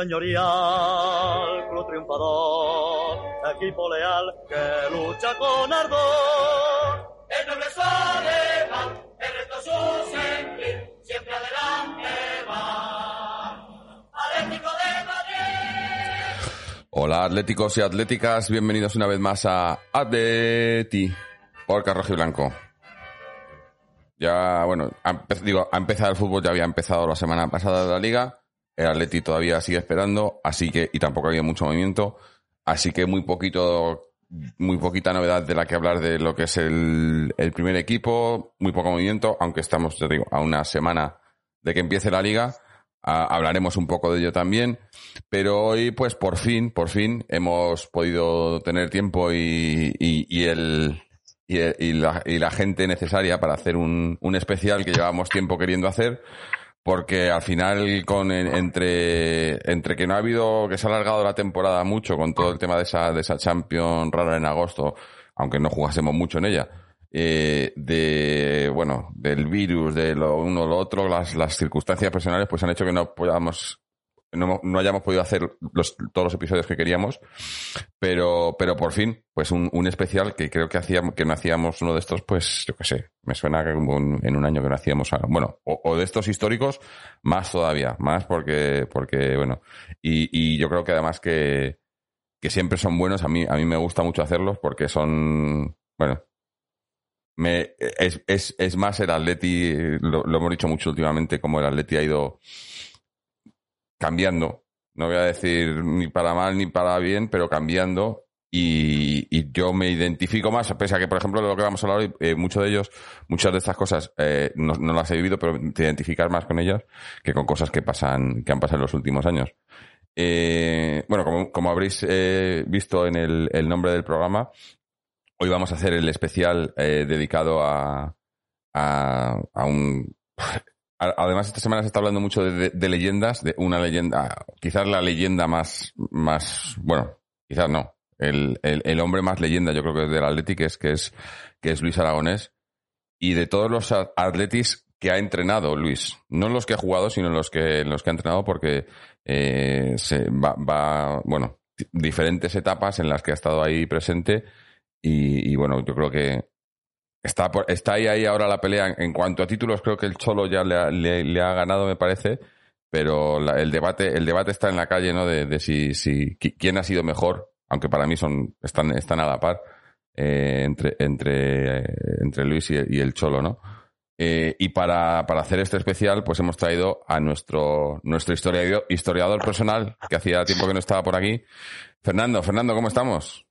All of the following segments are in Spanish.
señorial, club triunfador, equipo leal que lucha con ardor. El noble es alemán, el resto su sentir, siempre adelante va. Atlético de Madrid. Hola atléticos y atléticas, bienvenidos una vez más a Atleti por Rojo y Blanco. Ya, bueno, ha, digo, ha empezado el fútbol, ya había empezado la semana pasada la liga, el Atleti todavía sigue esperando, así que, y tampoco había mucho movimiento, así que muy poquito, muy poquita novedad de la que hablar de lo que es el, primer equipo, muy poco movimiento, aunque estamos, ya digo, a una semana de que empiece la liga, hablaremos un poco de ello también, pero hoy, pues por fin, por fin, hemos podido tener tiempo y, el, y, la, gente necesaria para hacer un, un especial que llevamos tiempo queriendo hacer, porque al final con en- entre entre que no ha habido que se ha alargado la temporada mucho con todo el tema de esa de esa Champions rara en agosto, aunque no jugásemos mucho en ella. eh, de bueno del virus de lo uno lo otro las, las circunstancias personales pues han hecho que no podamos no, no hayamos podido hacer los, todos los episodios que queríamos pero pero por fin pues un, especial que creo que hacíamos que no hacíamos uno de estos pues yo qué sé me suena que un- en un año que no hacíamos bueno o, de estos históricos más todavía más porque porque bueno y, y yo creo que además que que siempre son buenos a mí a mí me gusta mucho hacerlos porque son bueno me, es, es, es más el Atleti, lo, lo hemos dicho mucho últimamente, como el Atleti ha ido cambiando. No voy a decir ni para mal ni para bien, pero cambiando. Y, yo me identifico más, pese a que, por ejemplo, de lo que vamos a hablar hoy, eh, muchos de ellos, muchas de estas cosas eh, no, las he vivido, pero te identificas más con ellas que con cosas que pasan, que han pasado en los últimos años. Eh, bueno, como, como habréis eh, visto en el, el nombre del programa, hoy vamos a hacer el especial eh, dedicado a, a, a un... Además, esta semana se está hablando mucho de, leyendas, de una leyenda, quizás la leyenda más, más, bueno, quizás no, el, el, hombre más leyenda, yo creo que es del Atleti, que es, que es, que es Luis Aragonés, y de todos los atletis que ha entrenado Luis, no los que ha jugado, sino los que, los que ha entrenado, porque eh, va, bueno, di- diferentes etapas en las que ha estado ahí presente, y, y bueno, yo creo que está, por- está ahí, ahí ahora la pelea. En cuanto a títulos, creo que el Cholo ya le ha, le- ha ganado, me parece. Pero la- el debate, el debate está en la calle, ¿no? De, si, si qui- quién ha sido mejor, aunque para mí son, están, están a la par, eh, entre, entre, eh, entre Luis y, el- y el Cholo, ¿no? Eh, y para, para hacer este especial, pues hemos traído a nuestro, nuestro historiador, historiador personal, que hacía tiempo que no estaba por aquí. Fernando, Fernando, ¿cómo estamos?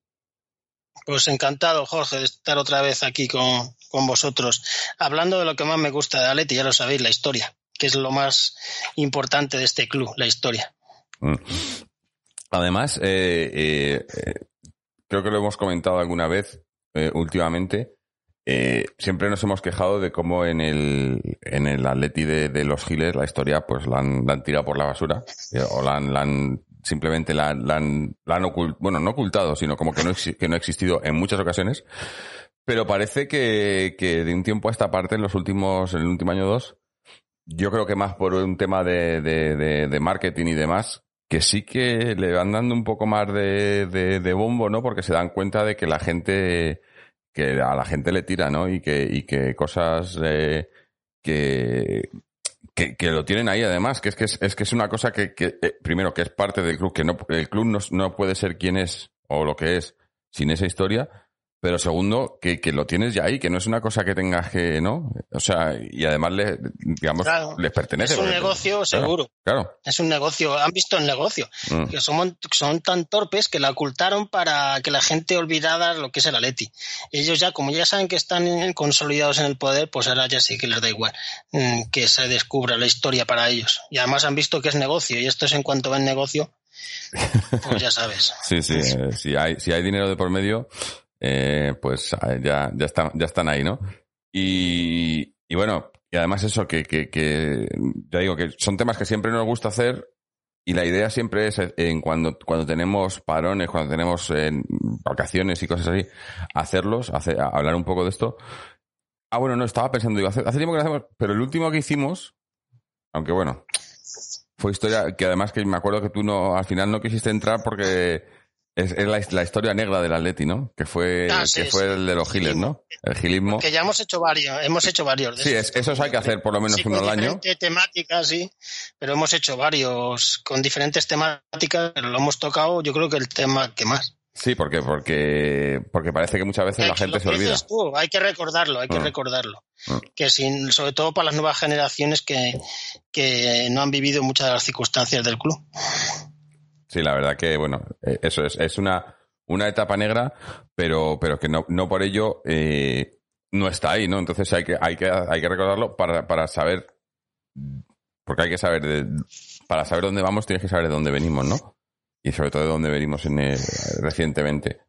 Pues encantado, Jorge, de estar otra vez aquí con, con vosotros. Hablando de lo que más me gusta de Atleti, ya lo sabéis, la historia, que es lo más importante de este club, la historia. Mm. Además, eh, eh, eh, creo que lo hemos comentado alguna vez eh, últimamente. siempre nos hemos quejado de cómo en el, en el Atleti de, de los Giles la historia pues la han, tirado por la basura o la han, la han- simplemente la, han- la han, la han ocult- bueno, no ocultado, sino como que no, que no ha existido en muchas ocasiones. Pero parece que, de un tiempo a esta parte, en los últimos, en el último año o dos, yo creo que más por un tema de, de, marketing y demás, que sí que le van dando un poco más de, de, de bombo, ¿no? Porque se dan cuenta de que la gente, que a la gente le tira, ¿no? Y que, y que cosas eh, que, que, lo tienen ahí además, que es que es, es que es una cosa que, que eh, primero, que es parte del club, que no, el club no, no puede ser quien es o lo que es sin esa historia, pero segundo, que, que lo tienes ya ahí, que no es una cosa que tengas que, ¿no? O sea, y además, le, digamos, Claro, les pertenece. Es un negocio claro, seguro, Claro. es un negocio, han visto el negocio, Mm. que son, son tan torpes que la ocultaron para que la gente olvidara lo que es el Atleti. Ellos ya, como ya saben que están consolidados en el poder, pues ahora ya sí que les da igual mm, que se descubra la historia para ellos. Y además han visto que es negocio, y esto es en cuanto ven negocio, pues ya sabes. Sí, sí, eh, si hay, si hay dinero de por medio, eh, pues eh, ya, ya están, ya están ahí, ¿no? Y, y bueno, y además eso, que, que, que, ya digo que son temas que siempre nos gusta hacer y la idea siempre es en cuando, cuando tenemos parones, cuando tenemos eh, vacaciones y cosas así, hacerlos, hacer, hablar un poco de esto. Ah, bueno, no, estaba pensando, digo, hace, hace tiempo que lo hacemos, pero el último que hicimos, aunque bueno, fue historia que además que me acuerdo que tú no, al final no quisiste entrar porque es, es la, la historia negra del Atleti, ¿no? Que fue, Ah, sí, que fue sí. el de los giles, ¿no? El gilismo. Que ya hemos hecho varios, hemos hecho varios. de Sí, esos. es, esos hay que hacer por lo menos Sí, uno al año. diferente temática, sí, pero hemos hecho varios con diferentes temáticas, pero lo hemos tocado, yo creo que el tema que más. Sí, porque, porque, porque parece que muchas veces la Hay gente lo se olvida. dices tú, hay que recordarlo, hay que Mm. recordarlo. Mm. Que sin, sobre todo para las nuevas generaciones que, que no han vivido muchas de las circunstancias del club. Sí, la verdad que, bueno, eh, eso es, es una, una etapa negra, pero, pero que no, no por ello eh, no está ahí, ¿no? Entonces hay que, hay que, hay que recordarlo para, para saber, porque hay que saber, de- para saber dónde vamos tienes que saber de dónde venimos, ¿no? Y sobre todo de dónde venimos en, eh, recientemente.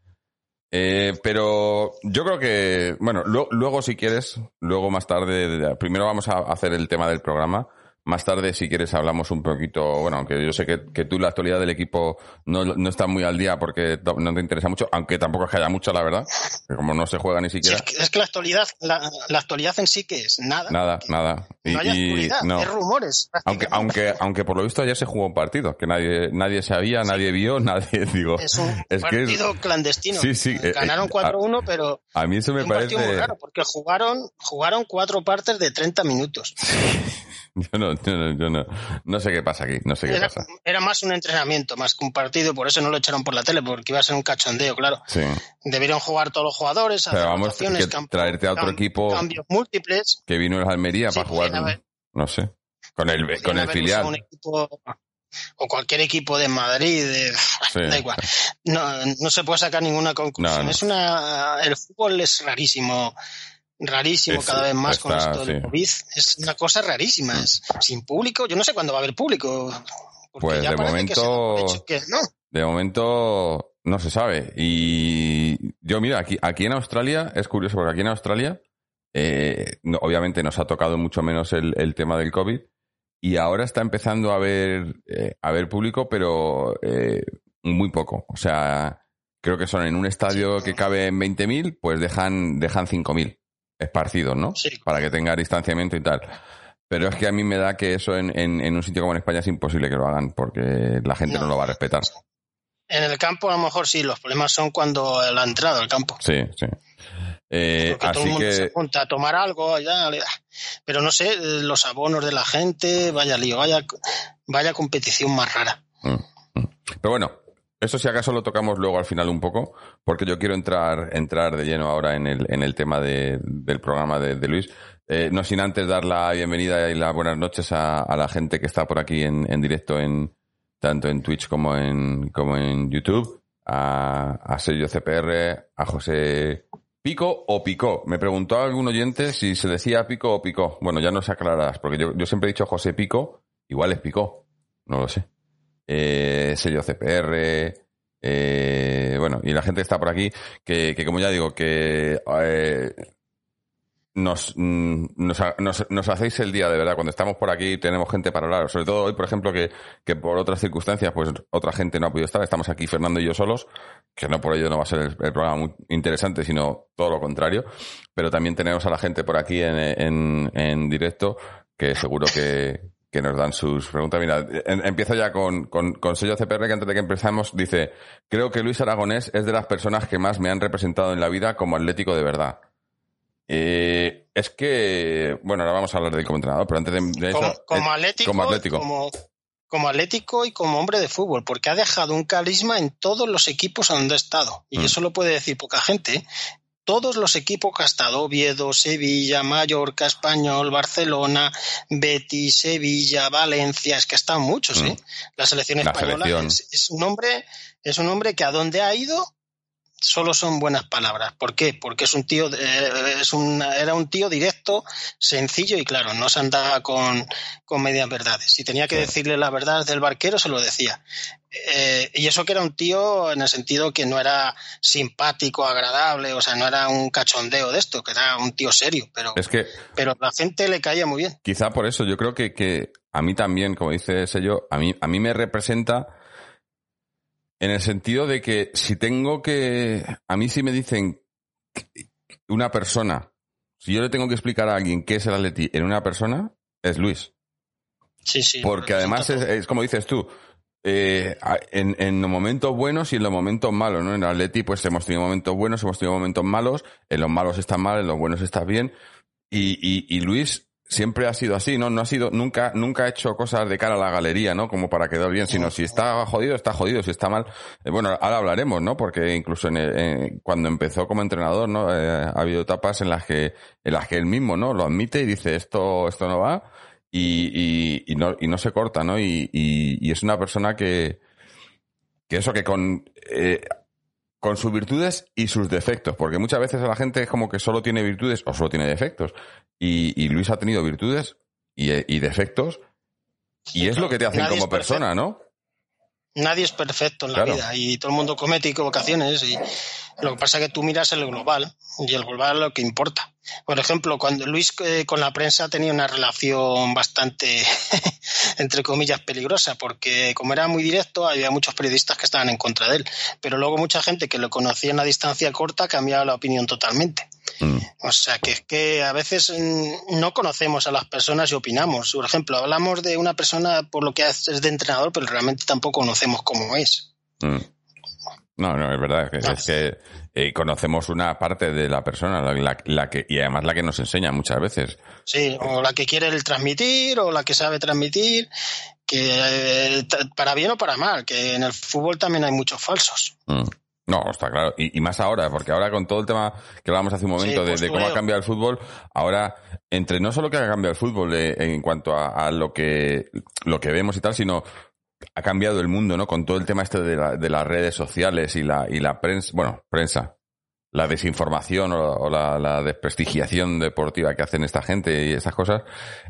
Eh, pero yo creo que, bueno, luego si quieres, luego más tarde, de- primero vamos a hacer el tema del programa. Más tarde, si quieres, hablamos un poquito, bueno, aunque yo sé que, que tú la actualidad del equipo no, no está muy al día porque no te interesa mucho, aunque tampoco es que haya mucho, la verdad, que como no se juega ni Sí, siquiera, es, que, es que la actualidad, la, la actualidad en sí que es nada. nada, nada. Y, No hay y- actualidad, no. es rumores. Aunque, aunque, aunque por lo visto ayer se jugó un partido, que nadie, nadie sabía, nadie vio, nadie, digo, Es un es que es- partido clandestino. Sí, sí, eh, Ganaron eh, 4-1, pero a mí eso me un partido muy parece, raro, porque jugaron, jugaron cuatro partes de 30 minutos. yo no, yo no, yo no, no sé qué pasa aquí, no sé qué Era, pasa. era más un entrenamiento, más que un partido, por eso no lo echaron por la tele, porque iba a ser un cachondeo, claro. Sí. Debieron jugar todos los jugadores, hacer Pero vamos, que traerte a otro cam- equipo- cambios múltiples. que vino el Almería Sí, para jugar, haber- no sé, con el, con el filial. usado un equipo- o cualquier equipo de Madrid, de- Sí. da igual. No, no se puede sacar ninguna conclusión. No, no. Es una, el fútbol es rarísimo, rarísimo Es- cada vez más con esto del sí. COVID. Es una cosa rarísima. Es sin público. Yo no sé cuándo va a haber público. Pues de momento- que no. De momento no se sabe. Y yo, mira, aquí, aquí en Australia, es curioso porque aquí en Australia, eh, no- obviamente nos ha tocado mucho menos el, el tema del COVID y ahora está empezando a haber, eh, a haber público, pero eh, muy poco. O sea, creo que son en un estadio que cabe en 20.000, pues dejan, dejan 5.000 esparcidos, ¿no? Sí. Para que tenga distanciamiento y tal. Pero es que a mí me da que eso en, en, en un sitio como en España es imposible que lo hagan porque la gente no, No. lo va a respetar. En el campo a lo mejor sí, los problemas son cuando la entrada al campo. Sí, sí. Eh, Porque todo el así mundo se que, junta a tomar algo, ya, pero no sé, los abonos de la gente, vaya lío, vaya, vaya competición más rara. Mm, mm. pero bueno, eso si acaso lo tocamos luego al final un poco, porque yo quiero entrar, entrar de lleno ahora en el, en el tema de- del programa de, Luis. Eh, no sin antes dar la bienvenida y las buenas noches a, la gente que está por aquí en, en directo en tanto en Twitch como en, como en YouTube, a, a Sergio CPR, a José Pico o Picó. Me preguntó algún oyente si se decía Pico o Picó. Bueno, ya no se aclararás, porque yo, yo siempre he dicho José Pico, igual es Picó, no lo sé. Eh, sello CPR, eh, bueno, y la gente que está por aquí, que, como ya digo, que eh, nos, mm, nos, ha- nos, nos hacéis el día de verdad. Cuando estamos por aquí tenemos gente para hablar. Sobre todo hoy, por ejemplo, que, que por otras circunstancias, pues otra gente no ha podido estar. Estamos aquí Fernando y yo solos, que no por ello no va a ser el, el programa muy interesante, sino todo lo contrario. Pero también tenemos a la gente por aquí en, en, en directo, que seguro que, que nos dan sus preguntas. Mira, en- empiezo ya con, con, con sello CPR, que antes de que empezamos dice, creo que Luis Aragonés es de las personas que más me han representado en la vida como atlético de verdad. Eh, es que, bueno, ahora vamos a hablar del como entrenador, pero antes de, de Como, eso, como atlético, como atlético. Como, como atlético y como hombre de fútbol, porque ha dejado un carisma en todos los equipos donde ha estado. Y Mm. eso lo puede decir poca gente. Todos los equipos que ha estado, Oviedo, Sevilla, Mallorca, Español, Barcelona, Betis, Sevilla, Valencia, es que están muchos, Mm. ¿eh? La selección La española selección. Es, es un hombre, es un hombre que a donde ha ido solo son buenas palabras. ¿Por qué? Porque es un tío, eh, es un, era un tío directo, sencillo y claro, no se andaba con, con medias verdades. Si tenía que decirle la verdad del barquero, se lo decía. Eh, y eso que era un tío en el sentido que no era simpático, agradable, o sea, no era un cachondeo de esto, que era un tío serio, pero, Es que pero la gente le caía muy bien. quizá por eso yo creo que, que a mí también, como dice Sello, a mí, a mí me representa en el sentido de que si tengo que, a mí si me dicen una persona, si yo le tengo que explicar a alguien qué es el Atleti en una persona, es Luis. Sí, sí. Porque además es, es como dices tú, eh, en, en los momentos buenos y en los momentos malos, ¿no? En Atleti, pues hemos tenido momentos buenos, hemos tenido momentos malos, en los malos estás mal, en los buenos estás bien. Y, y, y Luis siempre ha sido así, ¿no? No ha sido, nunca, nunca ha hecho cosas de cara a la galería, ¿no? Como para quedar bien, sino si está jodido, está jodido, si está mal. eh, bueno, ahora hablaremos, ¿no? Porque incluso en el- en- cuando empezó como entrenador, ¿no? Eh, ha habido etapas en las que, en las que él mismo, ¿no? Lo admite y dice esto, esto no va y, y, y no, y no se corta, ¿no? Y, y, y es una persona que, que eso, que con, eh, con sus virtudes y sus defectos, porque muchas veces a la gente es como que solo tiene virtudes o solo tiene defectos. Y, y Luis ha tenido virtudes y, y defectos, y es lo que te hacen Nadie como persona, ¿no? Nadie es perfecto en la Claro. vida y todo el mundo comete equivocaciones y lo que pasa es que tú miras el global y el global es lo que importa. Por ejemplo, cuando Luis eh, con la prensa tenía una relación bastante, entre comillas, peligrosa, porque como era muy directo, había muchos periodistas que estaban en contra de él, pero luego mucha gente que lo conocía en una distancia corta cambiaba la opinión totalmente. Mm. O sea, que es que a veces mm, no conocemos a las personas y opinamos. Por ejemplo, hablamos de una persona por lo que hace- es de entrenador, pero realmente tampoco conocemos cómo es. Mm. No, no, es verdad. Es que, es que, eh, conocemos una parte de la persona, la, la- la que, y además la que nos enseña muchas veces. Sí, o la que quiere el transmitir, o la que sabe transmitir, que eh, para bien o para mal, que en el fútbol también hay muchos falsos. Mm. No, está claro. Y, y más ahora, porque ahora con todo el tema que hablábamos hace un momento Sí, de, de cómo ha cambiado el fútbol, ahora, entre no solo que ha cambiado el fútbol eh, en cuanto a, a lo que lo que vemos y tal, sino ha cambiado el mundo, ¿no? Con todo el tema este de, la- de las redes sociales y la, y la prensa, bueno, prensa, la desinformación o, o la, la desprestigiación deportiva que hacen esta gente y estas cosas,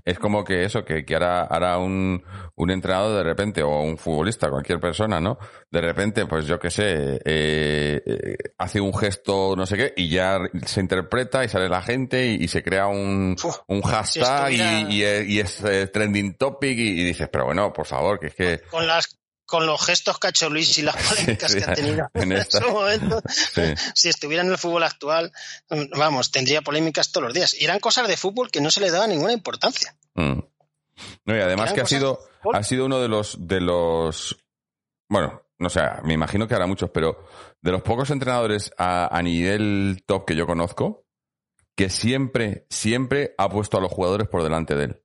es como que eso, que, que ahora, ahora un, un entrenador de repente, o un futbolista, cualquier persona, ¿no? De repente, pues yo qué sé, eh, eh, hace un gesto, no sé qué, y ya se interpreta y sale la gente y, y se crea un, Uf, un hashtag si estuviera- y, y es, y es, eh, trending topic y, y dices, pero bueno, por favor, que es que... Con las con los gestos que ha hecho Luis y las polémicas sí, que ha tenido en en, su momento, Sí. si estuviera en el fútbol actual, vamos, tendría polémicas todos los días. Y eran cosas de fútbol que no se le daba ninguna importancia. Mm. No, y además que ha sido, ha sido uno de los, de los, bueno, no sé, me imagino que habrá muchos, pero de los pocos entrenadores a, a nivel top que yo conozco, que siempre, siempre ha puesto a los jugadores por delante de él.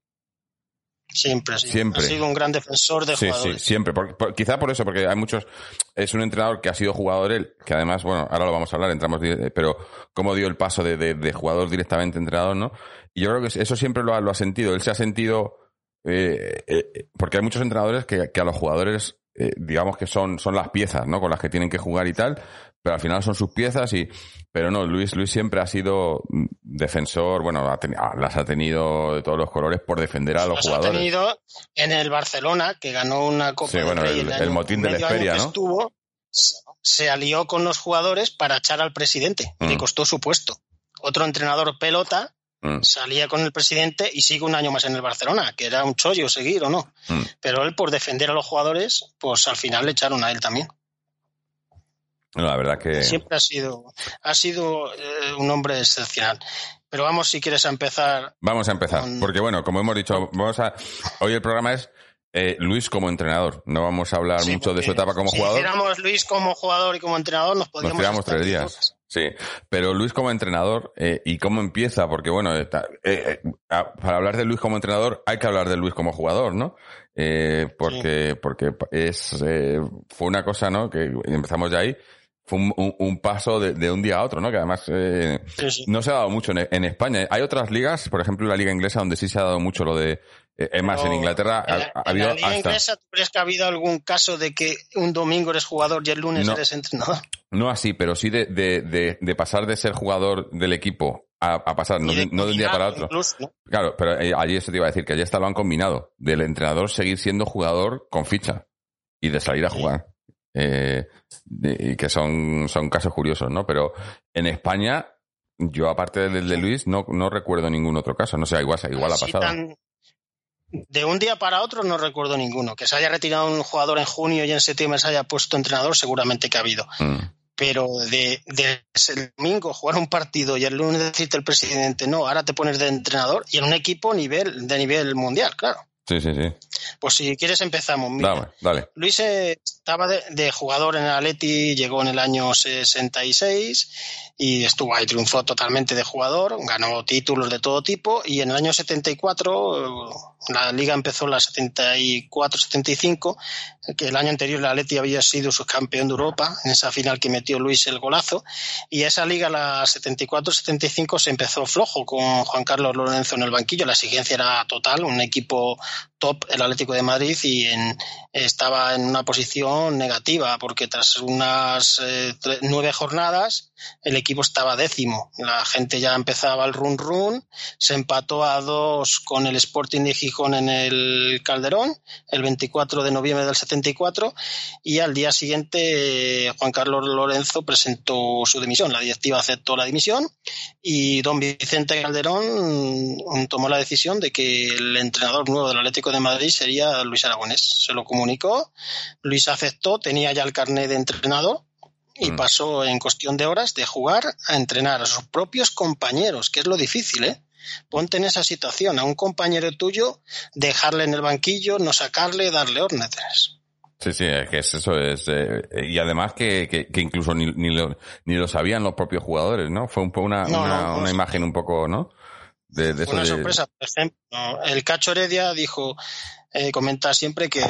Siempre, sí. Siempre. Ha sido un gran defensor de Sí, sí, jugadores. siempre. Por- por- quizá por eso, porque hay muchos. Es un entrenador que ha sido jugador él, que además, bueno, ahora lo vamos a hablar, entramos, di- pero cómo dio el paso de, de- de jugador directamente a entrenador, ¿no? Y yo creo que eso siempre lo ha, lo ha sentido. Él se ha sentido. eh, eh, porque hay muchos entrenadores que, que a los jugadores, eh, digamos que son, son las piezas, ¿no? Con las que tienen que jugar y tal, pero al final son sus piezas y. Pero no, Luis, Luis siempre ha sido mm, defensor, bueno, ha ah, las ha tenido de todos los colores por defender a los Los ha jugadores. tenido en el Barcelona, que ganó una Copa Sí, del bueno, Rey el- motín de la Esperia, ¿no? estuvo, se- alió con los jugadores para echar al presidente le Mm. costó su puesto. Otro entrenador pelota Mm, salía con el presidente y sigue un año más en el Barcelona, que era un chollo seguir o no. mm. Pero él, por defender a los jugadores, pues al final le echaron a él también. No, la verdad que. Siempre ha sido, ha sido eh, un hombre excepcional. Pero vamos, si quieres, a empezar. Vamos a empezar, Con- porque bueno, como hemos dicho, vamos a hoy el programa es eh, Luis como entrenador. No vamos a hablar Sí, mucho de su etapa como si jugador. hiciéramos Luis como jugador y como entrenador, nos Nos podríamos tiramos estar tres días. horas. Sí, pero Luis como entrenador eh, y cómo empieza, porque bueno, está- eh, a- para hablar de Luis como entrenador hay que hablar de Luis como jugador, ¿no? Eh, porque porque es eh, fue una cosa, ¿no? Que empezamos ya ahí. Fue un, un- un paso de, de un día a otro, ¿no? Que además eh, Sí, sí. no se ha dado mucho en, en España. Hay otras ligas, por ejemplo la liga inglesa, donde sí se ha dado mucho lo de... eh, es más, en Inglaterra en ha, la- ha en habido la liga hasta... inglesa, ¿tú crees que ha habido algún caso de que un domingo eres jugador y el lunes No. eres entrenador? No así, pero sí de, de, de, de pasar de ser jugador del equipo a, a pasar, no de, no de un día para otro. incluso, ¿no? Claro, pero eh, allí eso te iba a decir, que allí hasta lo han combinado. Del entrenador seguir siendo jugador con ficha y de salir a jugar. Eh, y que son, son casos curiosos, ¿no? Pero en España, yo aparte del de Luis, no, no recuerdo ningún otro caso. No sé, igual, igual ha pasado. tan- De un día para otro no recuerdo ninguno. Que se haya retirado un jugador en junio y en septiembre se haya puesto entrenador, seguramente que ha habido. Mm. Pero de, de el domingo jugar un partido y el lunes decirte el presidente, no, ahora te pones de entrenador y en un equipo nivel, de nivel mundial, claro. Sí, sí, sí. Pues si quieres empezamos. Mira, Dale, dale. Luis eh, estaba de, de jugador en el Atleti, llegó en el año 66 y estuvo ahí, triunfó totalmente de jugador, ganó títulos de todo tipo y en el año 74 eh, la liga empezó la 74-75, que el año anterior el Atleti había sido subcampeón de Europa en esa final que metió Luis el golazo y esa liga la 74-75 se empezó flojo con Juan Carlos Lorenzo en el banquillo, la exigencia era total, un equipo top el Atlético de Madrid y en, estaba en una posición negativa porque tras unas eh, tre- nueve jornadas el equipo estaba décimo. La gente ya empezaba el run run, se empató a dos con el Sporting de Gijón en el Calderón el 24 de noviembre del 74 y al día siguiente Juan Carlos Lorenzo presentó su dimisión. La directiva aceptó la dimisión y don Vicente Calderón mm, tomó la decisión de que el entrenador nuevo del Atlético de Madrid sería Luis Aragonés. Se lo comunicó, Luis aceptó, tenía ya el carnet de entrenador y Mm. pasó en cuestión de horas de jugar a entrenar a sus propios compañeros, que es lo difícil, ¿eh? Ponte en esa situación, a un compañero tuyo, dejarle en el banquillo, no sacarle, darle órdenes. Sí, sí, es que es eso es. eh, y además que, que, que incluso ni, ni, lo, ni lo sabían los propios jugadores, ¿no? Fue un una, No, una, no, no. una imagen un poco, ¿no? De, de eso Fue una de- sorpresa, por ejemplo. El Cacho Heredia dijo, eh, comenta siempre que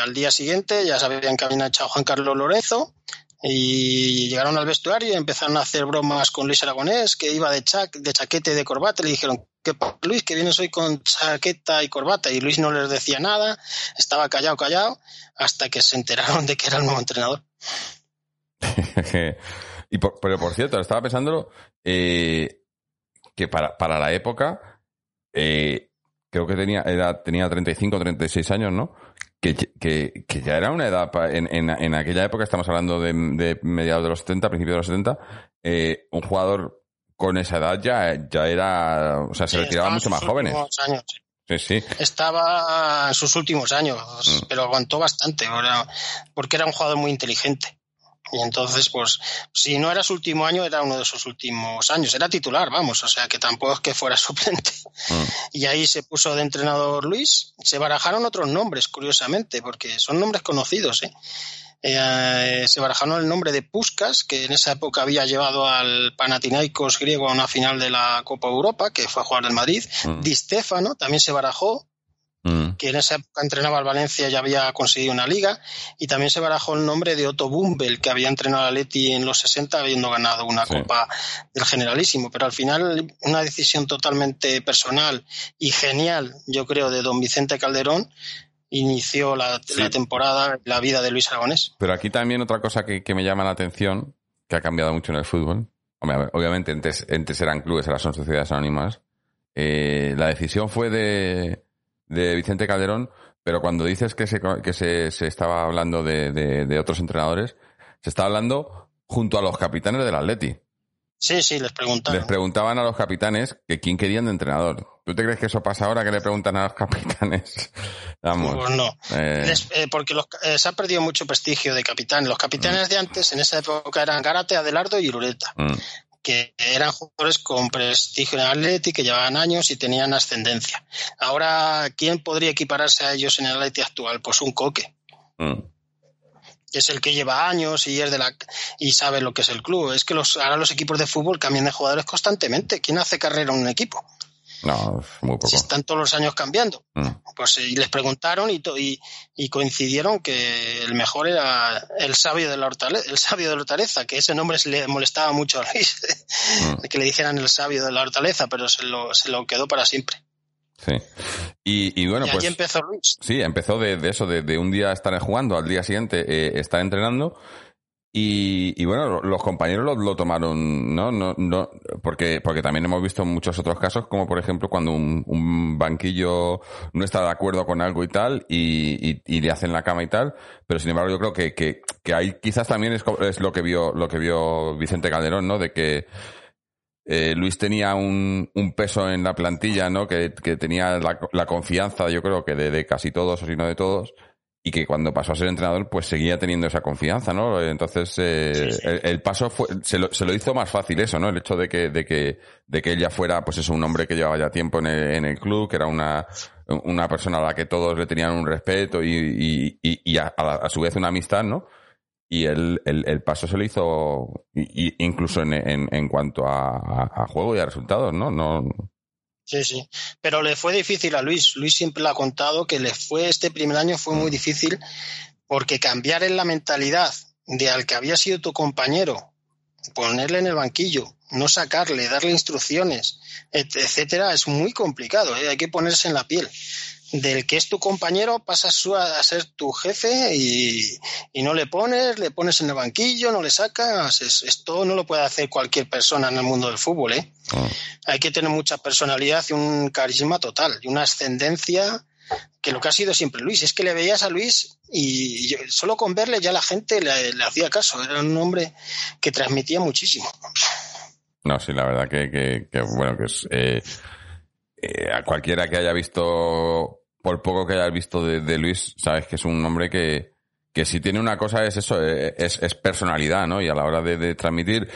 al día siguiente ya sabían que habían echado a Juan Carlos Lorenzo y llegaron al vestuario y empezaron a hacer bromas con Luis Aragonés, que iba de, chac, de chaqueta y de corbata. Le dijeron, ¿qué pasa, Luis, que vienes hoy con chaqueta y corbata? Y Luis no les decía nada, estaba callado, callado, hasta que se enteraron de que era el nuevo entrenador. y por, pero por cierto, estaba pensándolo eh, que para, para la época eh, creo que tenía era, tenía 35 o 36 años, ¿no? Que, que, que ya era una edad, en, en, en aquella época, estamos hablando de, de mediados de los 70, principios de los 70, eh, un jugador con esa edad ya, ya era, o sea, se Sí, retiraba mucho más jóvenes. años, sí. Sí, estaba en sus últimos años, Mm. pero aguantó bastante, ahora, porque era un jugador muy inteligente. Y entonces, pues, si no era su último año, era uno de sus últimos años. Era titular, vamos, o sea que tampoco es que fuera suplente. Mm. Y ahí se puso de entrenador Luis. Se barajaron otros nombres, curiosamente, porque son nombres conocidos, ¿eh? Eh, se barajaron el nombre de Puskas, que en esa época había llevado al Panathinaikos griego a una final de la Copa Europa, que fue a jugar del Madrid. Mm. Di Stefano también se barajó, Mm. que en esa época entrenaba al Valencia y había conseguido una liga. Y también se barajó el nombre de Otto Bumbel, que había entrenado al Leti en los 60, habiendo ganado una Sí. Copa del Generalísimo. Pero al final, una decisión totalmente personal y genial, yo creo, de don Vicente Calderón, inició la, Sí. la temporada, la vida de Luis Aragonés. Pero aquí también otra cosa que, que me llama la atención, que ha cambiado mucho en el fútbol. Obviamente antes, antes eran clubes, ahora son sociedades anónimas. Eh, la decisión fue de, de Vicente Calderón, pero cuando dices que se, que se, se estaba hablando de, de- de otros entrenadores, se está hablando junto a los capitanes del Atleti. Sí, sí, les Les preguntaron. preguntaban a los capitanes que quién querían de entrenador. ¿Tú te crees que eso pasa ahora que le preguntan a los capitanes? Vamos. Pues no. eh, Les- eh, porque los- eh, se ha perdido mucho prestigio de capitán. Los capitanes de antes, en esa época, eran Garate, Adelardo y Lureta. mm, que eran jugadores con prestigio en el Atleti, que llevaban años y tenían ascendencia. Ahora, ¿quién podría equipararse a ellos en el Atleti actual? Pues un coque, mm. es el que lleva años y es de la y sabe lo que es el club. Es que los, ahora los equipos de fútbol cambian de jugadores constantemente. ¿Quién hace carrera en un equipo? No, es muy poco. Si están todos los años cambiando. Mm. Pues y les preguntaron y, y, y coincidieron que el mejor era el sabio de la hortaleza, el sabio de la hortaleza, que ese nombre se le molestaba mucho a Luis, Mm. que le dijeran el sabio de la hortaleza, pero se lo, se lo quedó para siempre. Sí. Y, y bueno, y pues. empezó Luis. Sí, empezó de, de eso, de, de un día estar jugando, al día siguiente eh, estar entrenando. Y, bueno, los compañeros lo, tomaron, ¿no? no, no porque, porque también hemos visto muchos otros casos, como por ejemplo cuando un, banquillo no está de acuerdo con algo y tal, y, le hacen la cama y tal, pero sin embargo yo creo que, que, que ahí quizás también es, es lo que vio, lo que vio Vicente Calderón, ¿no? De que eh, Luis tenía un, peso en la plantilla, ¿no? Que, tenía la, la confianza, yo creo que de casi todos, o si no de todos, y que cuando pasó a ser entrenador pues seguía teniendo esa confianza, ¿no? Entonces eh, El, paso fue, se lo, se lo hizo más fácil eso, ¿no? El hecho de que, de que, de que ella fuera pues eso, un hombre que llevaba ya tiempo en el, en el club, que era una, una persona a la que todos le tenían un respeto y, y, y, a, a, su vez una amistad, ¿no? Y el, el, el paso se lo hizo y, incluso en, en, en cuanto a, a, juego y a resultados, ¿no? No, Sí, sí. Pero le fue difícil a Luis. Luis siempre le ha contado que le fue este primer año fue muy difícil porque cambiar en la mentalidad de al que había sido tu compañero, ponerle en el banquillo, no sacarle, darle instrucciones, etcétera, es muy complicado. ¿eh? Hay que ponerse en la piel del que es tu compañero pasas a ser tu jefe y, no le pones, le pones en el banquillo, no le sacas. esto no lo puede hacer cualquier persona en el mundo del fútbol. ¿eh? Ah. Hay que tener mucha personalidad y un carisma total y una ascendencia que lo que ha sido siempre Luis. Es que le veías a Luis y solo con verle ya la gente le, hacía caso. Era un hombre que transmitía muchísimo. No, sí, la verdad que, bueno, que es... Eh, eh, a cualquiera que haya visto por poco que hayas visto de, Luis, sabes que es un hombre que, que si tiene una cosa es eso, eh, es, es personalidad, ¿no? Y a la hora de, transmitir,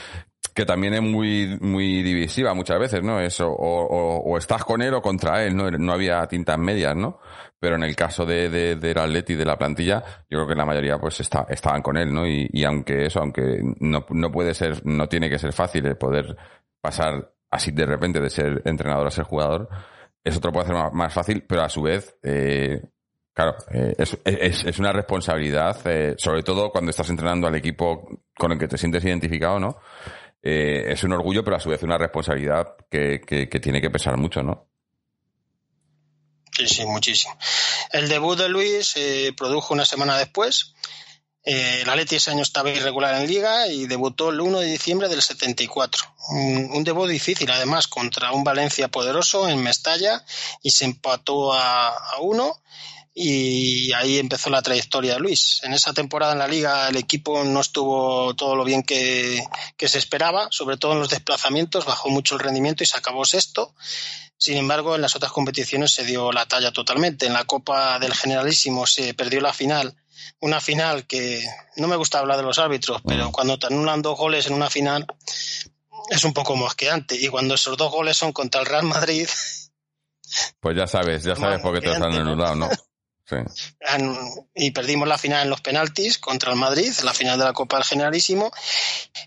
que también es muy, muy divisiva muchas veces, ¿no? Eso, o, o, estás con él o contra él, ¿no? No había tintas medias, ¿no? Pero en el caso de, de, del Atleti, de la plantilla, yo creo que la mayoría pues está, estaban con él, ¿no? Y, y aunque eso, aunque no, no puede ser, no tiene que ser fácil el poder pasar así de repente de ser entrenador a ser jugador, eso te lo puede hacer más, fácil, pero a su vez, eh, claro, eh, es, una responsabilidad, eh, sobre todo cuando estás entrenando al equipo con el que te sientes identificado, ¿no? Es un orgullo, pero a su vez una responsabilidad que tiene que pesar mucho, ¿no? Sí, sí, muchísimo. El debut de Luis se produjo una semana después eh, el ese año estaba irregular en Liga y debutó el 1 de diciembre del 74. Un, debut difícil, además, contra un Valencia poderoso en Mestalla y se empató a, a uno y ahí empezó la trayectoria de Luis. En esa temporada en la liga el equipo no estuvo todo lo bien que, que, se esperaba, sobre todo en los desplazamientos, bajó mucho el rendimiento y se acabó sexto. Sin embargo, en las otras competiciones se dio la talla totalmente. En la Copa del Generalísimo se perdió la final una final que no me gusta hablar de los árbitros, pero cuando te anulan dos goles en una final es un poco mosqueante. Y cuando esos dos goles son contra el Real Madrid. Pues ya sabes, ya sabes por qué te los han anulado, ¿no? Sí. Y perdimos la final en los penaltis contra el Madrid, la final de la Copa del Generalísimo,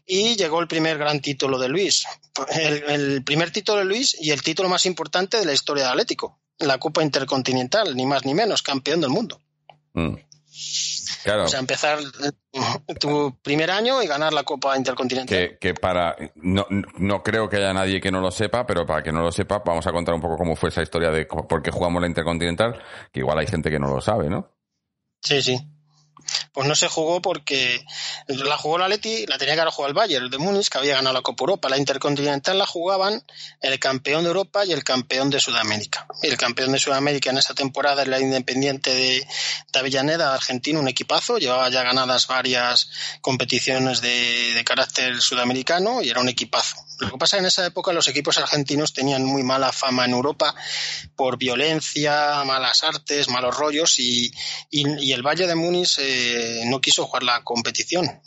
y llegó el primer gran título de Luis. El, primer título de Luis y el título más importante de la historia del Atlético, la Copa Intercontinental, ni más ni menos, campeón del mundo. Mm. O sea, empezar tu primer año y ganar la Copa Intercontinental. Que, para. No, no, creo que haya nadie que no lo sepa, pero para que no lo sepa, vamos a contar un poco cómo fue esa historia de por qué jugamos la Intercontinental, que igual hay gente que no lo sabe, ¿no? Sí, sí. Pues no se jugó porque la jugó la Leti, la tenía que haber jugado el Bayern, de Múnich, que había ganado la Copa Europa. La Intercontinental la jugaban el campeón de Europa y el campeón de Sudamérica. Y el campeón de Sudamérica en esa temporada era el Independiente de, Avellaneda, argentino, un equipazo. Llevaba ya ganadas varias competiciones de carácter sudamericano y era un equipazo. Lo que pasa es que en esa época los equipos argentinos tenían muy mala fama en Europa por violencia, malas artes, malos rollos y, y, el Valle de Múnich eh, no quiso jugar la competición.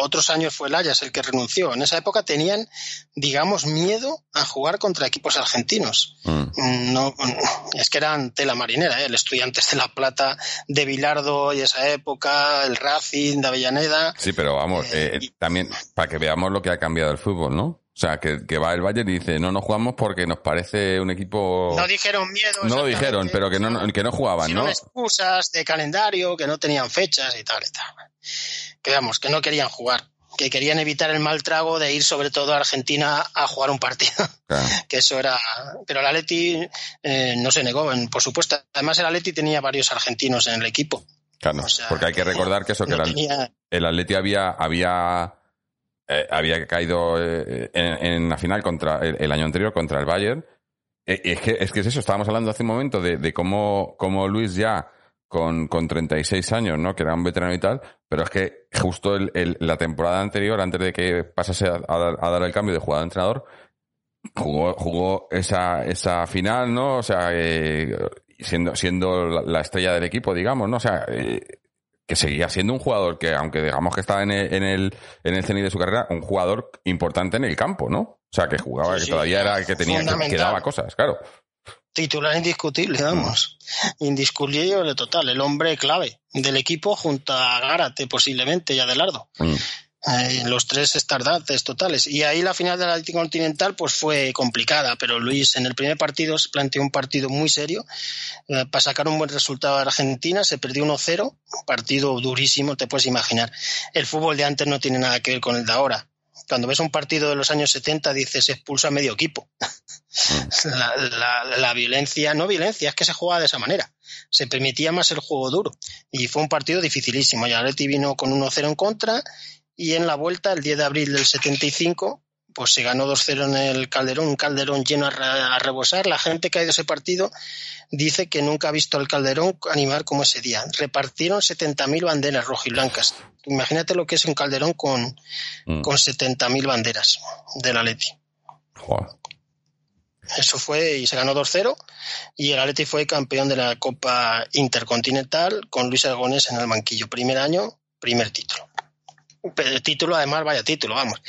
Otros años fue el Ayas el que renunció. En esa época tenían, digamos, miedo a jugar contra equipos argentinos. Mm. No, es que eran tela marinera, ¿eh? el Estudiantes de La Plata de Bilardo y esa época, el Racing de Avellaneda. Sí, pero vamos, eh, también para que veamos lo que ha cambiado el fútbol, ¿no? O sea, que, va el Bayern y dice, no nos jugamos porque nos parece un equipo... No dijeron miedo. No lo dijeron, pero que no, que no jugaban, ¿no? excusas de calendario, que no tenían fechas y tal y tal. Que vamos, que no querían jugar. Que querían evitar el mal trago de ir sobre todo a Argentina a jugar un partido. que eso era... Pero el Atleti eh, no se negó, por supuesto. Además el Atleti tenía varios argentinos en el equipo. Claro, porque hay que recordar que eso, que el, el Atleti había... había eh, había caído eh, en, la final contra el, año anterior contra el Bayern. Eh, es, que, es que es eso, estábamos hablando hace un momento de, de cómo, cómo Luis ya con, con 36 años, ¿no? Que era un veterano y tal, pero es que justo el, la temporada anterior, antes de que pasase a, dar el cambio de jugador a entrenador, jugó, jugó esa, esa final, ¿no? O sea, siendo, siendo la, estrella del equipo, digamos, ¿no? O sea, que seguía siendo un jugador que, aunque digamos que estaba en el, en el, en el cenit de su carrera, un jugador importante en el campo, ¿no? O sea, que jugaba, que todavía era, que tenía, que, daba cosas, claro. Titular indiscutible, vamos. Indiscutible total, el hombre clave del equipo junto a Gárate posiblemente y Adelardo. Mm. Eh, los tres stardates totales. Y ahí la final del Atlético Continental pues fue complicada, pero Luis en el primer partido se planteó un partido muy serio eh, para sacar un buen resultado a Argentina, se perdió 1-0, un partido durísimo, te puedes imaginar. El fútbol de antes no tiene nada que ver con el de ahora. Cuando ves un partido de los años 70 dices expulsa a medio equipo. la, violencia, no violencia, es que se jugaba de esa manera. Se permitía más el juego duro. Y fue un partido dificilísimo. Y Atleti vino con 1-0 en contra y en la vuelta, el 10 de abril del 75, pues se ganó 2-0 en el Calderón, un Calderón lleno a, rebosar. La gente que ha ido a ese partido dice que nunca ha visto el Calderón animar como ese día. Repartieron 70.000 banderas rojiblancas. Imagínate lo que es un Calderón con, mm. con 70.000 banderas del Atleti. Eso fue y se ganó 2-0 y el Atleti fue campeón de la Copa Intercontinental con Luis Aragonés en el banquillo. Primer año, primer título el título además vaya título vamos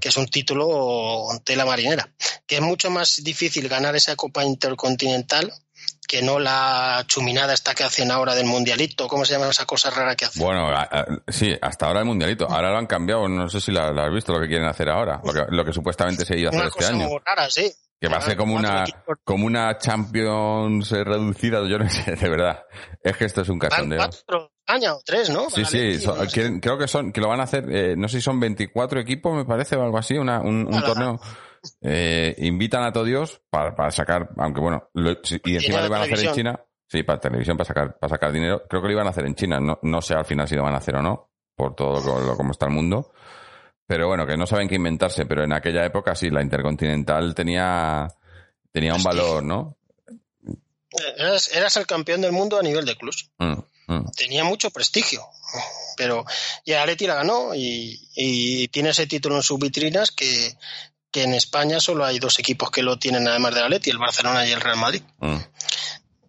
que es un título tela marinera que es mucho más difícil ganar esa copa intercontinental que no la chuminada esta que hacen ahora del mundialito cómo se llama esa cosa rara que hacen bueno sí hasta ahora el mundialito ahora lo han cambiado no sé si la, has visto lo que quieren hacer ahora lo que, supuestamente se iba a hacer este año rara, sí. Que va a ser como una, como una Champions reducida, yo no sé, de verdad. Es que esto es un cachondeo. Cuatro años o tres, ¿no? Sí, sí, creo que son, que lo van a hacer, eh, no sé si son 24 equipos, me parece, o algo así, una, un, torneo. Eh, invitan a todos Dios para, para sacar, aunque bueno, y encima lo iban a hacer en China. Sí, para televisión, para sacar, para sacar dinero. Creo que lo iban a hacer en China. No, no sé al final si lo van a hacer o no, por todo lo, como está el mundo. Pero bueno, que no saben qué inventarse, pero en aquella época sí, la Intercontinental tenía, tenía un valor, ¿no? Eras, eras, el campeón del mundo a nivel de clubs. Mm, mm. Tenía mucho prestigio. Pero y Atleti la ganó y, tiene ese título en sus vitrinas que, que, en España solo hay dos equipos que lo tienen además de Atleti, el Barcelona y el Real Madrid. Mm.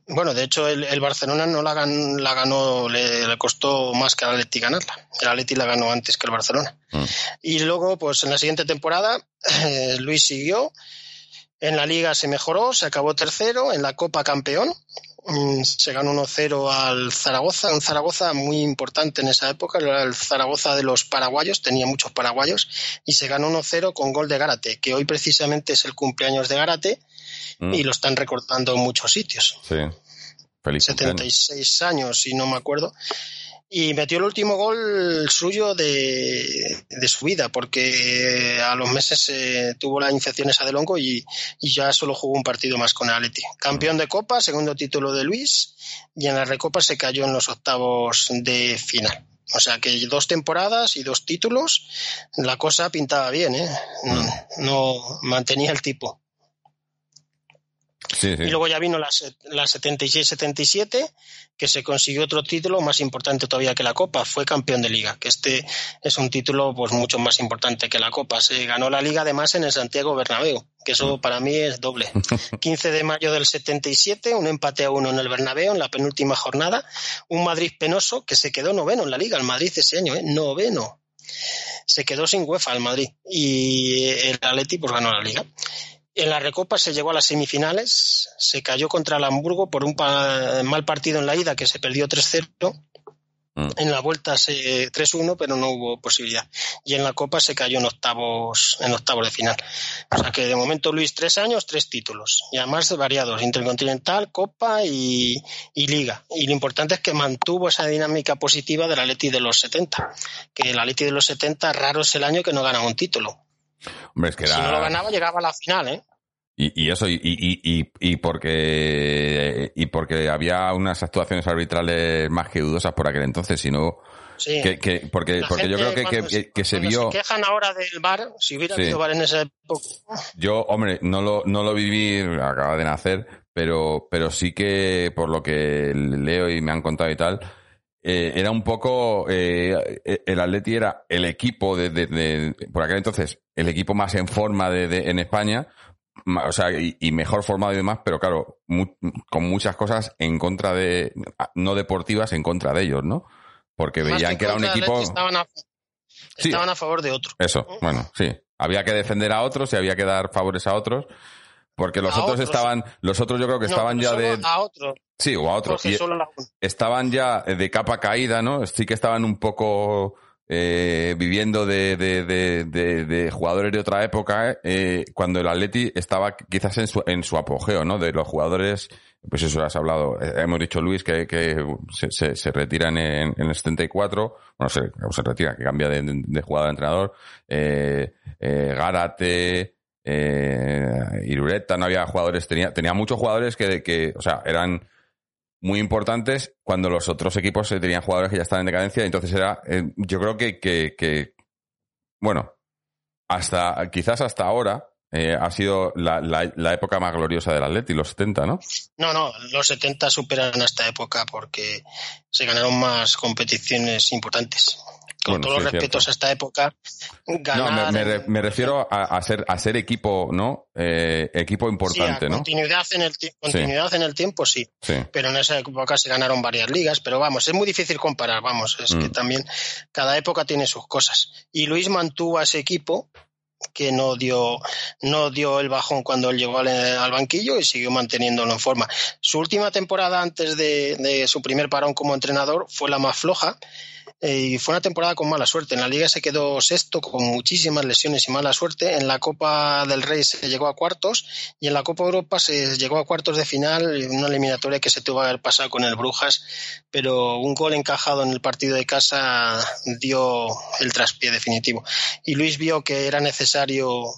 Bueno, de hecho, el, Barcelona no la, la ganó, le, costó más que al Atleti ganarla. El Atleti la ganó antes que el Barcelona. Mm. Y luego, pues en la siguiente temporada, eh, Luis siguió. En la Liga se mejoró, se acabó tercero. En la Copa campeón, se ganó 1-0 al Zaragoza, un Zaragoza muy importante en esa época, era el Zaragoza de los paraguayos, tenía muchos paraguayos, y se ganó 1-0 con gol de Gárate, que hoy precisamente es el cumpleaños de Gárate, Mm. y lo están recortando en muchos sitios. Sí. Feliz 76 años, si no me acuerdo. Y metió el último gol suyo de, de su vida, porque a los meses eh, tuvo la infección esa del hongo y, y, ya solo jugó un partido más con el Atleti. Campeón de Copa, segundo título de Luis, y en la Recopa se cayó en los octavos de final. O sea que dos temporadas y dos títulos, la cosa pintaba bien, ¿eh? Mm. no mantenía el tipo. Y luego ya vino la, la 76-77, que se consiguió otro título más importante todavía que la Copa, fue campeón de liga, que este es un título pues mucho más importante que la Copa. Se ganó la liga además en el Santiago Bernabéu, que eso mm. para mí es doble. 15 de mayo del 77, un empate a uno en el Bernabéu en la penúltima jornada, un Madrid penoso que se quedó noveno en la liga, el Madrid ese año, ¿eh? noveno. Se quedó sin UEFA el Madrid y el Atleti pues ganó la liga. En la Recopa se llegó a las semifinales, se cayó contra el Hamburgo por un mal partido en la ida que se perdió 3-0. Mm. En la vuelta se 3-1, pero no hubo posibilidad. Y en la Copa se cayó en octavos, en octavos de final. O sea que de momento Luis, tres años, tres títulos. Y además variados, Intercontinental, Copa y, Liga. Y lo importante es que mantuvo esa dinámica positiva del Atleti de los 70. Que el Atleti de los 70 raro es el año que no gana un título. Hombre, es que Si no lo ganaba, llegaba a la final, ¿eh? Y, eso, y, y, y, porque y porque había unas actuaciones arbitrales más que dudosas por aquel entonces, sino sí. que, porque, porque yo creo que, que, se vio. Se quejan ahora del bar, si hubiera habido bar en esa época. Yo, hombre, no lo, no lo viví, acaba de nacer, pero, pero sí que por lo que leo y me han contado y tal, eh, era un poco, eh, el Atleti era el equipo de, de, por aquel entonces, el equipo más en forma de, en España, o sea, y, mejor formado y demás, pero claro, con muchas cosas en contra de, no deportivas, en contra de ellos, ¿no? Porque veían que, era un equipo... Estaban a, estaban a favor de otro. Eso, bueno, sí. Había que defender a otros y había que dar favores a otros. Porque los otros, estaban, los otros yo creo que estaban ya de... A otros. Sí, o a otros. estaban ya de capa caída, ¿no? Sí que estaban un poco eh, viviendo de, de, de, de, jugadores de otra época, eh, cuando el Atleti estaba quizás en su, en su apogeo, ¿no? De los jugadores, pues eso has hablado, eh, hemos dicho Luis que, que se, se, se retiran en, en, el 74, bueno, se, se retira, que cambia de, de jugador a entrenador, eh, eh, Gárate, eh, Irureta, no había jugadores, tenía, tenía muchos jugadores que, que, o sea, eran, muy importantes cuando los otros equipos tenían jugadores que ya estaban en decadencia. Entonces era, eh, yo creo que, que, que, bueno, hasta, quizás hasta ahora, eh, ha sido la, la, la, época más gloriosa del Atleti, los 70, ¿no? No, no, los 70 superan esta época porque se ganaron más competiciones importantes con todos los respetos a esta época. no, me, refiero a, ser, a ser equipo, ¿no? Eh, equipo importante, ¿no? Continuidad en el, continuidad en el tiempo, sí. Pero en esa época se ganaron varias ligas, pero vamos, es muy difícil comparar, vamos, es que mm. también cada época tiene sus cosas. Y Luis mantuvo a ese equipo que no dio, no dio el bajón cuando él llegó al, banquillo y siguió manteniéndolo en forma. Su última temporada antes de, de su primer parón como entrenador fue la más floja y fue una temporada con mala suerte. En la liga se quedó sexto con muchísimas lesiones y mala suerte. En la Copa del Rey se llegó a cuartos y en la Copa Europa se llegó a cuartos de final, una eliminatoria que se tuvo que haber pasado con el Brujas, pero un gol encajado en el partido de casa dio el traspié definitivo. Y Luis vio que era necesario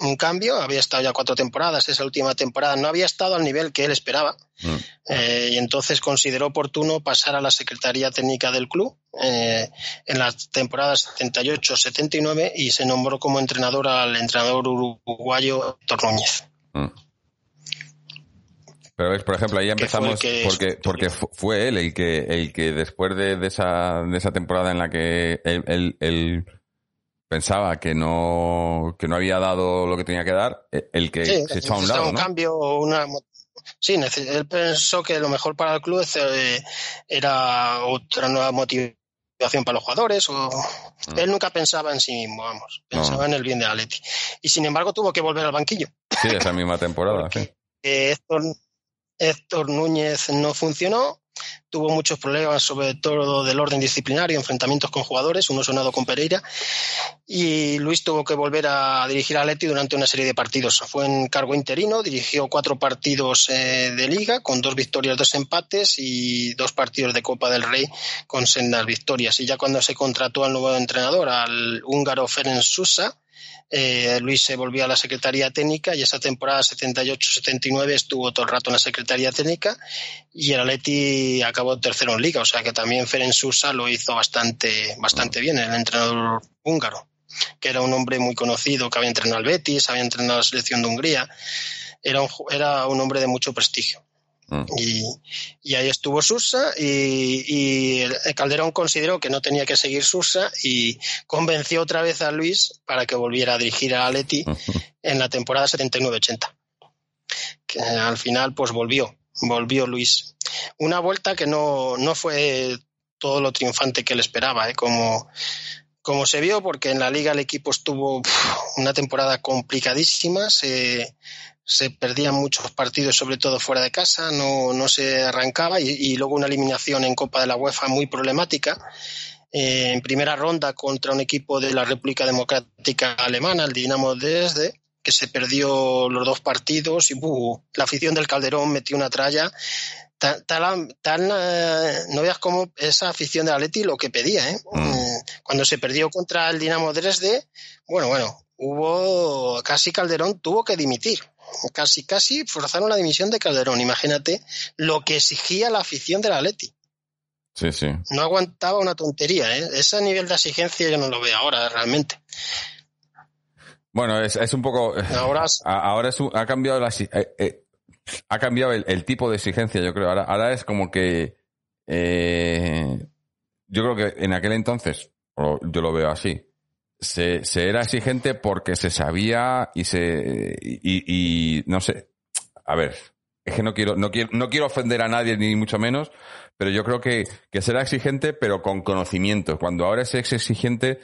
un cambio, había estado ya cuatro temporadas, esa última temporada no había estado al nivel que él esperaba mm. eh, y entonces consideró oportuno pasar a la Secretaría Técnica del club eh, en las temporadas 78-79 y se nombró como entrenador al entrenador uruguayo Héctor Núñez. Mm. Pero ves, por ejemplo, ahí empezamos porque, porque fue él el que, el que después de, de, esa, de esa temporada en la que él, él pensaba que no, que no había dado lo que tenía que dar, eh, el que se echó a un lado. Un cambio, una, sí, él pensó que lo mejor para el club eh, era otra nueva motivación para los jugadores. O... Mm. Él nunca pensaba en sí mismo, vamos, pensaba en el bien de Atleti. Y sin embargo tuvo que volver al banquillo. Sí, esa misma temporada. sí. Héctor, Héctor Núñez no funcionó tuvo muchos problemas, sobre todo del orden disciplinario, enfrentamientos con jugadores, uno sonado con Pereira, y Luis tuvo que volver a dirigir a Leti durante una serie de partidos. Fue en cargo interino, dirigió cuatro partidos eh, de liga, con dos victorias, dos empates y dos partidos de Copa del Rey con sendas victorias. Y ya cuando se contrató al nuevo entrenador, al húngaro Ferenc Susa, eh, Luis se volvió a la Secretaría Técnica y esa temporada 78-79 estuvo todo el rato en la Secretaría Técnica y el Atleti acabó tercero en Liga, o sea que también Ferenc Sousa lo hizo bastante, bastante bien, el entrenador húngaro, que era un hombre muy conocido, que había entrenado al Betis, había entrenado a la selección de Hungría, era era un hombre de mucho prestigio. Mm. Y, ahí estuvo Susa y, Calderón consideró que no tenía que seguir Susa y convenció otra vez a Luis para que volviera a dirigir a Aleti en la temporada 79-80. Que al final pues volvió, volvió Luis. Una vuelta que no, no fue todo lo triunfante que él esperaba, ¿eh? como, como se vio, porque en la liga el equipo estuvo una temporada complicadísima, se, se perdían muchos partidos, sobre todo fuera de casa, no, no se arrancaba y, luego una eliminación en Copa de la UEFA muy problemática. Eh, en primera ronda contra un equipo de la República Democrática Alemana, el Dinamo Dresde, que se perdió los dos partidos y la afición del Calderón metió una tralla. Tan, eh, no veas cómo esa afición de Atleti lo que pedía. ¿eh? Mm. ¿eh? Cuando se perdió contra el Dinamo Dresde, bueno, bueno, hubo casi Calderón tuvo que dimitir casi, casi forzaron la dimisión de Calderón. Imagínate lo que exigía la afición de la Atleti. Sí, sí. No aguantaba una tontería, ¿eh? Ese nivel de exigencia yo no lo veo ahora, realmente. Bueno, es, es un poco. Ahora, ahora ha cambiado la, eh, eh, ha cambiado el, tipo de exigencia, yo creo. Ahora, ahora es como que. Eh, yo creo que en aquel entonces, yo lo veo así, se, se era exigente porque se sabía y se y, y, no sé a ver es que no quiero no quiero no quiero ofender a nadie ni mucho menos pero yo creo que que será exigente pero con conocimiento. Cuando ahora es exigente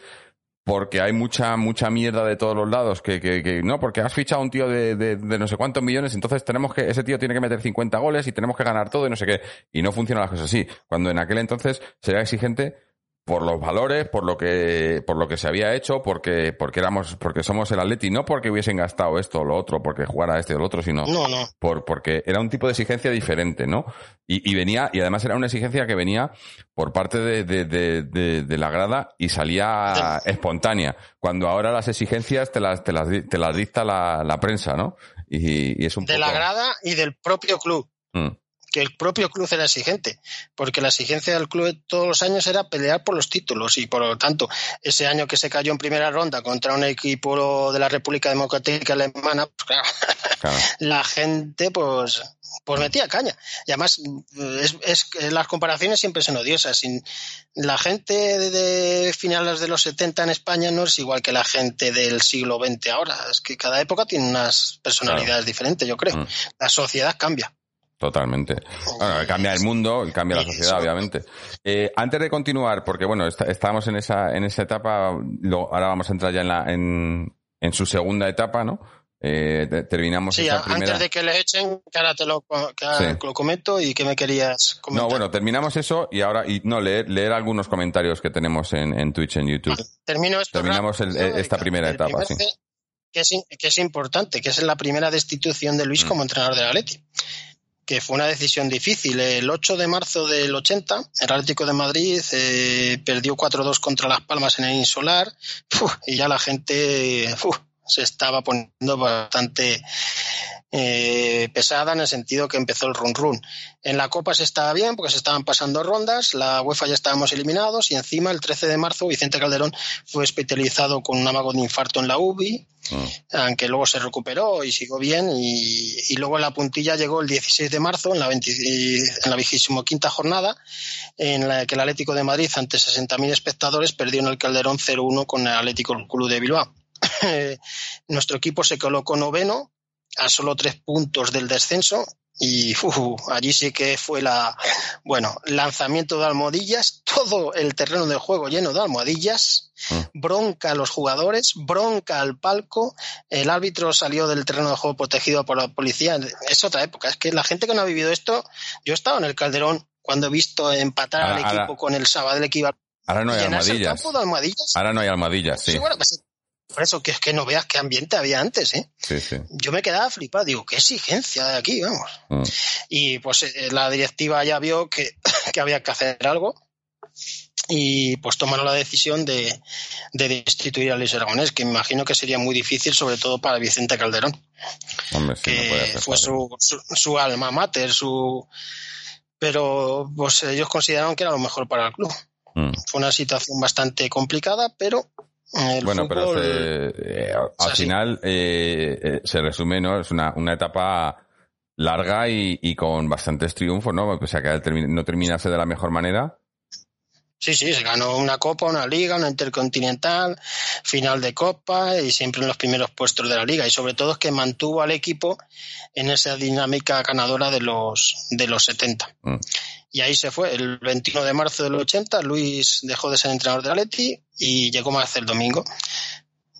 porque hay mucha mucha mierda de todos los lados que, que, que no porque has fichado a un tío de, de, de, no sé cuántos millones entonces tenemos que ese tío tiene que meter 50 goles y tenemos que ganar todo y no sé qué y no funcionan las cosas así. Cuando en aquel entonces será exigente por los valores, por lo que, por lo que se había hecho, porque, porque éramos, porque somos el Atleti, no porque hubiesen gastado esto o lo otro, porque jugara este o lo otro, sino no, no. por, porque era un tipo de exigencia diferente, ¿no? Y, y venía, y además era una exigencia que venía por parte de, de, de, de, la grada y salía espontánea. Cuando ahora las exigencias te las, te las, te las dicta la, la prensa, ¿no? Y, y es un de poco... la grada y del propio club. Mm. Que el propio club era exigente, porque la exigencia del club todos los años era pelear por los títulos y por lo tanto ese año que se cayó en primera ronda contra un equipo de la República Democrática Alemana, pues claro, Claro. la gente pues pues metía caña. Y además es, es- las comparaciones siempre son odiosas. La gente de, de finales de los 70 en España no es igual que la gente del siglo XX ahora. Es que cada época tiene unas personalidades diferentes, yo creo. Mm. La sociedad cambia. Totalmente. Bueno, cambia el mundo cambia la sociedad, obviamente. Eh, antes de continuar, porque bueno, está- estábamos en esa, en esa etapa, lo- ahora vamos a entrar ya en, la, en, en su segunda etapa, ¿no? Eh, te- terminamos Sí, esa a- primera. antes de que le echen, que ahora te lo, que ahora Sí. lo comento y que me querías comentar. No, bueno, terminamos eso y ahora, y no, leer, leer algunos comentarios que tenemos en, en Twitch, en YouTube. Termino esto Terminamos el- rápido, esta primera etapa, primer sí. Que es, in- que es importante, que es la primera destitución de Luis Mm. como entrenador del Atleti. Que fue una decisión difícil. El 8 de marzo del 80, el Atlético de Madrid eh, perdió 4-2 contra Las Palmas en el Insolar. Uf, y ya la gente se estaba poniendo bastante eh, pesada en el sentido que empezó el run run. En la Copa se estaba bien porque se estaban pasando rondas, la UEFA ya estábamos eliminados y encima el 13 de marzo Vicente Calderón fue hospitalizado con un amago de infarto en la UBI, Mm. aunque luego se recuperó y siguió bien y, y luego la puntilla llegó el 16 de marzo en la, 20 en la 25 jornada en la que el Atlético de Madrid ante 60.000 espectadores perdió en el Calderón 0-1 con el Atlético Club de Bilbao. Nuestro equipo se colocó noveno a solo tres puntos del descenso y uf, allí sí que fue la bueno lanzamiento de almohadillas todo el terreno de juego lleno de almohadillas Mm. bronca a los jugadores bronca al palco el árbitro salió del terreno de juego protegido por la policía es otra época es que la gente que no ha vivido esto yo he estado en el Calderón cuando he visto empatar Ahora- al equipo ahora- con el Sabadell iba Ahora no hay almohadillas. Ahora no hay almohadillas, sí. Sí, bueno, pues, por eso que es que no veas qué ambiente había antes ¿eh? Sí, sí. yo me quedaba flipado, digo, qué exigencia de aquí, vamos. Mm. Y pues eh, la directiva ya vio que, que había que hacer algo y pues tomaron la decisión de, de destituir a Luis Aragonés, que me imagino que sería muy difícil, sobre todo para Vicente Calderón, Hombre, sí, que fue su, su, su alma mater, su... Pero pues ellos consideraron que era lo mejor para el club. Mm. Fue una situación bastante complicada, pero el Bueno, pero se- eh, al sea, final eh, eh, se resume, ¿no? Es una, una etapa larga y, y con bastantes triunfos, ¿no? O sea, que no terminase de la mejor manera. Sí, sí, se ganó una Copa, una Liga, una Intercontinental, final de Copa y siempre en los primeros puestos de la Liga. Y sobre todo es que mantuvo al equipo en esa dinámica ganadora de los, de los 70. Mm. Y ahí se fue. El 21 de marzo del 80, Luis dejó de ser entrenador de Atleti y llegó más el domingo.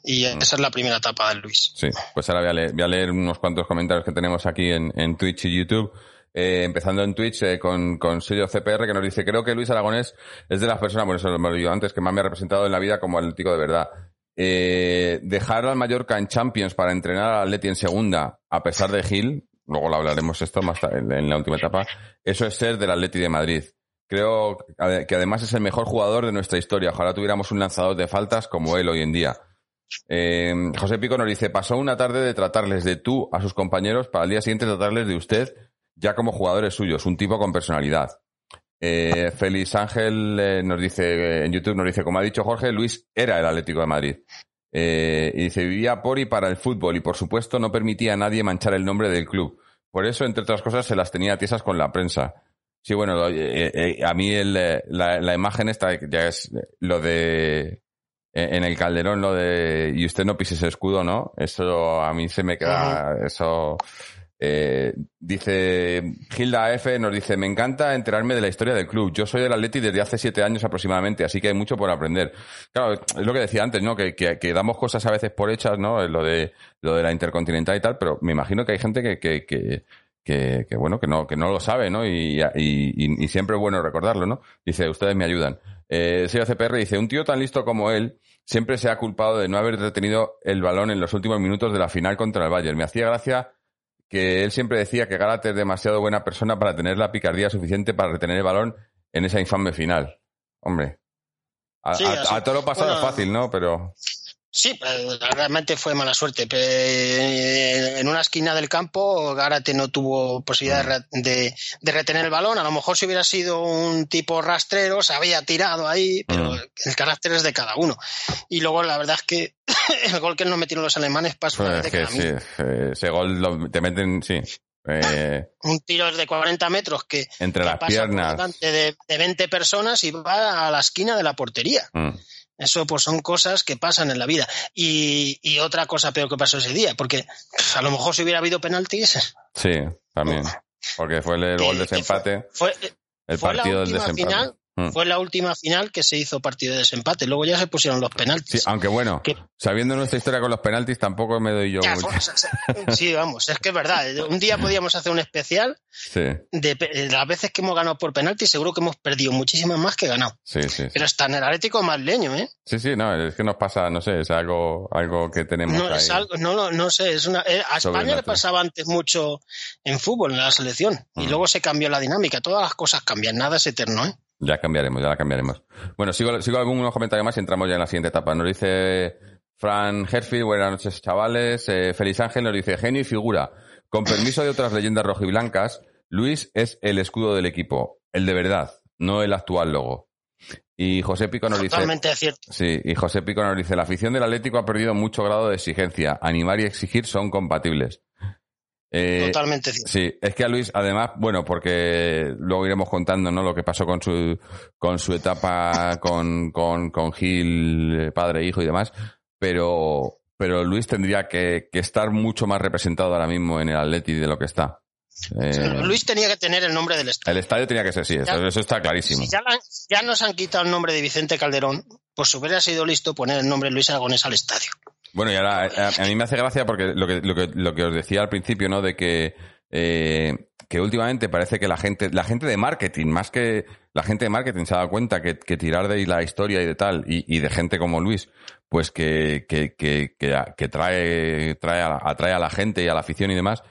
Y Mm. esa es la primera etapa de Luis. Sí, pues ahora voy a leer, voy a leer unos cuantos comentarios que tenemos aquí en, en Twitch y YouTube. Eh, empezando en Twitch eh, con, con Sergio CPR que nos dice, creo que Luis Aragonés es de las personas, bueno, eso lo hemos dicho antes, que más me ha representado en la vida como atlético de verdad. Eh, dejar al Mallorca en Champions para entrenar al Atleti en segunda, a pesar de Gil, luego lo hablaremos esto más en, la última etapa, eso es ser del Atleti de Madrid. Creo que además es el mejor jugador de nuestra historia. Ojalá tuviéramos un lanzador de faltas como él hoy en día. Eh, José Pico nos dice, pasó una tarde de tratarles de tú a sus compañeros para al día siguiente tratarles de usted ya como jugadores suyos, un tipo con personalidad. Eh, Félix Ángel eh, nos dice en YouTube, nos dice, como ha dicho Jorge, Luis era el Atlético de Madrid. Eh, y dice, vivía por y para el fútbol y por supuesto no permitía a nadie manchar el nombre del club. Por eso, entre otras cosas, se las tenía tiesas con la prensa. Sí, bueno, eh, eh, a mí el, eh, la, la imagen esta ya es lo de en el Calderón lo de y usted no pise ese escudo, ¿no? Eso a mí se me queda, eso eh, dice Gilda F nos dice me encanta enterarme de la historia del club. Yo soy del Atleti desde hace siete años aproximadamente, así que hay mucho por aprender. Claro, es lo que decía antes, ¿no? Que, que, damos cosas a veces por hechas, ¿no? Lo de lo de la intercontinental y tal, pero me imagino que hay gente que, que, que bueno, que no, que no lo sabe, ¿no? Y, y, siempre es bueno recordarlo, ¿no? Dice, ustedes me ayudan. Eh, CPR dice, un tío tan listo como él siempre se ha culpado de no haber detenido el balón en los últimos minutos de la final contra el Bayern. Me hacía gracia que él siempre decía que Galate es demasiado buena persona para tener la picardía suficiente para retener el balón en esa infame final. Hombre. A, todo lo pasado es fácil, ¿no? Pero. Sí, realmente fue mala suerte. En una esquina del campo, Gárate no tuvo posibilidad de, retener el balón. A lo mejor si hubiera sido un tipo rastrero, se había tirado ahí, pero mm. el carácter es de cada uno. Y luego la verdad es que el gol que nos metieron los alemanes pasó pues que sí, eh, ese gol te meten, sí. Eh, un tiro de 40 metros que entre las piernas de, de, 20 personas y va a la esquina de la portería. Mm. Eso pues son cosas que pasan en la vida. Y, y, otra cosa peor que pasó ese día, porque a lo mejor si hubiera habido penaltis. Sí, también. Porque fue el gol de desempate. Fue, el partido del desempate. Mm. Fue la última final que se hizo partido de desempate. Luego ya se pusieron los penaltis. Sí, aunque bueno, sabiendo nuestra historia con los penaltis, tampoco me doy yo. sí, vamos, es que es verdad. Un día podíamos hacer un especial de, las veces que hemos ganado por penaltis. Seguro que hemos perdido muchísimas más que ganado. Sí, sí. Pero está en el Atlético más leño, ¿eh? Sí, sí, no, es que nos pasa, no sé, es algo, algo que tenemos. No, Es algo, no, no sé, es una. Eh, a España le pasaba antes mucho en fútbol, en la selección, y luego se cambió la dinámica. Todas las cosas cambian, nada es eterno, ¿eh? Ya cambiaremos, ya la cambiaremos. Bueno, sigo, sigo algunos comentarios más y entramos ya en la siguiente etapa. Nos dice Fran Herfield, buenas noches chavales. Eh, Feliz Ángel nos dice, genio y figura. Con permiso de otras leyendas rojiblancas, Luis es el escudo del equipo, el de verdad, no el actual logo. Y José Pico nos dice. Totalmente cierto. Sí, y José Pico nos dice: la afición del Atlético ha perdido mucho grado de exigencia. Animar y exigir son compatibles. Eh, Totalmente Sí, es que a Luis, además, bueno, porque luego iremos contando, ¿no? Lo que pasó con su, con su etapa con, con, con Gil, padre, hijo y demás, pero, pero Luis tendría que, estar mucho más representado ahora mismo en el Atleti de lo que está. Eh, Luis tenía que tener el nombre del estadio. El estadio tenía que ser, sí, eso, está clarísimo. ya, ya, nos han quitado el nombre de Vicente Calderón, pues hubiera sido listo poner el nombre de Luis Aragonés al estadio. Bueno, y ahora a, mí me hace gracia porque lo que, lo que, lo que os decía al principio, ¿no? De que, eh, que últimamente parece que la gente, la gente de marketing, más que la gente de marketing se ha dado cuenta que, tirar de la historia y de tal, y, y de gente como Luis, pues que, que, que, que trae, trae a, atrae a la gente y a la afición y demás,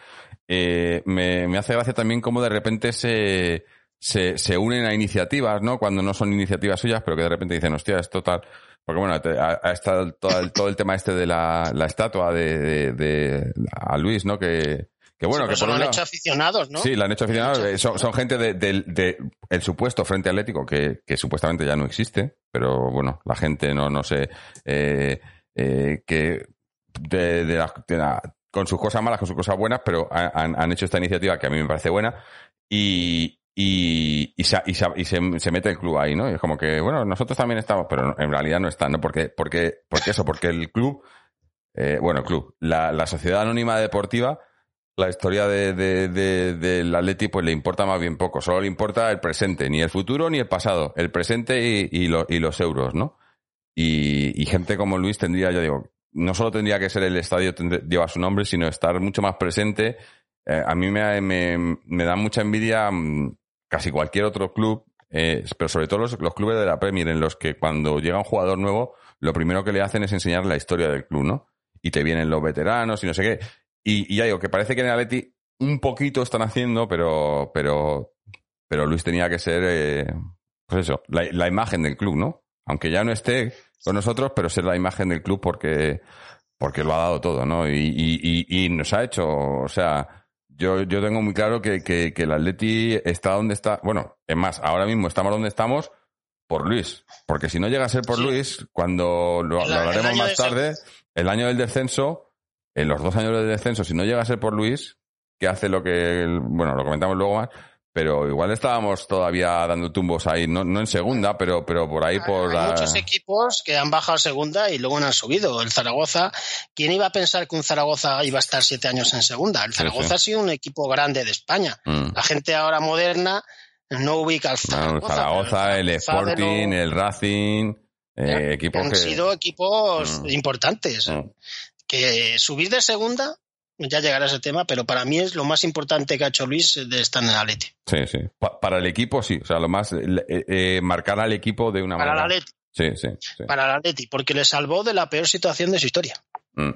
eh, me, me hace gracia también cómo de repente se, se, se unen a iniciativas, ¿no? Cuando no son iniciativas suyas, pero que de repente dicen, hostia, esto tal. Porque bueno, ha, estado todo el, todo el tema este de la, la estatua de, de, a Luis, ¿no? Que, que bueno, que por lo han hecho aficionados, ¿no? Sí, lo han hecho aficionados. Eh, son, son, gente del de, de, el supuesto Frente Atlético, que, que, supuestamente ya no existe, pero bueno, la gente no, no sé, eh, eh, que de, de, la, con sus cosas malas, con sus cosas buenas, pero han, han hecho esta iniciativa que a mí me parece buena. Y, y, y, se, y, se, se, mete el club ahí, ¿no? Y es como que, bueno, nosotros también estamos, pero en realidad no están, ¿no? Porque, porque, porque eso, porque el club, eh, bueno, el club, la, la sociedad anónima deportiva, la historia de, de, de, del Atleti, pues le importa más bien poco. Solo le importa el presente, ni el futuro ni el pasado. El presente y, y, y los euros, ¿no? Y, y, gente como Luis tendría, ya digo, no solo tendría que ser el estadio lleva su nombre, sino estar mucho más presente. Eh, a mí me, me, me, da mucha envidia mm, casi cualquier otro club, eh, pero sobre todo los, clubes de la Premier, en los que cuando llega un jugador nuevo, lo primero que le hacen es enseñar la historia del club, ¿no? Y te vienen los veteranos y no sé qué. Y, ya digo, que parece que en el Atleti un poquito están haciendo, pero, pero, pero Luis tenía que ser, eh, pues eso, la, imagen del club, ¿no? Aunque ya no esté con nosotros, pero ser la imagen del club porque, porque lo ha dado todo, ¿no? Y, y, y nos ha hecho, o sea, yo, yo tengo muy claro que, que, que el Atleti está donde está. Bueno, es más, ahora mismo estamos donde estamos por Luis. Porque si no llega a ser por Luis, cuando lo, hablaremos más tarde, el año del descenso, en los dos años del descenso, si no llega a ser por Luis, que hace lo que, bueno, lo comentamos luego más, pero igual estábamos todavía dando tumbos ahí, no, no en segunda, pero, pero por ahí por Hay la... muchos equipos que han bajado a segunda y luego no han subido. El Zaragoza, ¿quién iba a pensar que un Zaragoza iba a estar siete años en segunda? El Zaragoza sí. ha sido un equipo grande de España. Mm. La gente ahora moderna no ubica al Bueno, el Zaragoza. Zaragoza, el Zaragoza de Sporting, lo- el Racing, eh, equipos han que... sido equipos Mm. importantes. Mm. Que subir de segunda, ya llegará ese tema, pero para mí es lo más importante que ha hecho Luis de estar en el Atleti. Sí, sí. Pa- para el equipo, sí. O sea, lo más... eh, eh, marcar al equipo de una Para el manera... Atleti, Sí, sí, sí. para el Atleti, porque le salvó de la peor situación de su historia. Mm.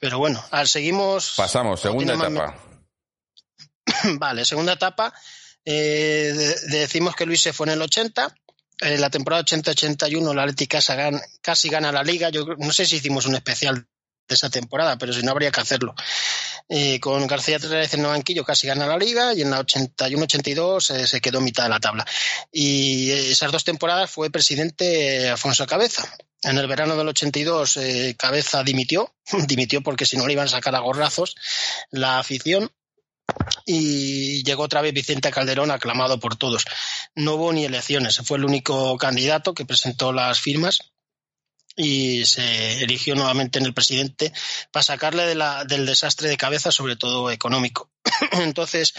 Pero bueno, al seguimos. Pasamos, segunda más- etapa. Vale, segunda etapa. Eh, de- decimos que Luis se fue en el 80. En la temporada 80-81 la Atleti casi gana, casi gana la liga. Yo no sé si hicimos un especial de esa temporada, pero si no habría que hacerlo. Eh, con García Trérez en el banquillo casi gana la liga y en la 81-82 eh, se quedó mitad de la tabla. Y esas dos temporadas fue presidente Alfonso Cabeza. En el verano del 82 eh, Cabeza dimitió, dimitió porque si no le iban a sacar a gorrazos la afición y llegó otra vez Vicente Calderón aclamado por todos. No hubo ni elecciones, fue el único candidato que presentó las firmas y se eligió nuevamente en el presidente para sacarle de la- del desastre de cabeza, sobre todo económico. Entonces,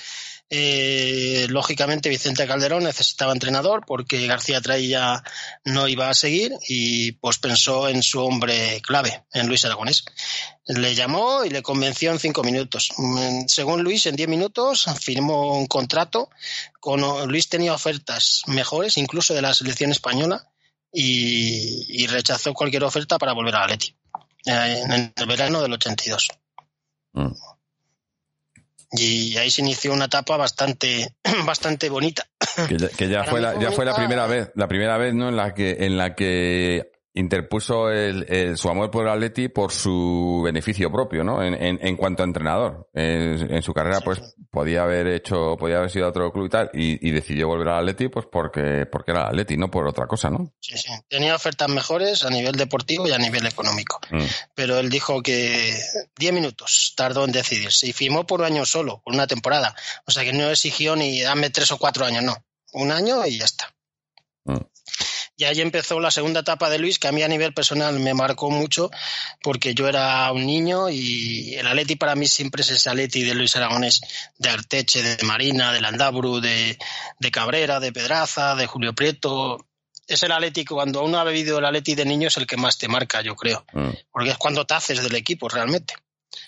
eh, lógicamente Vicente Calderón necesitaba entrenador porque García Trailla no iba a seguir y pues pensó en su hombre clave, en Luis Aragonés. Le llamó y le convenció en cinco minutos. Mm, Según Luis, en diez minutos firmó un contrato. Con, Luis tenía ofertas mejores, incluso de la selección española, y, y rechazó cualquier oferta para volver a Atleti eh, en el verano del 82. Mm. Y ahí se inició una etapa bastante, bastante bonita. Que ya, que ya Para fue la, ya fue la primera vez, la primera vez, ¿no? En la que, en la que interpuso el, el- su amor por el Atleti por su beneficio propio, ¿no? En, en, en cuanto a entrenador. En, en su carrera, pues, podía haber hecho, podía haber sido a otro club y tal, y, y decidió volver al Atleti, pues, porque, porque era el Atleti, no por otra cosa, ¿no? Sí, sí. Tenía ofertas mejores a nivel deportivo y a nivel económico. Mm. Pero él dijo que 10 minutos tardó en decidirse y firmó por un año solo, por una temporada. O sea que no exigió ni dame tres o cuatro años, no. Un año y ya está. Mm. Y ahí empezó la segunda etapa de Luis, que a mí a nivel personal me marcó mucho, porque yo era un niño y el Atleti para mí siempre es ese Atleti de Luis Aragonés, de Arteche, de Marina, de Landaburu, de, de Cabrera, de Pedraza, de Julio Prieto. Es el Atleti que cuando uno ha bebido el Atleti de niño es el que más te marca, yo creo, Mm. porque es cuando te haces del equipo realmente.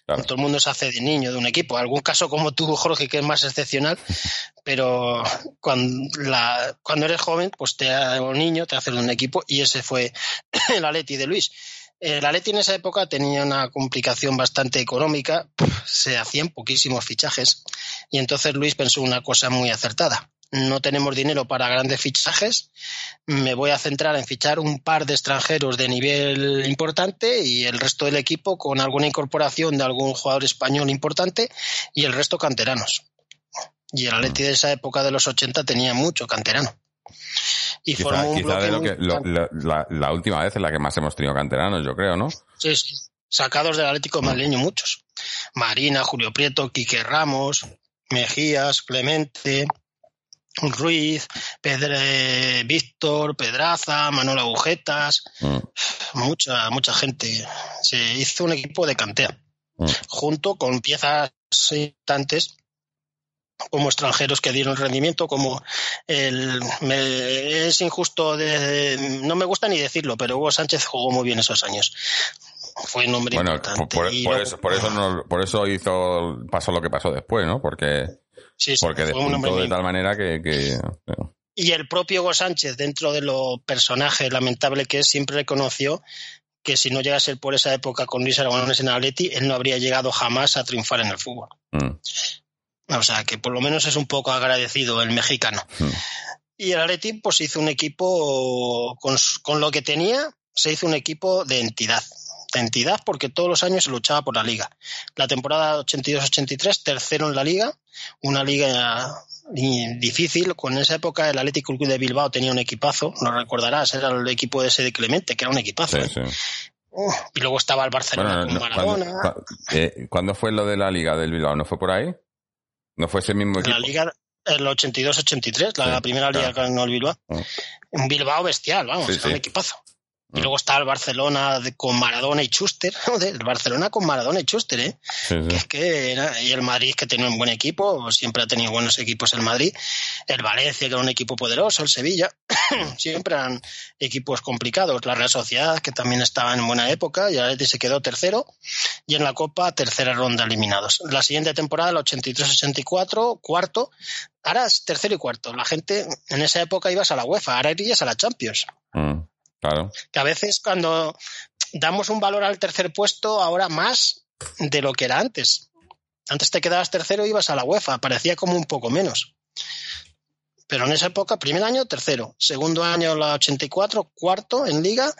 Claro. Todo el mundo se hace de niño de un equipo. Algún caso como tú, Jorge, que es más excepcional, pero cuando, la, cuando eres joven, pues te o niño, te haces de un equipo y ese fue el Atleti de Luis. El Atleti en esa época tenía una complicación bastante económica, se hacían poquísimos fichajes y entonces Luis pensó una cosa muy acertada. No tenemos dinero para grandes fichajes, me voy a centrar en fichar un par de extranjeros de nivel importante y el resto del equipo con alguna incorporación de algún jugador español importante y el resto canteranos. Y el Atleti de esa época de los 80 tenía mucho canterano. Y Quizá, formó un quizá bloque de lo muy que, lo- importante. lo- la, la última vez en la que más hemos tenido canteranos, yo creo, ¿no? Sí, sí. Sacados del Atlético madrileño muchos. Marina, Julio Prieto, Quique Ramos, Mejías, Clemente, Ruiz, Pedre, Víctor, Pedraza, Manuel Agujetas, Mm. mucha, mucha gente. Se hizo un equipo de cantera, Mm. junto con piezas importantes como extranjeros que dieron rendimiento, como el me- es injusto de no me gusta ni decirlo, pero Hugo Sánchez jugó muy bien esos años. Fue un hombre Bueno, importante. por, Y por eso, por eso no- por eso hizo, pasó lo que pasó después, ¿no? Porque, sí, sí, porque fue un hombre despuntó de tal manera que, que- Y el propio Hugo Sánchez, dentro de lo personaje lamentable que es, siempre reconoció que si no llega a ser por esa época con Luis Aragonés en Atleti, él no habría llegado jamás a triunfar en el fútbol. Mm, O sea, que por lo menos es un poco agradecido el mexicano. mm. Y el Atleti pues hizo un equipo con lo que tenía, se hizo un equipo de entidad. Entidad porque todos los años se luchaba por la liga. La temporada 82-83, tercero en la liga, una liga difícil. Con esa época el Atlético Club de Bilbao tenía un equipazo, lo recordarás, era el equipo ese de Clemente, que era un equipazo. Sí, ¿eh? sí. Uh, y luego estaba el Barcelona Bueno, con Maradona. ¿cuándo, cua- eh, ¿cuándo fue lo de la Liga del Bilbao? ¿No fue por ahí? ¿No fue ese mismo equipo? la liga, El 82-83, la, primera liga que ganó el Bilbao. Mm. Un Bilbao bestial, vamos, era un equipazo. Y luego está el Barcelona de- con Maradona y Schuster. Joder, el Barcelona con Maradona y Schuster, ¿eh? Sí, sí. Que es que era- y el Madrid que tenía un buen equipo, siempre ha tenido buenos equipos el Madrid, el Valencia que era un equipo poderoso, el Sevilla, siempre eran equipos complicados, la Real Sociedad que también estaba en buena época y Atleti se quedó tercero y en la Copa tercera ronda eliminados. La siguiente temporada, el 83-64, cuarto, ahora es tercero y cuarto. La gente en esa época ibas a la UEFA, ahora irías a la Champions Mm, claro. que a veces cuando damos un valor al tercer puesto, ahora más de lo que era antes. Antes te quedabas tercero y ibas a la UEFA, parecía como un poco menos. Pero en esa época, primer año, tercero. Segundo año, la 84, cuarto en Liga.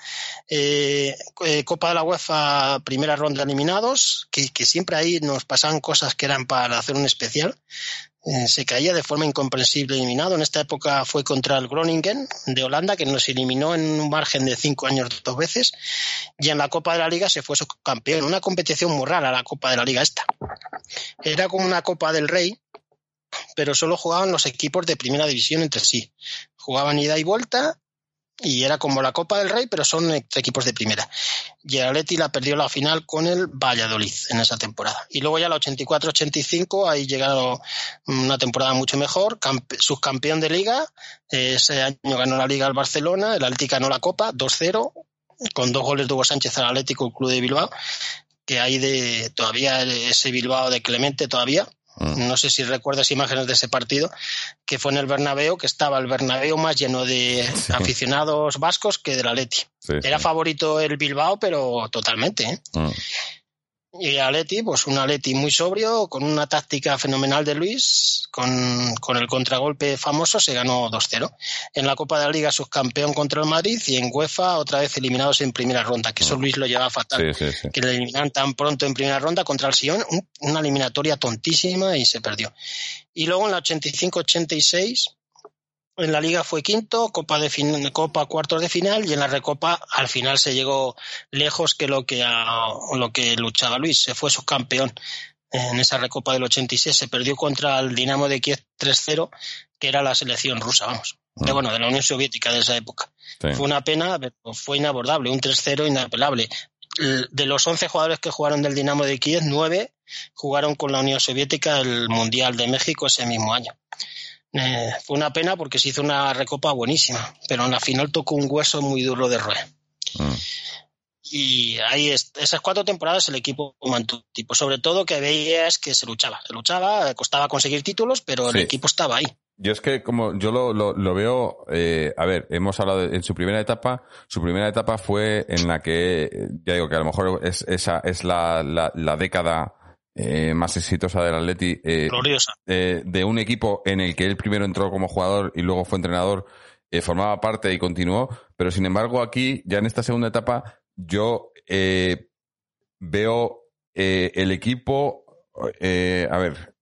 Eh, eh, Copa de la UEFA, primera ronda eliminados, que, que siempre ahí nos pasaban cosas que eran para hacer un especial. Eh, se caía de forma incomprensible eliminado. En esta época fue contra el Groningen de Holanda, que nos eliminó en un margen de cinco años dos veces. Y en la Copa de la Liga se fue subcampeón. Una competición muy rara, la Copa de la Liga esta. Era como una Copa del Rey, pero solo jugaban los equipos de primera división entre sí. Jugaban ida y vuelta y era como la Copa del Rey, pero son equipos de primera. Y el Atleti la perdió la final con el Valladolid en esa temporada. Y luego ya la 84-85, ahí llegaron una temporada mucho mejor, campe- subcampeón de liga, ese año ganó la liga el Barcelona, el Atleti ganó la Copa 2-0, con dos goles de Hugo Sánchez al Atlético Club de Bilbao, que hay de todavía ese Bilbao de Clemente todavía, Mm, no sé si recuerdas imágenes de ese partido, que fue en el Bernabéu, que estaba el Bernabéu más lleno de Sí. aficionados vascos que del Atleti. sí, Era sí. favorito el Bilbao, pero totalmente. ¿eh? Mm, Y el Atleti, pues un Atleti muy sobrio, con una táctica fenomenal de Luis, con, con el contragolpe famoso, se ganó 2-0. En la Copa de la Liga, subcampeón contra el Madrid, y en UEFA, otra vez eliminados en primera ronda, que eso Luis lo llevaba fatal sí, sí, sí. que le eliminan tan pronto en primera ronda contra el Sion, un- una eliminatoria tontísima y se perdió. Y luego en la 85-86, en la liga fue quinto, Copa de fin- Copa cuartos de final y en la Recopa al final se llegó lejos que lo que a- lo que luchaba Luis, se fue subcampeón. En esa Recopa del 86 se perdió contra el Dinamo de Kiev 3-0, que era la selección rusa, vamos. De, Mm. bueno, de la Unión Soviética de esa época. Sí. Fue una pena, pero fue inabordable, un 3-0 inapelable. De los 11 jugadores que jugaron del Dinamo de Kiev, 9 jugaron con la Unión Soviética el Mundial de México ese mismo año. Eh, fue una pena porque se hizo una recopa buenísima, pero en la final tocó un hueso muy duro de roer. Mm. Y ahí es- esas cuatro temporadas el equipo mantuvo tipo, sobre todo que veías que se luchaba, se luchaba, costaba conseguir títulos, pero Sí. el equipo estaba ahí. Yo es que como yo lo, lo, lo veo, eh, a ver, hemos hablado de- en su primera etapa, su primera etapa fue en la que, ya digo que a lo mejor es, esa es la, la, la década eh, más exitosa del Atleti, eh, Gloriosa. eh, de un equipo en el que él primero entró como jugador y luego fue entrenador, eh, formaba parte y continuó, pero sin embargo aquí, ya en esta segunda etapa, yo eh, veo eh, el equipo, eh, a ver,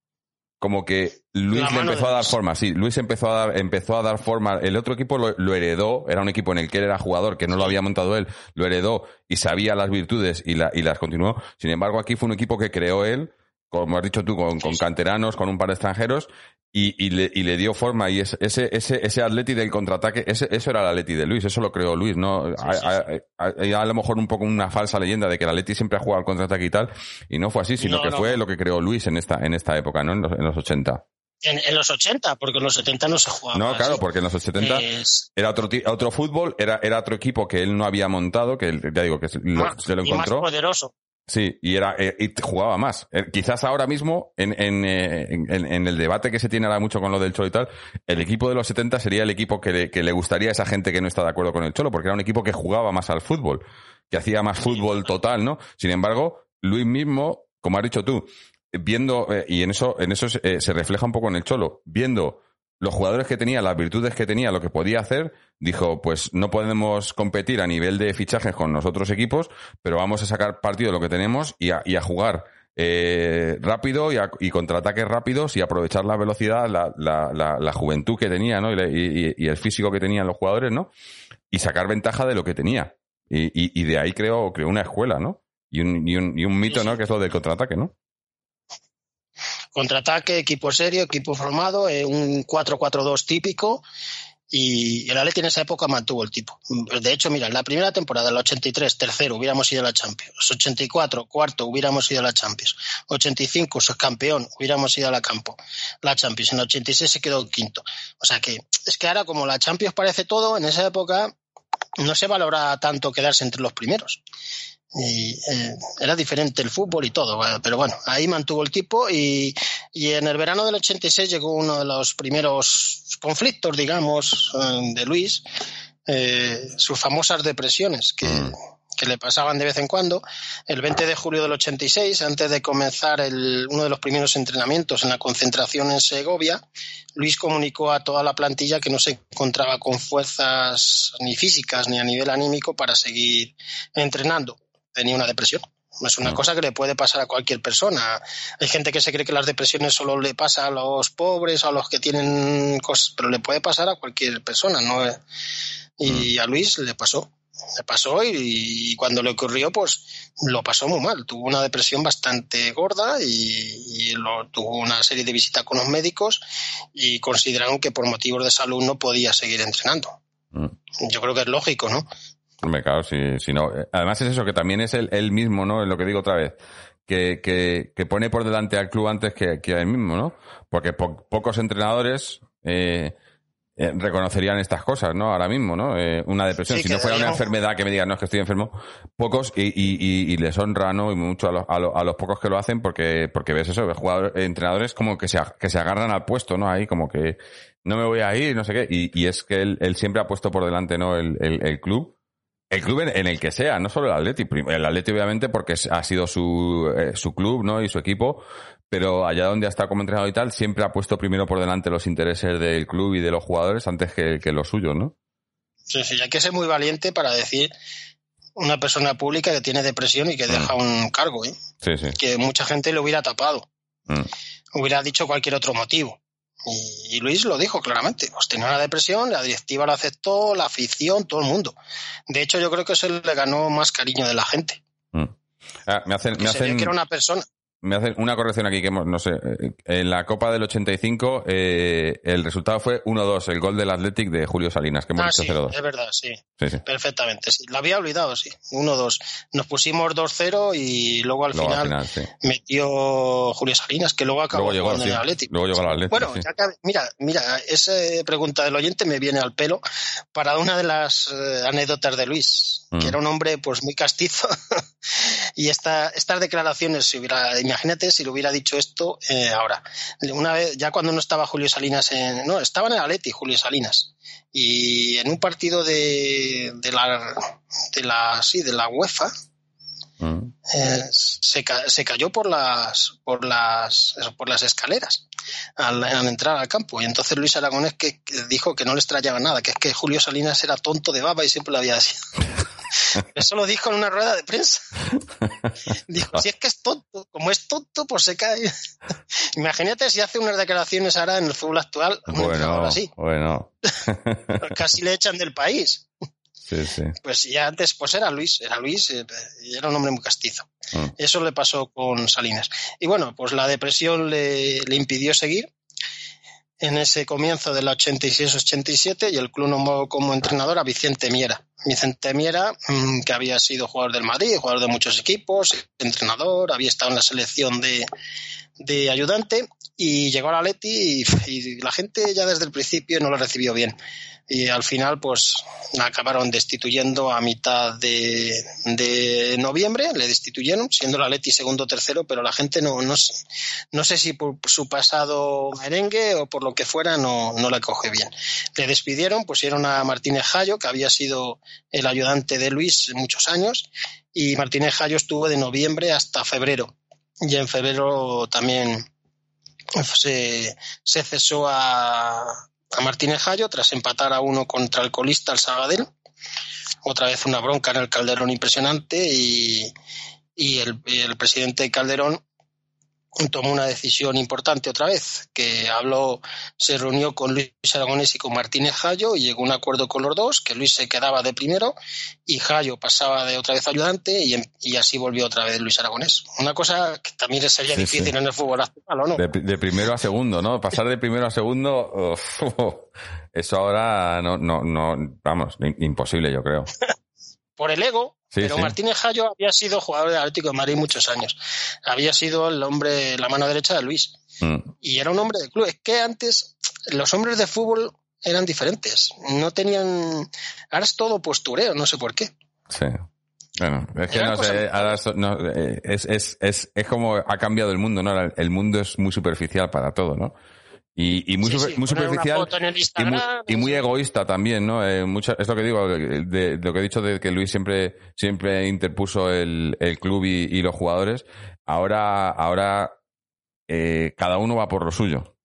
como que Luis le empezó a dar forma, sí, Luis empezó a dar, empezó a dar forma, el otro equipo lo, lo heredó, era un equipo en el que él era jugador, que no lo había montado él, lo heredó y sabía las virtudes y, la, y las continuó. Sin embargo, aquí fue un equipo que creó él, como has dicho tú, con, con canteranos, con un par de extranjeros, y, y, le, y le dio forma. Y ese, ese, ese, ese atleti del contraataque, ese, eso era el atleti de Luis, eso lo creó Luis, ¿no? Sí, sí, a, a- a- a lo mejor un poco una falsa leyenda de que el atleti siempre ha jugado al contraataque y tal, y no fue así, sino No, que no. fue lo que creó Luis en esta, en esta época, ¿no? En los, en los 80. En, en los 80, porque en los 70 no se jugaba. No, claro, así. porque en los 70 Es- era otro, otro fútbol, era, era otro equipo que él no había montado, que él, ya digo, que se lo, se lo y más encontró. poderoso. Sí, y era eh, y jugaba más. Eh, quizás ahora mismo, en, en, eh, en- en el debate que se tiene ahora mucho con lo del Cholo y tal, el equipo de los 70 sería el equipo que le, que le gustaría a esa gente que no está de acuerdo con el Cholo, porque era un equipo que jugaba más al fútbol, que hacía más fútbol total, ¿no? Sin embargo, Luis mismo, como has dicho tú, viendo, eh, y en eso, en eso se, eh, se refleja un poco en el Cholo, viendo los jugadores que tenía, las virtudes que tenía, lo que podía hacer, dijo, pues no podemos competir a nivel de fichajes con los otros equipos, pero vamos a sacar partido de lo que tenemos y a, y a jugar eh, rápido y, a- y contraataques rápidos y aprovechar la velocidad, la, la, la, la juventud que tenía, ¿no? Y, y- el físico que tenían los jugadores, ¿no? Y sacar ventaja de lo que tenía. Y, y, y de ahí creó, creó una escuela, ¿no? Y un, un mito, ¿no? Que es lo del contraataque, ¿no? Contraataque, equipo serio, equipo formado, eh, un 4-4-2 típico y el Atleti en esa época mantuvo el tipo. De hecho, mira, en la primera temporada, el 83, tercero, hubiéramos ido a la Champions. 84, cuarto, hubiéramos ido a la Champions. 85, subcampeón, hubiéramos ido a la campo. La Champions. En el 86 se quedó quinto. O sea que, es que ahora como la Champions parece todo, en esa época no se valora tanto quedarse entre los primeros y eh, era diferente el fútbol y todo, pero bueno, ahí mantuvo el tipo y, y, en el verano del 86 llegó uno de los primeros conflictos, digamos, eh, de Luis, eh, sus famosas depresiones que, mm. que, le pasaban de vez en cuando. El 20 de julio del 86, antes de comenzar el, uno de los primeros entrenamientos en la concentración en Segovia, Luis comunicó a toda la plantilla que no se encontraba con fuerzas ni físicas ni a nivel anímico para seguir entrenando tenía una depresión. Es una mm. cosa que le puede pasar a cualquier persona. Hay gente que se cree que las depresiones solo le pasa a los pobres o a los que tienen cosas, pero le puede pasar a cualquier persona, ¿no? Y mm. a Luis le pasó. Le pasó y, cuando le ocurrió, pues lo pasó muy mal. Tuvo una depresión bastante gorda y, lo, tuvo una serie de visitas con los médicos y consideraron que por motivos de salud no podía seguir entrenando. Mm. Yo creo que es lógico, ¿no? Me claro, si, si no. Eh, además es eso, que también es él, mismo, ¿no? Es lo que digo otra vez. Que, que, que, pone por delante al club antes que, que a él mismo, ¿no? Porque pocos entrenadores eh, eh, reconocerían estas cosas, ¿no? Ahora mismo, ¿no? una depresión. si no fuera una enfermedad que me digan, no, es que estoy enfermo, pocos y, y, y, les honra, ¿no? Y mucho a los, a, los, a los pocos que lo hacen porque, porque ves eso, ves jugadores, entrenadores como que se, que se agarran al puesto, ¿no? Ahí como que no me voy a ir, no sé qué. Y, y es que él, él siempre ha puesto por delante, ¿no? El, el, el club el club en, el que sea, no solo el Atleti. El Atleti, obviamente, porque ha sido su, eh, su club, ¿no? Y su equipo. Pero allá donde ha estado como entrenador y tal, siempre ha puesto primero por delante los intereses del club y de los jugadores antes que, que los suyos, ¿no? Sí, sí, hay que ser muy valiente para decir una persona pública que tiene depresión y que deja mm. un cargo, ¿eh? Sí, sí. Que mucha gente le hubiera tapado. Mm. Hubiera dicho cualquier otro motivo. Y, Luis lo dijo claramente, pues tenía una depresión, la directiva lo aceptó, la afición, todo el mundo. De hecho, yo creo que eso le ganó más cariño de la gente. Mm. Ah, me hacen, me hacen... que era una persona me hacen una corrección aquí que no sé. Eh, en la Copa del 85 eh, el resultado fue 1-2, el gol del Athletic de Julio Salinas, que hemos ah, dicho 0-2. Es verdad, sí. Perfectamente, sí. Lo había olvidado, sí. 1-2. Nos pusimos 2-0 y luego al final, metió Julio Salinas, que luego acabó luego llegó, en el Athletic. Luego llegó al Athletic. Bueno, mira, mira, esa pregunta del oyente me viene al pelo para una de las eh, anécdotas de Luis, que mm. era un hombre pues muy castizo y esta, estas declaraciones si hubiera imagínate si le hubiera dicho esto eh, ahora. Una vez, ya cuando no estaba Julio Salinas en, no, estaba en el Atleti Julio Salinas. Y en un partido de, de la, de la, sí, de la UEFA, mm. eh, se, se, cayó por las, por las, por las escaleras al, entrar al campo. Y entonces Luis Aragonés que, dijo que no le extrañaba nada, que es que Julio Salinas era tonto de baba y siempre lo había sido. Eso lo dijo en una rueda de prensa. Dijo, si es que es tonto, como es tonto, pues se cae. Imagínate si hace unas declaraciones ahora en el fútbol actual. Bueno, así. bueno. Casi le echan del país. Sí, sí. Pues ya antes, pues era Luis, era Luis, eh, era un hombre muy castizo. Mm. Eso le pasó con Salinas. Y bueno, pues la depresión le, le impidió seguir en ese comienzo del 86-87 y el club nombró como entrenador a Vicente Miera. Vicente Miera, mm, que había sido jugador del Madrid, jugador de muchos equipos, entrenador, había estado en la selección de, de ayudante y llegó a la Leti y, la gente ya desde el principio no lo recibió bien y al final pues acabaron destituyendo a mitad de, noviembre, le destituyeron, siendo la Leti segundo tercero, pero la gente no, no, no sé si por su pasado merengue o por lo que fuera no, no la coge bien. Le despidieron, pusieron a Martínez Jayo, que había sido el ayudante de Luis muchos años, y Martínez Jayo estuvo de noviembre hasta febrero. Y en febrero también se, se cesó a, a Martínez Jayo tras empatar a uno contra el colista el Sabadell. Otra vez una bronca en el Calderón impresionante y, el, presidente Calderón tomó una decisión importante otra vez, que habló, se reunió con Luis Aragonés y con Martínez Jayo y llegó a un acuerdo con los dos, que Luis se quedaba de primero y Jayo pasaba de otra vez ayudante y, y así volvió otra vez Luis Aragonés. Una cosa que también sería difícil en el fútbol actual, ¿o no? De, primero a segundo, ¿no? Pasar de primero a segundo, eso ahora no, no, no, vamos, imposible yo creo. Por el ego, pero Martínez Jayo había sido jugador de Atlético de Madrid muchos años. Había sido el hombre, la mano derecha de Luis. Mm. Y era un hombre de club. Es que antes los hombres de fútbol eran diferentes. No tenían. Ahora es todo postureo, no sé por qué. Sí. Bueno, es que no sé, ahora eh, es, es, es, es, como ha cambiado el mundo, ¿no? El mundo es muy superficial para todo, ¿no? Y, y muy, muy superficial y muy, egoísta también, ¿no? Eh, es lo que digo, de, lo que he dicho de que Luis siempre, siempre interpuso el, el club y, los jugadores. Ahora, ahora eh, cada uno va por lo suyo.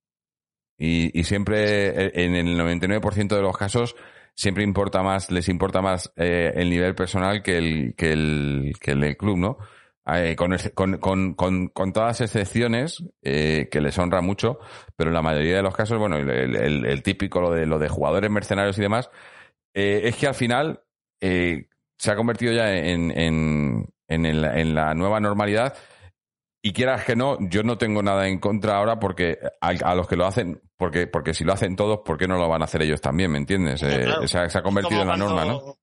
Y, y siempre, eh, en el 99% de los casos, siempre importa más, les importa más eh, el nivel personal que el, que el, que el del club, ¿no? Eh, con, con, con, con, todas excepciones eh, que les honra mucho, pero en la mayoría de los casos, bueno, el, el, típico, lo de, lo de jugadores mercenarios y demás, eh, es que al final se ha convertido ya en, en, en, en, la nueva normalidad. Y quieras que no, yo no tengo nada en contra ahora porque a, los que lo hacen, porque, porque si lo hacen todos, ¿por qué no lo van a hacer ellos también? ¿Me entiendes? se, ha, convertido en la norma, ¿no?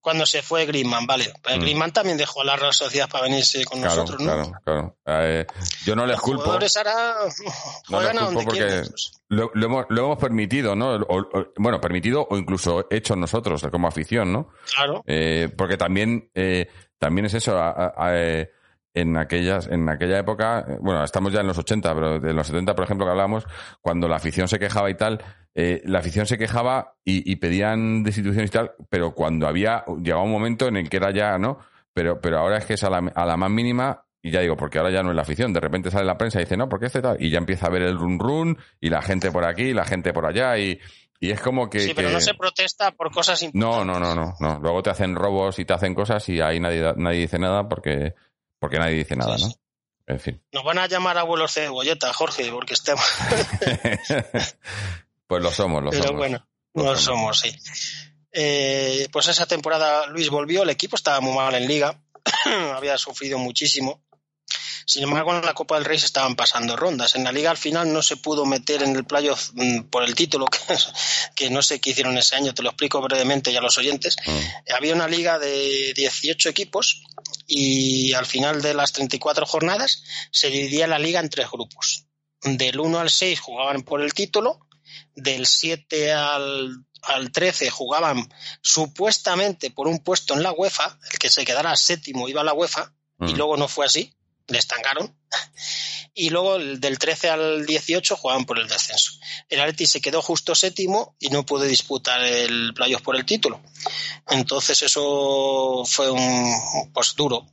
Cuando se fue Griezmann, vale. Pero mm. Griezmann también dejó a la Real Sociedad para venirse con nosotros, ¿no? Claro, claro. Eh, yo no les Los culpo. Jugadores ahora no les culpo porque lo, hemos, lo, hemos, permitido, ¿no? bueno, permitido o incluso hecho nosotros como afición, ¿no? Claro. Eh, porque también, eh, también es eso. A, a, eh, en aquellas en aquella época, eh, bueno, estamos ya en los 80, pero en los 70, por ejemplo, que hablamos, cuando la afición se quejaba y tal, eh, la afición se quejaba y, pedían destituciones y tal, pero cuando había, llegaba un momento en el que era ya, ¿no? Pero, pero ahora es que es a la, a la más mínima y ya digo, porque ahora ya no es la afición. De repente sale la prensa y dice, no, porque este tal. Y ya empieza a ver el run run y la gente por aquí y la gente por allá. Y, y es como que. Sí, pero no se protesta por cosas importantes. No, no, no, no, no. Luego te hacen robos y te hacen cosas y ahí nadie, nadie dice nada porque porque nadie dice nada, ¿no? En fin. Nos van a llamar abuelos cebolleta, Jorge, porque estemos. pues lo somos, lo Pero somos. bueno, lo, somos. sí. Eh, pues esa temporada Luis volvió, el equipo estaba muy mal en liga, había sufrido muchísimo. Sin embargo, en la Copa del Rey se estaban pasando rondas. En la liga al final no se pudo meter en el playoff mm, por el título, que, no sé qué hicieron ese año, te lo explico brevemente ya a los oyentes. Mm. Había una liga de 18 equipos y al final de las 34 jornadas se dividía la liga en tres grupos. Del 1 al 6 jugaban por el título, del 7 al, al 13 jugaban supuestamente por un puesto en la UEFA, el que se quedara séptimo iba a la UEFA, y mm. luego no fue así le estancaron. Y luego del 13 al 18 jugaban por el descenso. El Atleti se quedó justo séptimo y no pudo disputar el playoff por el título. Entonces eso fue un pues duro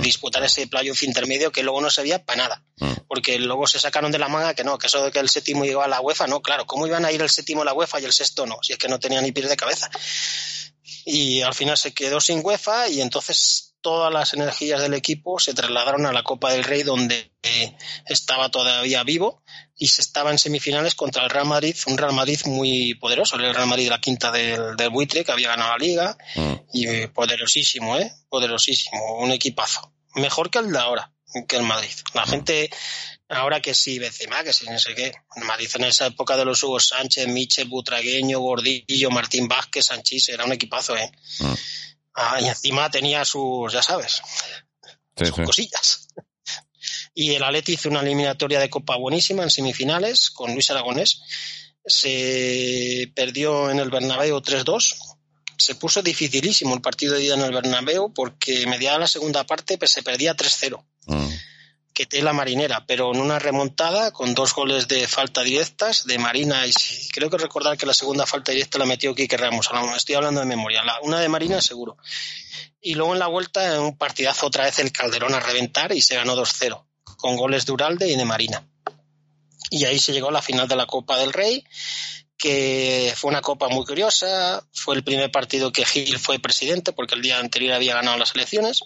disputar ese playoff intermedio que luego no se veía para nada. Mm. Porque luego se sacaron de la manga que no, que eso de que el séptimo iba a la UEFA, no, claro, ¿cómo iban a ir el séptimo a la UEFA y el sexto no? Si es que no tenía ni pies de cabeza. Y al final se quedó sin UEFA y entonces todas las energías del equipo se trasladaron a la Copa del Rey donde eh, estaba todavía vivo y se estaba en semifinales contra el Real Madrid, un Real Madrid muy poderoso, el Real Madrid la quinta del, del buitre que había ganado la liga mm. y poderosísimo, ¿eh? Poderosísimo, un equipazo. Mejor que el de ahora, que el Madrid. La mm. gente ahora que sí, Benzema, que sí, no sé qué. Madrid en esa época de los Hugo Sánchez, Michel, Butragueño, Gordillo, Martín Vázquez, Sanchís, era un equipazo, ¿eh? Mm. Ah, y encima tenía sus, ya sabes, sus cosillas. Y el Atleti hizo una eliminatoria de Copa buenísima en semifinales con Luis Aragonés. Se perdió en el Bernabéu 3-2. Se puso dificilísimo el partido de ida en el Bernabéu porque mediada la segunda parte pues, se perdía 3-0 que la marinera, pero en una remontada con dos goles de falta directas de Marina y creo que recordar que la segunda falta directa la metió Quique Ramos, estoy hablando de memoria, la, una de Marina seguro. Y luego en la vuelta en un partidazo otra vez el Calderón a reventar y se ganó 2-0 con goles de Uralde y de Marina. Y ahí se llegó a la final de la Copa del Rey, que fue una copa muy curiosa, fue el primer partido que Gil fue presidente porque el día anterior había ganado las elecciones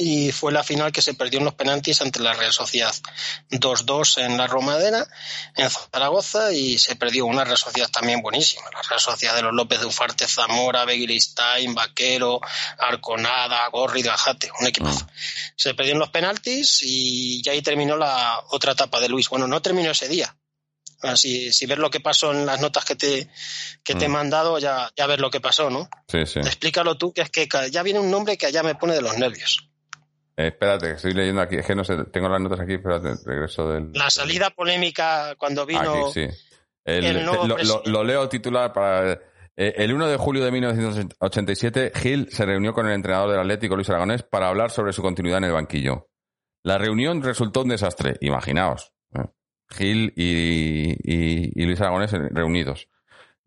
y fue la final que se perdió en los penaltis ante la Real Sociedad. 2-2 en la Romadera, en Zaragoza, y se perdió una Real Sociedad también buenísima. La Real Sociedad de los López de Ufarte, Zamora, Beguiristain, Vaquero, Arconada, Gorri, Gajate, un equipazo. Mm. Se perdió en los penaltis y ya ahí terminó la otra etapa de Luis. Bueno, no terminó ese día. Si, si ves lo que pasó en las notas que te, que te he mm. mandado, ya, ya ves lo que pasó, ¿no? Sí, sí. Explícalo tú, que es que ya viene un nombre que allá me pone de los nervios. Eh, espérate, estoy leyendo aquí, es que no sé, tengo las notas aquí, espérate, regreso del... La salida polémica cuando vino... Aquí, sí. lo, leo titular para... Eh, el 1 de julio de 1987, Gil se reunió con el entrenador del Atlético, Luis Aragonés, para hablar sobre su continuidad en el banquillo. La reunión resultó un desastre, imaginaos. ¿eh? Gil y, y Luis Aragonés reunidos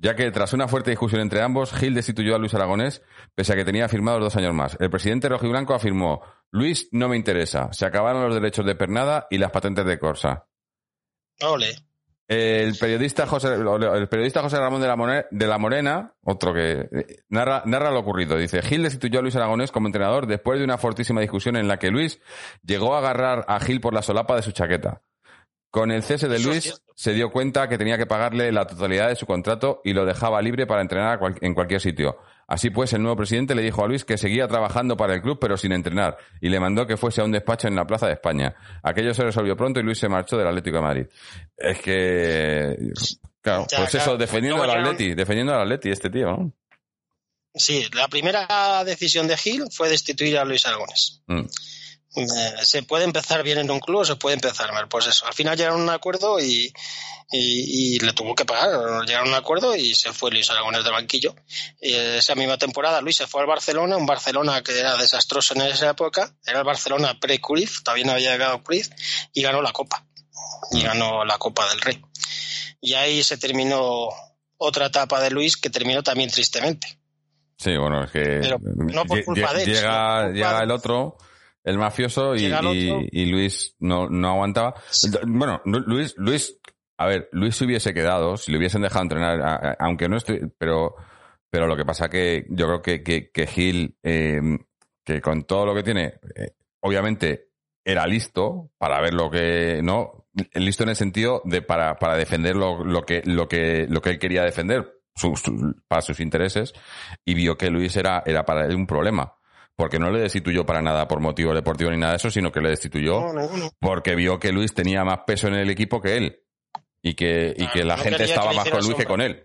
ya que tras una fuerte discusión entre ambos, Gil destituyó a Luis Aragonés, pese a que tenía firmado dos años más. El presidente rojiblanco afirmó, Luis no me interesa, se acabaron los derechos de pernada y las patentes de Corsa. Ole. El periodista José, el periodista José Ramón de la, de la Morena, otro que eh, narra, narra lo ocurrido, dice, Gil destituyó a Luis Aragonés como entrenador después de una fortísima discusión en la que Luis llegó a agarrar a Gil por la solapa de su chaqueta. Con el cese de Luis se dio cuenta que tenía que pagarle la totalidad de su contrato y lo dejaba libre para entrenar en cualquier sitio. Así pues, el nuevo presidente le dijo a Luis que seguía trabajando para el club pero sin entrenar y le mandó que fuese a un despacho en la Plaza de España. Aquello se resolvió pronto y Luis se marchó del Atlético de Madrid. Es que, claro, pues eso, defendiendo al Atleti, defendiendo al Atleti este tío, ¿no? Sí, la primera decisión de Gil fue destituir a Luis Aragones. Mm. Eh, se puede empezar bien en un club o se puede empezar mal. Pues eso, al final llegaron a un acuerdo y, y, le tuvo que pagar. Llegaron a un acuerdo y se fue Luis Aragonés del banquillo. Y esa misma temporada Luis se fue al Barcelona, un Barcelona que era desastroso en esa época. Era el Barcelona pre-Cruz, todavía no había llegado Cruz, y ganó la Copa. Y ganó la Copa del Rey. Y ahí se terminó otra etapa de Luis que terminó también tristemente. Sí, bueno, es que no por culpa de él, llega, llega el otro el mafioso y, y, Luis no, no aguantaba. Bueno, Luis, Luis, a ver, Luis se hubiese quedado, si le hubiesen dejado entrenar, aunque no estoy, pero, pero lo que pasa que yo creo que, que, que Gil, em, que con todo lo que tiene, eh, obviamente era listo para ver lo que, ¿no? Listo en el sentido de para, para defender lo, lo que, lo que, lo que él quería defender para sus intereses y vio que Luis era, era para él un problema porque no le destituyó para nada por motivo deportivo ni nada de eso, sino que le destituyó porque vio que Luis tenía más peso en el equipo que él y que, y que la gente estaba más con Luis que con él.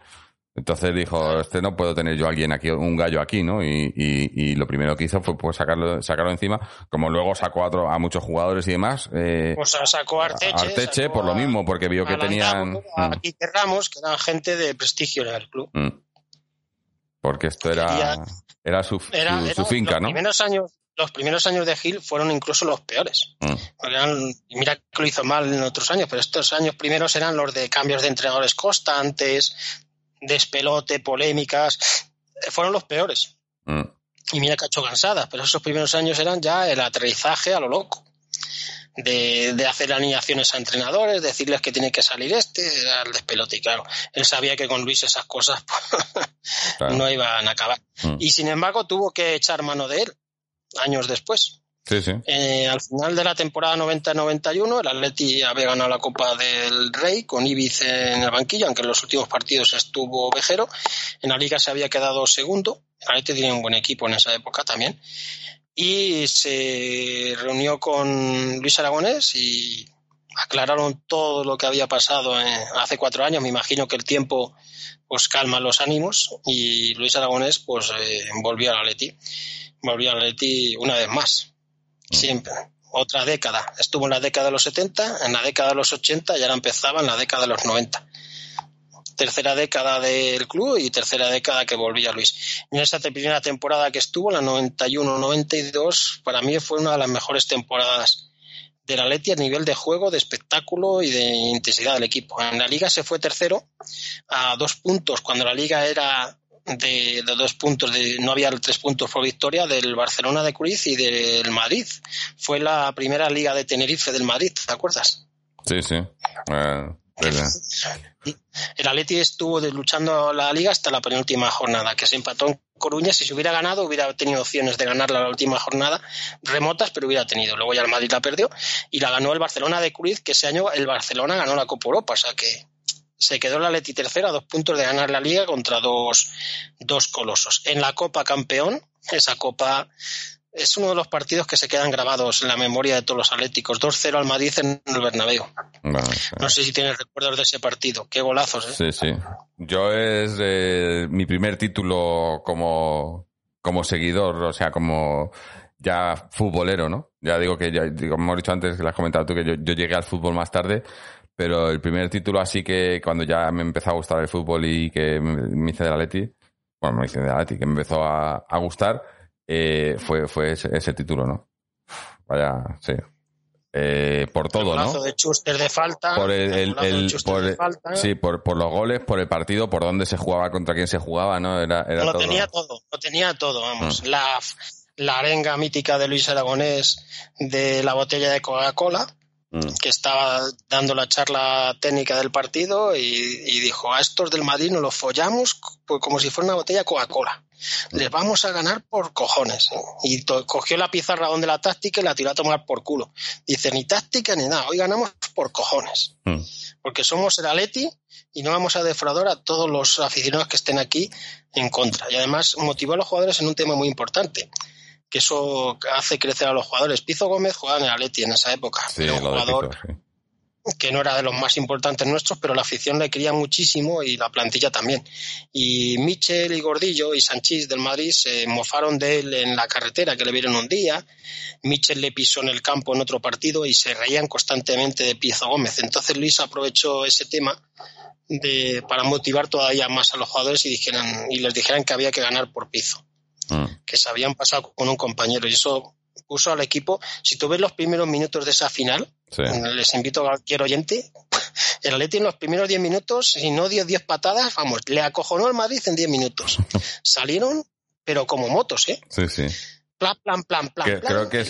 Entonces dijo, este no puedo tener yo a alguien aquí, un gallo aquí, ¿no? Y, y, lo primero que hizo fue pues sacarlo, sacarlo encima, como luego sacó a, a muchos jugadores y demás. Eh, pues sacó a Arteche. Arteche por lo mismo, porque vio que tenían... Aquí mm. Ramos, que eran gente de prestigio en el club. Mm. Porque esto era... Era su, finca, ¿no? Primeros años, los primeros años de Gil fueron incluso los peores. Mm. mira que lo hizo mal en otros años, pero estos años primeros eran los de cambios de entrenadores constantes, despelote, polémicas. Eh, fueron los peores. Mm. Y mira que ha hecho cansadas, pero esos primeros años eran ya el aterrizaje a lo loco de, hacer alineaciones a entrenadores, decirles que tiene que salir este, al despelote. Y claro, él sabía que con Luis esas cosas pues, no iban a acabar. Mm. Y sin embargo tuvo que echar mano de él años después. Sí, sí. Eh, al final de la temporada 90-91, el Atleti había ganado la Copa del Rey con Ibiz en el banquillo, aunque en los últimos partidos estuvo Vejero. En la Liga se había quedado segundo. El Atleti tenía un buen equipo en esa época también y se reunió con Luis Aragonés y aclararon todo lo que había pasado hace cuatro años. Me imagino que el tiempo pues calma los ánimos y Luis Aragonés pues eh, volvió a la Leti. Volvió a la Leti una vez más. Mm. Siempre. Otra década. Estuvo en la década de los 70, en la década de los 80 y ahora empezaba en la década de los 90 tercera década del club y tercera década que volvía Luis. En esa primera temporada que estuvo, la 91-92, para mí fue una de las mejores temporadas de la Leti a nivel de juego, de espectáculo y de intensidad del equipo. En la liga se fue tercero a dos puntos, cuando la liga era de, dos puntos, de, no había tres puntos por victoria del Barcelona de Cruz y del Madrid. Fue la primera liga de Tenerife del Madrid, ¿te acuerdas? Sí, sí. El Atleti estuvo luchando la liga hasta la penúltima jornada, que se empató en Coruña, si se hubiera ganado, hubiera tenido opciones de ganar la última jornada, remotas, pero hubiera tenido. Luego ya el Madrid la perdió y la ganó el Barcelona de Cruz, que ese año el Barcelona ganó la Copa Europa, o sea que se quedó la Leti tercera a dos puntos de ganar la liga contra dos, dos colosos. En la Copa Campeón, esa Copa es uno de los partidos que se quedan grabados en la memoria de todos los atléticos. 2-0 al Madrid en el Bernabéu. No sé si tienes recuerdos de ese partido. Qué golazos, ¿eh? Sí, sí. Yo es eh, mi primer título como, como seguidor, o sea, como ya futbolero, ¿no? Ya digo que, ya, como hemos dicho antes, que lo has comentado tú, que yo, yo llegué al fútbol más tarde, pero el primer título así que cuando ya me empezó a gustar el fútbol y que me hice de la Leti, bueno, me hice de la Leti, que me empezó a, a gustar, eh, fue, fue ese, título, ¿no? Vaya, sí. Eh, por todo, el ¿no? de de falta. Por el, sí, por, por, los goles, por el partido, por dónde se jugaba, contra quién se jugaba, ¿no? Era, era lo tenía todo, lo tenía todo, vamos. Mm. La, la arenga mítica de Luis Aragonés de la botella de Coca-Cola, Mm. que estaba dando la charla técnica del partido y, dijo, a estos del Madrid nos los follamos pues, como si fuera una botella de Coca-Cola. Les vamos a ganar por cojones. Y cogió la pizarra donde la táctica y la tiró a tomar por culo. Dice, ni táctica ni nada, hoy ganamos por cojones. Mm. Porque somos el Atleti y no vamos a defraudar a todos los aficionados que estén aquí en contra. Y además motivó a los jugadores en un tema muy importante que eso hace crecer a los jugadores. Pizo Gómez jugaba en el Atleti en esa época. un jugador que no era de los más importantes nuestros, pero la afición le quería muchísimo y la plantilla también. Y Michel y Gordillo y Sanchís del Madrid se mofaron de él en la carretera que le vieron un día. Michel le pisó en el campo en otro partido y se reían constantemente de Pizo Gómez. Entonces Luis aprovechó ese tema de, para motivar todavía más a los jugadores y, dijeran, y les dijeran que había que ganar por Pizo. Mm. que se habían pasado con un compañero y eso puso al equipo, si tú ves los primeros minutos de esa final, les invito a cualquier oyente, el Atleti en los primeros 10 minutos, si no dio 10 patadas, vamos, le acojonó al Madrid en 10 minutos. Salieron, pero como motos, ¿eh? Sí, sí plan, plan, plan, plan. creo que,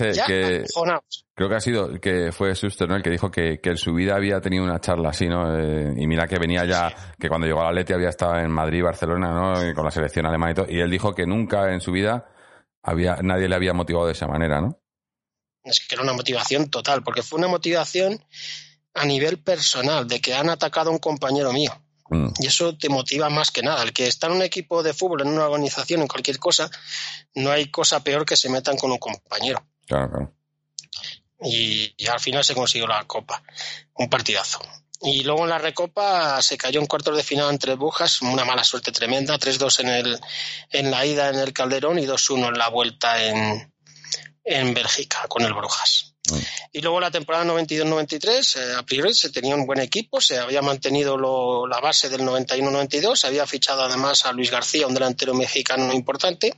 creo que ha sido que fue Suster, ¿no? El que dijo que, que en su vida había tenido una charla así, ¿no? Eh, y mira que venía ya, que cuando llegó a la Leti había estado en Madrid, Barcelona, ¿no? con la selección alemana y todo. Y él dijo que nunca en su vida había, nadie le había motivado de esa manera, ¿no? Es que era una motivación total, porque fue una motivación a nivel personal, de que han atacado a un compañero mío. Mm. Y eso te motiva más que nada. El que está en un equipo de fútbol, en una organización, en cualquier cosa, no hay cosa peor que se metan con un compañero. Claro, Y, al final se consiguió la copa. Un partidazo. Y luego en la recopa se cayó en cuartos de final entre Bujas, una mala suerte tremenda, 3-2 en, el, en la ida en el Calderón y 2-1 en la vuelta en, en Bélgica con el Brujas. Mm. Y luego la temporada 92-93, eh, a priori se tenía un buen equipo, se había mantenido la base del 91-92, se había fichado además a Luis García, un delantero mexicano importante,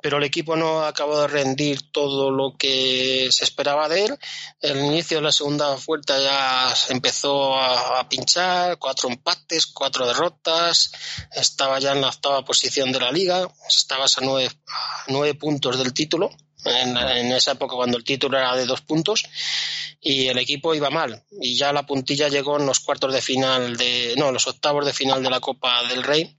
pero el equipo no acabó de rendir todo lo que se esperaba de él. El inicio de la segunda vuelta ya empezó a, pinchar, cuatro empates, cuatro derrotas, estaba ya en la octava posición de la liga, estaba a nueve, a nueve puntos del título en, esa época cuando el título era de dos puntos y el equipo iba mal. Y ya la puntilla llegó en los cuartos de final de no los octavos de final de la Copa del Rey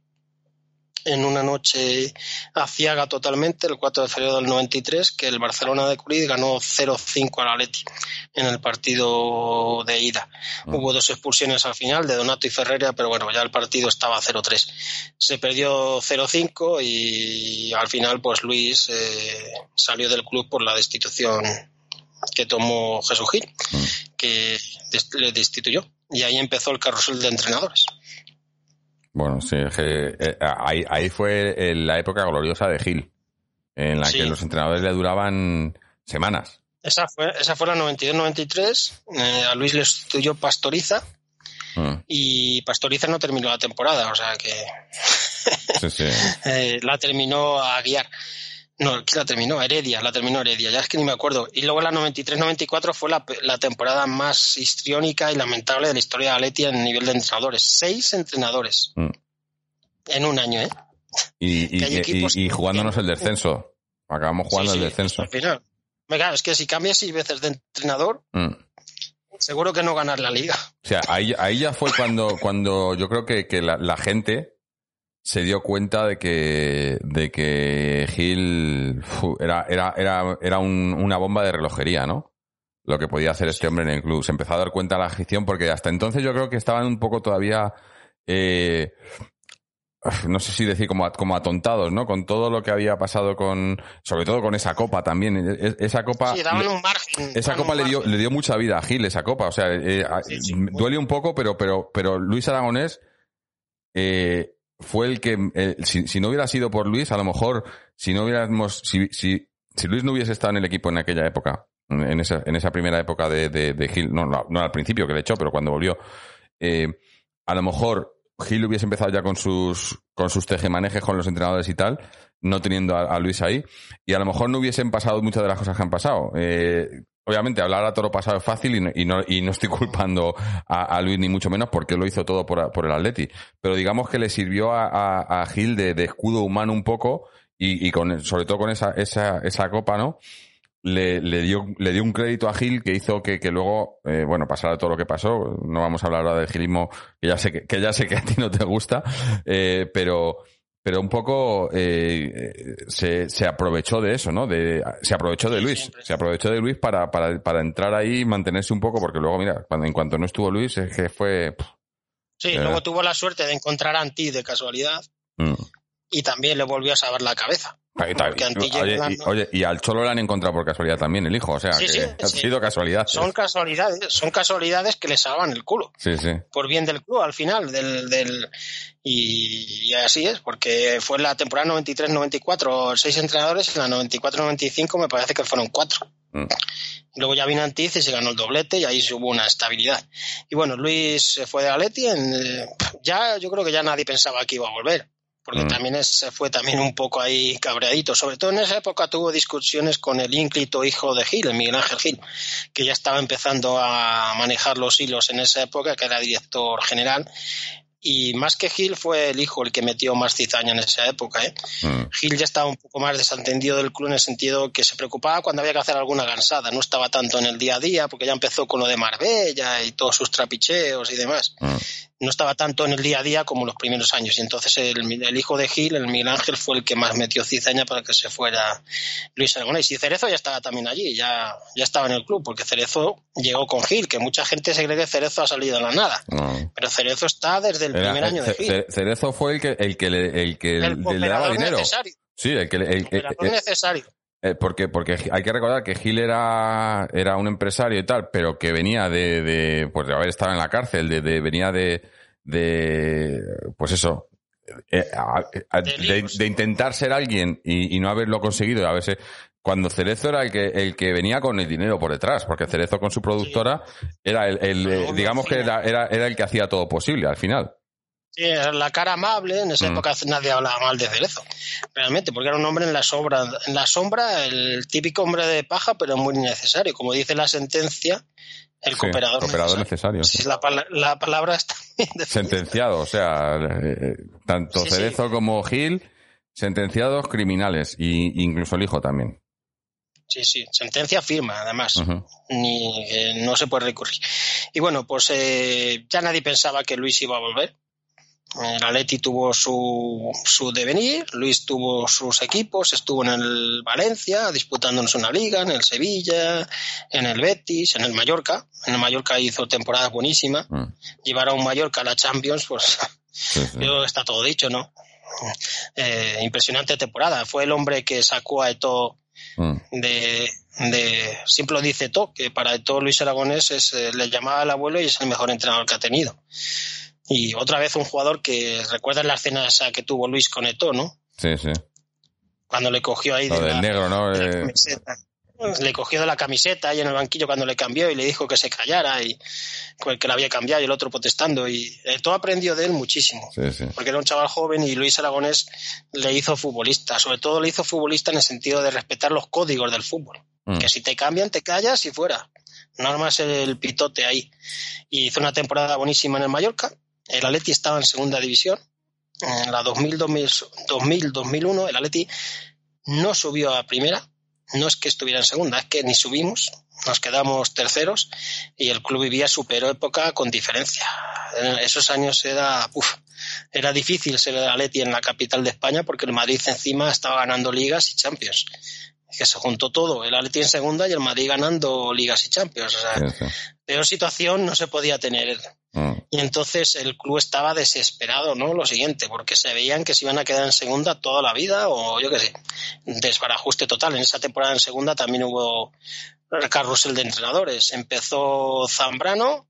en una noche aciaga totalmente, el 4 de febrero del 93, que el Barcelona de Cruz ganó 0-5 al Atleti en el partido de ida. Mm. Hubo dos expulsiones al final de Donato y Ferreira, pero bueno, ya el partido estaba 0-3. Se perdió 0-5 y al final pues Luis eh, salió del club por la destitución que tomó Jesús Gil, mm. que le destituyó. Y ahí empezó el carrusel de entrenadores. Bueno, sí, eh, ahí, ahí, fue la época gloriosa de Gil, en la que los entrenadores le duraban semanas. Esa fue, esa fue la 92-93. Eh, a Luis le estudió Pastoriza mm. y Pastoriza no terminó la temporada, o sea que sí, sí. Eh, la terminó a guiar. No, ¿quién la terminó? Heredia, la terminó Heredia, ya es que ni me acuerdo. Y luego la 93-94 fue la, la, temporada más histriónica y lamentable de la historia de Atleti en nivel de entrenadores. Seis entrenadores mm. en un año, ¿eh? Y, y, jugándonos el descenso. Acabamos jugando el descenso. Al final. es que si cambias seis veces de entrenador, mm. seguro que no ganas la liga. O sea, ahí, ahí ya fue cuando, cuando yo creo que, que la, la gente se dio cuenta de que, de que Gil era, era, era, era una bomba de relojería, ¿no? Lo que podía hacer este hombre en el club. Se empezó a dar cuenta de la afición porque hasta entonces yo creo que estaban un poco todavía, eh, no sé si decir como, como atontados, ¿no? Con todo lo que había pasado con, sobre todo con esa copa también. E, e, esa copa. Sí, daban un margen. Esa copa le dio, le dio mucha vida a Gil, esa copa. O sea, eh, duele un poco, pero, pero, pero Luis Aragonés, eh, fue el que, si, no hubiera sido por Luis, a lo mejor, si no hubiéramos, si, si, si Luis no hubiese estado en el equipo en aquella época, en esa, en esa primera época de, de, Gil, no, no, al principio que le echó, pero cuando volvió, eh, a lo mejor Gil hubiese empezado ya con sus, con sus tejemanejes con los entrenadores y tal, no teniendo a, Luis ahí, y a lo mejor no hubiesen pasado muchas de las cosas que han pasado. Eh, obviamente hablar a toro pasado es fácil y no, y no, estoy culpando a, Luis ni mucho menos porque lo hizo todo por, por el Atleti. Pero digamos que le sirvió a, a, Gil de, de, escudo humano un poco y, y con, sobre todo con esa, esa, esa copa, ¿no? Le, le, dio, le dio un crédito a Gil que hizo que, que luego, eh, bueno, pasara todo lo que pasó. No vamos a hablar ahora del gilismo, que ya sé que, que ya sé que a ti no te gusta, eh, pero, pero un poco eh, se, se, aprovechó de eso, ¿no? De, se aprovechó de Luis, se aprovechó de Luis para, para, para, entrar ahí y mantenerse un poco, porque luego, mira, cuando, en cuanto no estuvo Luis, es que fue... sí, luego tuvo la suerte de encontrar a Anti de casualidad mm. Y también le volvió a saber la cabeza. Oye, y, al Cholo lo han encontrado por casualidad también el hijo, o sea, que ha sido casualidad. Son casualidades, son casualidades que le salvan el culo. Sí, sí. Por bien del club al final, del, del y, así es, porque fue la temporada 93-94 seis entrenadores y en la 94-95 me parece que fueron cuatro. Mm. Luego ya vino Antiz y se ganó el doblete y ahí hubo una estabilidad. Y bueno, Luis se fue de Aleti, en, ya yo creo que ya nadie pensaba que iba a volver porque mm. también se fue también un poco ahí cabreadito. Sobre todo en esa época tuvo discusiones con el ínclito hijo de Gil, el Miguel Ángel Gil, que ya estaba empezando a manejar los hilos en esa época, que era director general, y más que Gil fue el hijo el que metió más cizaña en esa época. ¿eh? Mm. Gil ya estaba un poco más desentendido del club en el sentido que se preocupaba cuando había que hacer alguna gansada, no estaba tanto en el día a día porque ya empezó con lo de Marbella y todos sus trapicheos y demás. Mm. No estaba tanto en el día a día como los primeros años y entonces el, hijo de Gil, el Miguel Ángel, fue el que más metió cizaña para que se fuera Luis Aragonés. Y Cerezo ya estaba también allí, ya, ya estaba en el club porque Cerezo llegó con Gil, que mucha gente se cree que Cerezo ha salido de la nada. Pero Cerezo está desde el primer año de Gil. Cerezo fue el que, el que, le, el que le daba dinero. Necesario. Sí, el que el, el, necesario. Eh, porque, porque hay que recordar que Gil era, era un empresario y tal, pero que venía de, de, pues de haber estado en la cárcel, de, de venía de, de pues eso, eh, de, intentar ser alguien y, no haberlo conseguido, a veces cuando Cerezo era el que el que venía con el dinero por detrás, porque Cerezo con su productora era el, eh, digamos que era, era, era el que hacía todo posible al final. Sí, la cara amable, en esa mm. época nadie hablaba mal de Cerezo, realmente, porque era un hombre en la sombra, en la sombra, el típico hombre de paja, pero muy necesario. Como dice la sentencia, el cooperador, necesario. la, palabra está sentenciado, o sea, eh, tanto Cerezo como Gil, sentenciados criminales, y incluso el hijo también. Sí, sí, sentencia firma, además. Ni, eh, no se puede recurrir. Y bueno, pues eh, ya nadie pensaba que Luis iba a volver. El Atleti tuvo su, su devenir, Luis tuvo sus equipos, estuvo en el Valencia disputándonos una liga, en el Sevilla, en el Betis, en el Mallorca. En el Mallorca hizo temporadas buenísimas. Mm. Llevar a un Mallorca a la Champions, pues está todo dicho, ¿no? Eh, impresionante temporada. Fue el hombre que sacó a Eto mm. de, de, siempre lo dice Eto, que para Eto Luis Aragonés es, eh, le llamaba al abuelo y es el mejor entrenador que ha tenido. Y otra vez un jugador que recuerda la escena esa que tuvo Luis con Eto, ¿no? Sí, sí. Cuando le cogió ahí de del negro, ¿no? Eh, le cogió de la camiseta ahí en el banquillo cuando le cambió y le dijo que se callara y el que la había cambiado y el otro protestando y Eto aprendió de él muchísimo sí, sí. porque era un chaval joven y Luis Aragonés le hizo futbolista sobre todo le hizo futbolista en el sentido de respetar los códigos del fútbol mm. que si te cambian te callas y fuera no armas el pitote ahí y hizo una temporada buenísima en el Mallorca el Atleti estaba en segunda división. En la 2000-2001 el Atleti no subió a primera. no es que estuviera en segunda, es que ni subimos, nos quedamos terceros y el club vivía su peor época con diferencia. En esos años era, uf, era difícil ser el Atleti en la capital de España porque el Madrid encima estaba ganando ligas y Champions. Que se juntó todo, el Atleti en segunda y el Madrid ganando ligas y Champions. O sea, peor situación no se podía tener. Mm. Y entonces el club estaba desesperado, ¿no? Lo siguiente, porque se veían que se iban a quedar en segunda toda la vida o yo qué sé, desbarajuste total. En esa temporada en segunda también hubo carrusel de entrenadores. Empezó Zambrano,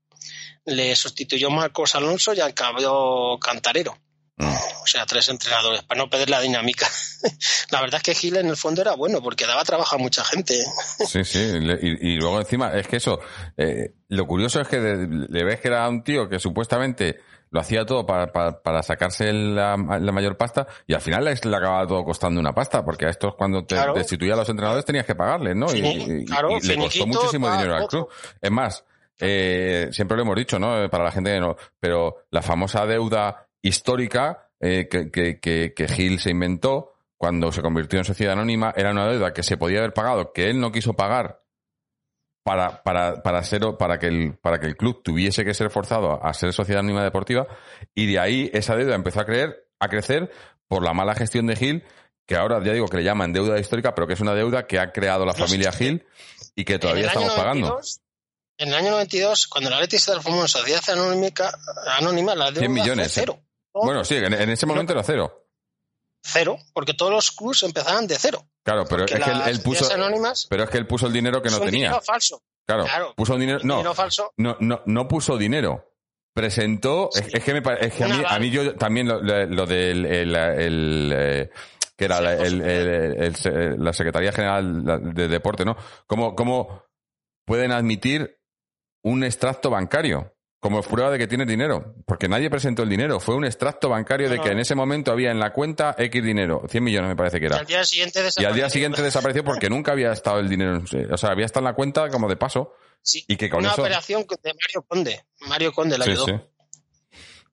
le sustituyó Marcos Alonso y acabó Cantarero. O sea, tres entrenadores, para no perder la dinámica. la verdad es que Gil en el fondo era bueno, porque daba trabajo a mucha gente. Sí, sí, y, y luego encima, es que eso, eh, lo curioso es que le ves que era un tío que supuestamente lo hacía todo para, para, para sacarse la, la mayor pasta y al final le, le acababa todo costando una pasta, porque a estos cuando te Claro. destituía a los entrenadores tenías que pagarles, ¿no? Y, Fini- y- claro, y le costó muchísimo dinero al club. Es más, eh, siempre lo hemos dicho, ¿no? Eh, Para la gente que no, pero la famosa deuda histórica eh, que, que, que, que Gil se inventó cuando se convirtió en sociedad anónima era una deuda que se podía haber pagado, que él no quiso pagar para, para, para, ser, para, que el, para que el club tuviese que ser forzado a ser sociedad anónima deportiva y de ahí esa deuda empezó a, creer, a crecer por la mala gestión de Gil, que ahora ya digo que le llaman deuda histórica, pero que es una deuda que ha creado la familia. Gil y que todavía estamos pagando. 92, En el año 92, cuando el Atleti se transformó en sociedad anónima, anónima la deuda 100 millones, fue ¿eh? Bueno, sí, en, en ese momento era cero. Cero, porque todos los clubs empezaban de cero. Claro, pero es que él, él puso, pero es que él puso el dinero que no tenía. dinero falso. Claro, claro. puso el dinero, no, Dinero falso. no, no, no puso dinero. Presentó, es, Sí. es que, me, es que a, Un mí, a mí yo también lo, lo- del el, el, eh, que era la, el- el- el- el- la Secretaría General de Deporte, ¿no? ¿Cómo, ¿Cómo pueden admitir un extracto bancario como prueba de que tienes dinero? Porque nadie presentó el dinero. Fue un extracto bancario de que en ese momento había en la cuenta X dinero, 100 millones me parece que Y era. al día siguiente Y al día siguiente desapareció porque nunca había estado el dinero. en- O sea, había estado en la cuenta como de paso. Sí, y que con una eso- operación de Mario Conde. Mario Conde la Sí, ayudó. sí.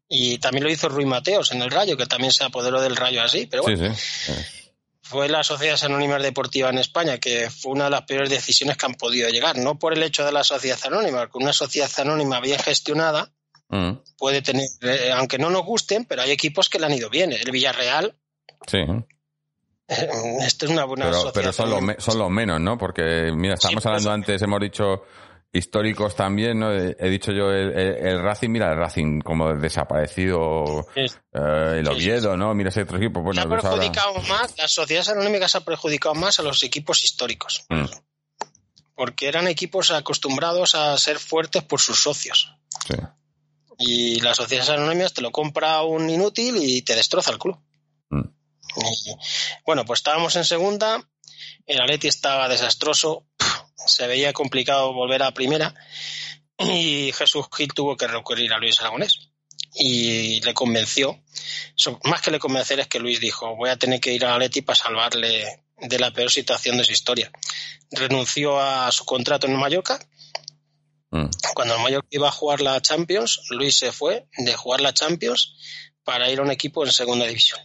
Y también lo hizo Rui Mateos en el Rayo, que también se apoderó del Rayo así. Pero bueno, Sí, sí. Fue la Sociedad Anónima Deportiva en España, que fue una de las peores decisiones que han podido llegar. No por el hecho de la Sociedad Anónima, porque una Sociedad Anónima bien gestionada Mm, puede tener, eh, aunque no nos gusten, pero hay equipos que le han ido bien. El Villarreal, Sí. eh, esto es una buena Pero, sociedad. pero son, los me- son los menos, ¿no? Porque, mira, estábamos Sí, hablando pues- antes, hemos dicho históricos también, ¿no? He, he dicho yo el, el- el Racing, mira, el Racing como desaparecido, eh, el Oviedo, ¿no? Mira ese otro equipo, Se bueno, ha pues ahora- perjudicado más, las sociedades anónimas se ha perjudicado más a los equipos históricos. Mm, Porque eran equipos acostumbrados a ser fuertes por sus socios. sí. Y las sociedades anónimas te lo compra un inútil y te destroza el club. Mm. Y, bueno, pues estábamos en segunda, el Atleti estaba desastroso, se veía complicado volver a primera y Jesús Gil tuvo que recurrir a Luis Aragonés y le convenció. Más que le convencer es que Luis dijo, voy a tener que ir a Atleti para salvarle de la peor situación de su historia. Renunció a su contrato en Mallorca Mm, cuando el Mallorca iba a jugar la Champions, Luis se fue de jugar la Champions para ir a un equipo en segunda división.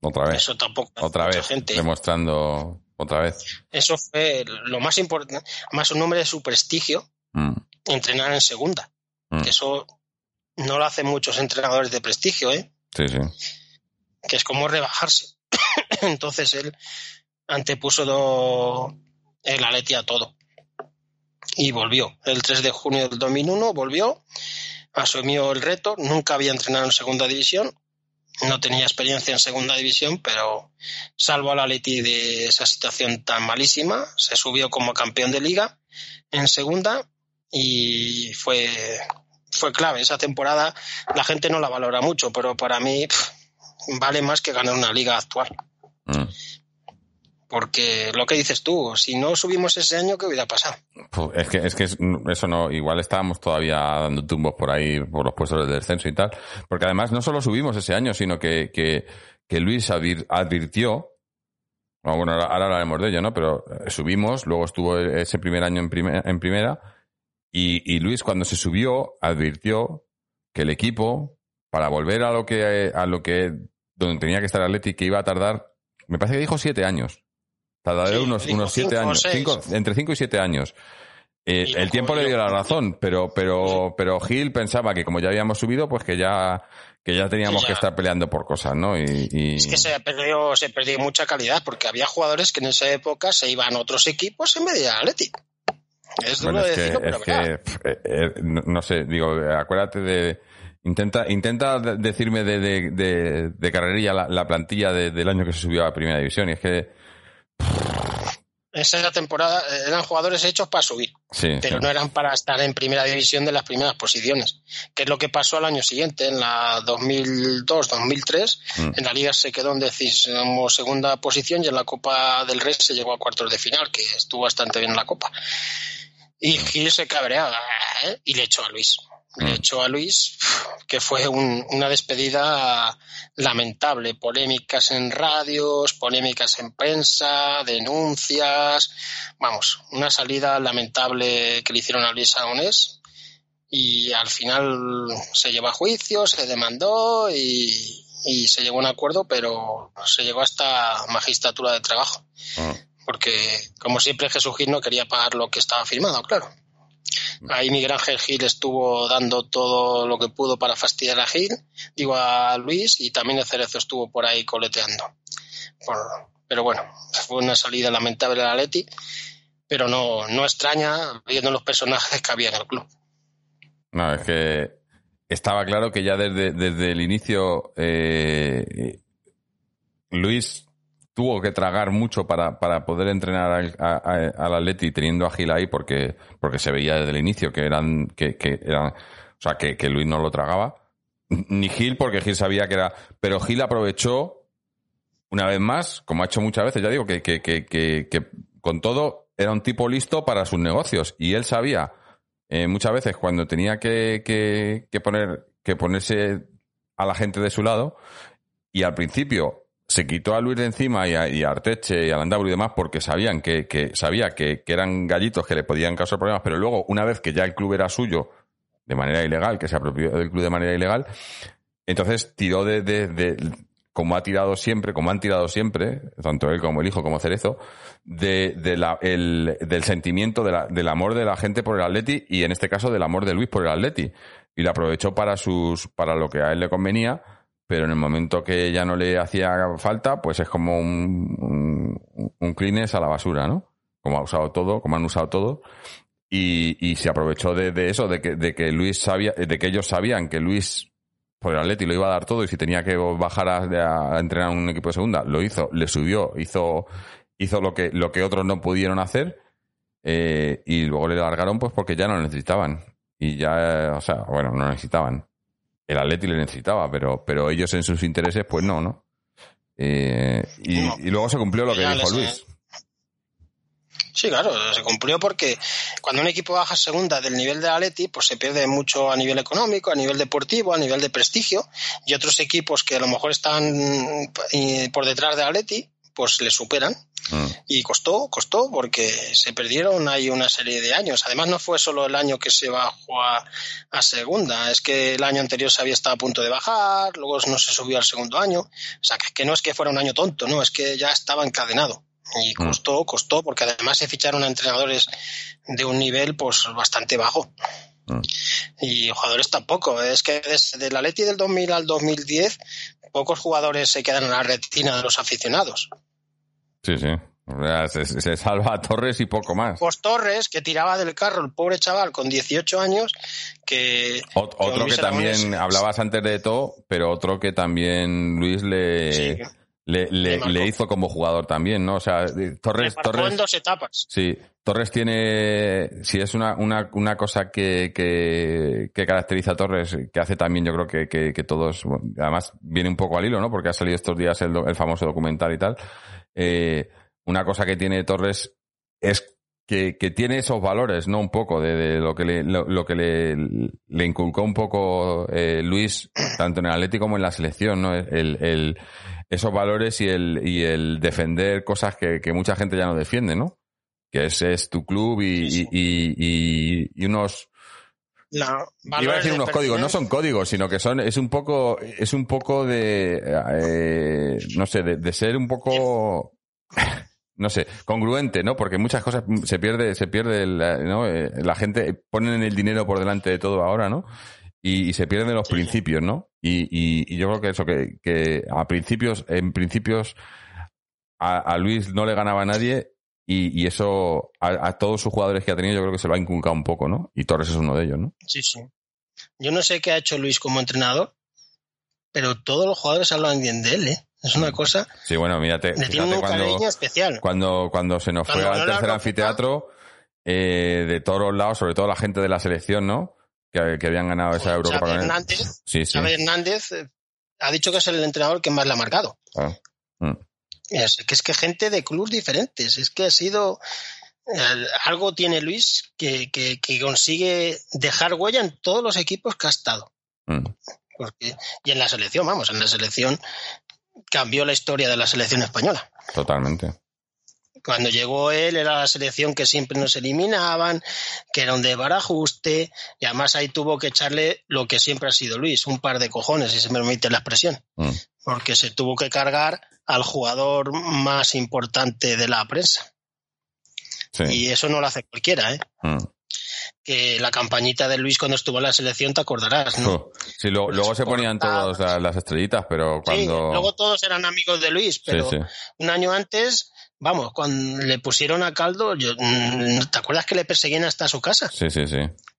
Otra vez. Eso tampoco Otra vez. gente. Demostrando otra vez. Eso fue lo más importante, más un nombre de su prestigio, Mm, entrenar en segunda. mm, Que eso no lo hacen muchos entrenadores de prestigio, ¿eh? Sí, sí. que es como rebajarse. Entonces él antepuso do- el Atleti a todo. Y volvió. El 3 de junio del 2001 volvió, asumió el reto, nunca había entrenado en segunda división, no tenía experiencia en segunda división, pero salvo al Atleti de esa situación tan malísima, se subió como campeón de liga en segunda y fue, fue clave. Esa temporada la gente no la valora mucho, pero para mí vale más que ganar una liga actual. Mm. Porque lo que dices tú, si no subimos ese año, ¿qué hubiera pasado? Pues es que, es que es- eso no, igual estábamos todavía dando tumbos por ahí, por los puestos de descenso y tal. Porque además no solo subimos ese año, sino que, que, que Luis advir- advirtió, bueno, ahora, hablaremos de ello, ¿no? Pero eh, subimos, luego estuvo ese primer año en, prime- en primera, y, y Luis cuando se subió advirtió que el equipo, para volver a lo que, a lo que, donde tenía que estar Atleti, que iba a tardar, me parece que dijo siete años Tardaré Sí, unos, unos siete cinco años. Cinco- entre cinco y siete años. Eh, el tiempo le dio la razón, pero, pero, pero Gil pensaba que como ya habíamos subido, pues que ya, que ya teníamos Sí, ya. que estar peleando por cosas, ¿no? Y, y- Es que se perdió, se perdió mucha calidad porque había jugadores que en esa época se iban a otros equipos en vez de Atleti. Es duro Bueno, es de que, decirlo, pero es que, eh, eh, no, sé, digo, acuérdate de, intenta, intenta de- decirme de, de, de, de carrerilla la, la plantilla de- del año que se subió a Primera División, y es que, esa temporada eh, eran jugadores hechos para subir, sí, pero no eran para estar en primera división de las primeras posiciones, que es lo que pasó al año siguiente, en la 2002-2003, Mm. en la liga se quedó en decimos segunda posición y en la Copa del Rey se llegó a cuartos de final, que estuvo bastante bien en la Copa. Y Gil se cabreaba ¿eh? y le echó a Luis. Le Mm. echó a Luis, que fue un- una despedida lamentable. Polémicas en radios, polémicas en prensa, denuncias. Vamos, una salida lamentable que le hicieron a Luis Aragonés. Y al final se llevó a juicio, se demandó y, y se llegó a un acuerdo, pero se llegó hasta magistratura de trabajo Ah. porque como siempre Jesús Gil no quería pagar lo que estaba firmado, claro. Ahí Miguel Ángel Gil estuvo dando todo lo que pudo para fastidiar a Gil, digo a Luis, y también el Cerezo estuvo por ahí coleteando. Pero bueno, fue una salida lamentable de Atleti, pero no, no extraña viendo los personajes que había en el club. No, es que estaba claro que ya desde, desde el inicio eh, Luis tuvo que tragar mucho para, para poder entrenar al, al Atleti teniendo a Gil ahí porque, porque se veía desde el inicio que eran, que, que eran, o sea, que, que Luis no lo tragaba. Ni Gil porque Gil sabía que era, pero Gil aprovechó una vez más, como ha hecho muchas veces, ya digo, que, que, que, con todo era un tipo listo para sus negocios y él sabía eh, muchas veces cuando tenía que, que poner que ponerse a la gente de su lado y al principio se quitó a Luis de encima y a, Arteche y a Landaburu y demás porque sabían que, que sabía que, que eran gallitos que le podían causar problemas, pero luego una vez que ya el club era suyo de manera ilegal, que se apropió del club de manera ilegal, entonces tiró de, de, como ha tirado siempre, como han tirado siempre, tanto él como el hijo como Cerezo, de, de la, el, del sentimiento la- del amor de la gente por el Atleti y en este caso del amor de Luis por el Atleti. Y lo aprovechó para sus, para lo que a él le convenía, pero en el momento que ya no le hacía falta, pues es como un, un, un Kleenex a la basura, ¿no? Como ha usado todo, como han usado todo. Y, y se aprovechó de, de eso, de que, de que Luis sabía, de que ellos sabían que Luis por el Atleti lo iba a dar todo y si tenía que bajar a, a entrenar un equipo de segunda, lo hizo, le subió, hizo, hizo lo que, lo que otros no pudieron hacer, eh, y luego le largaron pues porque ya no lo necesitaban. Y ya, o sea, bueno, no necesitaban. El Atleti le necesitaba, pero, pero ellos en sus intereses, pues no, ¿no? Eh, y, No. y luego se cumplió lo que dijo Luis. Sí, claro, se cumplió porque cuando un equipo baja segunda del nivel de Atleti, pues se pierde mucho a nivel económico, a nivel deportivo, a nivel de prestigio, y otros equipos que a lo mejor están eh, por detrás de Atleti, pues le superan. Mm. Y costó, costó, porque se perdieron ahí una serie de años. Además, no fue solo el año que se bajó a, a segunda, es que el año anterior se había estado a punto de bajar, luego no se subió al segundo año. O sea, que, que no es que fuera un año tonto, no, es que ya estaba encadenado. Y Mm. costó, costó, porque además se ficharon a entrenadores de un nivel pues bastante bajo. Mm. Y jugadores tampoco. Es que desde el Atleti del 2000 al 2010, pocos jugadores se quedan en la retina de los aficionados. Sí, sí. Se, se salva a Torres y poco más. Pues Torres, que tiraba del carro el pobre chaval con 18 años, que... Ot- que otro que también hablabas antes de todo, pero otro que también Luis le, Sí, le, le- le marcó. le hizo como jugador también, ¿no? O sea, Torres, marcó en Torres, dos etapas. sí, Torres tiene, si es una, una, una cosa que, que, que caracteriza a Torres, que hace también yo creo que, que, que todos, además viene un poco al hilo, ¿no? Porque ha salido estos días el, el famoso documental y tal. Eh, una cosa que tiene Torres es que, que tiene esos valores, ¿no? Un poco de, de lo que le, lo, lo que le, le inculcó un poco eh, Luis, tanto en el Atlético como en la selección, ¿no? El, el, esos valores y el, y el defender cosas que, que mucha gente ya no defiende, ¿no? Que es, es tu club y, Sí, sí. y, y, y- y unos, La, Iba a decir de unos códigos, no son códigos, sino que son, es un poco, es un poco de, eh, no sé, de, de ser un poco, no sé, congruente, ¿no? Porque muchas cosas se pierde, se pierde, la, ¿no? Eh, la gente ponen el dinero por delante de todo ahora, ¿no? Y, y se pierden los principios, ¿no? Y, y, y, yo creo que eso, que, que a principios, en principios, a, a Luis no le ganaba a nadie y, y eso a, a, todos sus jugadores que ha tenido yo creo que se lo ha inculcado un poco, ¿no? Y Torres es uno de ellos, ¿no? Sí, sí. Yo no sé qué ha hecho Luis como entrenador, pero todos los jugadores hablan bien de él, ¿eh? Es una cosa. Sí, bueno, mírate. Le tiene un cuando, especial. Cuando, cuando se nos Cuando fue al tercer anfiteatro, eh, de todos los lados, sobre todo la gente de la selección, ¿no? Que, que habían ganado esa Eurocopa Xavi. Hernández, Sí, sí. Hernández eh, ha dicho que es el entrenador que más le ha marcado. Ah. Mm. Es que es que gente de clubes diferentes. Es que ha sido. eh, algo tiene Luis que, que, que consigue dejar huella en todos los equipos que ha estado. Mm. Porque, y en la selección, vamos, en la selección cambió la historia de la selección española. Totalmente. Cuando llegó él era la selección que siempre nos eliminaban, que era un de barajuste, y además ahí tuvo que echarle lo que siempre ha sido Luis, un par de cojones, si se me permite la expresión, Mm. porque se tuvo que cargar al jugador más importante de la prensa. Sí. Y eso no lo hace cualquiera, ¿eh? Mm. Que la campañita de Luis cuando estuvo en la selección te acordarás, ¿no? Sí, lo- luego se ponían todas las, las estrellitas, pero Sí, cuando... luego todos eran amigos de Luis, pero sí, sí. un año antes, vamos, cuando le pusieron a Caldo, yo, mm, ¿te acuerdas que le perseguían hasta su casa? Sí, sí, sí.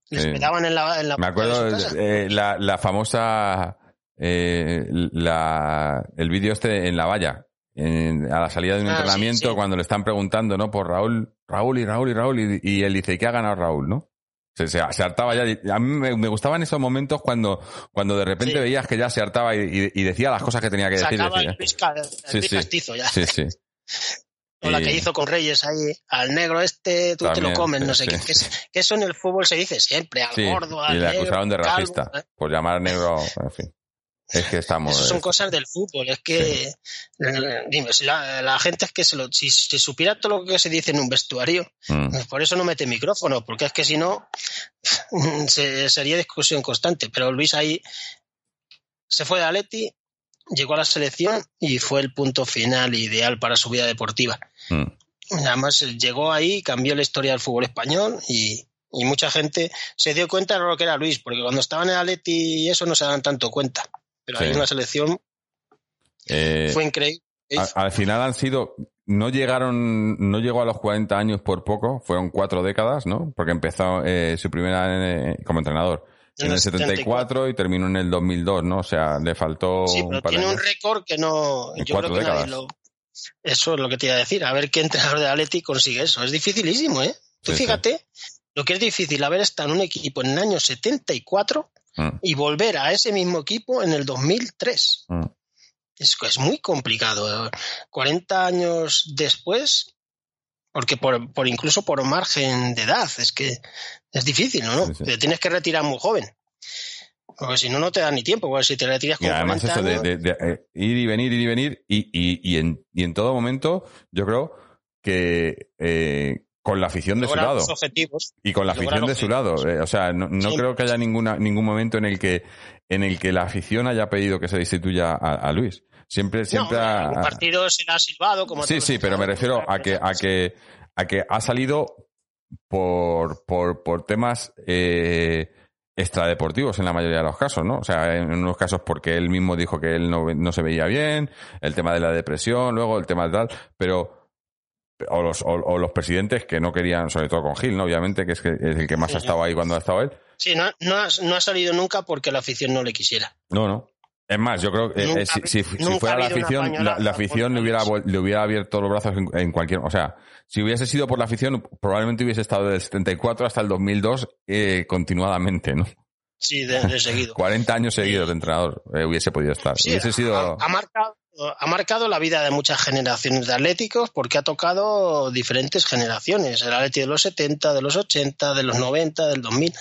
Le Sí. esperaban en la, en la Me acuerdo de su casa. eh, la, la famosa eh, la, el vídeo este en la valla en- a la salida de un Ah, sí, entrenamiento sí. cuando le están preguntando no por Raúl Raúl y Raúl y Raúl y, y él dice ¿qué ha ganado Raúl? ¿no? Se, se, se hartaba ya. A mí me, me gustaban esos momentos cuando, cuando de repente Sí. veías que ya se hartaba y, y- y decía las cosas que tenía que decir. Sacaba decía. el Luis, Ca- el Sí, sí. Castizo ya. Sí, sí. O la Y- que hizo con Reyes ahí, al negro este, tú te También, lo comes, no sí, sé qué. sí. Que, es- que eso en el fútbol se dice siempre, al Sí, gordo, y al le negro, acusaron de al calvo, racista ¿eh? por llamar negro, en fin. Es que estamos. Eso son eh, cosas del fútbol, es que, eh, dime, si la, la gente es que se lo, si, si supiera todo lo que se dice en un vestuario, mm, pues por eso no mete micrófono, porque es que si no, se- sería discusión constante. Pero Luis ahí se fue de Atleti, llegó a la selección y fue el punto final ideal para su vida deportiva. mm. Además, llegó ahí, cambió la historia del fútbol español y, y mucha gente se dio cuenta de lo que era Luis, porque cuando estaba en el Atleti y eso no se dan tanto cuenta. Pero ahí Sí. en la selección Eh, fue increíble. a- al final han sido. No llegaron, no llegó a los 40 años por poco, fueron cuatro décadas, ¿no? Porque empezó eh, su primera eh, como entrenador en el 74 y terminó en el 2002, ¿no? O sea, le faltó Sí, pero tiene un récord que no. En Yo creo que nadie lo- Eso es lo que te iba a decir. A ver qué entrenador de Atleti consigue eso. Es dificilísimo, ¿eh? Tú Sí, sí. fíjate lo que es difícil haber estado en un equipo en el año 74 Mm, y volver a ese mismo equipo en el 2003. mm. Es, es muy complicado. 40 años después, porque por, por incluso por margen de edad, es que es difícil, ¿no? Sí, sí. Te tienes que retirar muy joven. Porque si no, no te da ni tiempo. Porque si te retiras Y con además 40 eso de, años, de- de, eh, ir y venir, ir y venir, y, y, y, en, y en todo momento, yo creo que eh, con la afición de su lado. objetivos. Y con la afición de su lado. eh, o sea, no, no Sí. creo que haya ninguna, ningún momento en el que, en el que la afición haya pedido que se destituya a, a Luis. Siempre, siempre no, ha- algún partido se ha silbado. Como Sí, sí, pero me refiero a que, a que, a que ha salido por, por, por temas eh, extradeportivos en la mayoría de los casos, ¿no? O sea, en unos casos porque él mismo dijo que él no, no se veía bien, el tema de la depresión, luego el tema de tal, pero o los, o, o los presidentes que no querían, sobre todo con Gil, ¿no? Obviamente, que es, que es el que más Sí, ha estado ahí cuando ha estado él. Sí, no, no, ha, no ha salido nunca porque la afición no le quisiera. No, no. Es más, yo creo que eh, eh, si, si- fuera la afición, la, afición le hubiera, le hubiera abierto los brazos en, en cualquier... O sea, si hubiese sido por la afición, probablemente hubiese estado desde el 74 hasta el 2002 eh, continuadamente, ¿no? Sí, de, de seguido. 40 años seguidos de entrenador eh, hubiese podido estar. Sí, hubiese sido... ha, ha marcado, ha marcado la vida de muchas generaciones de atléticos porque ha tocado diferentes generaciones. El Atleti de los 70, de los 80, de los 90, del 2000.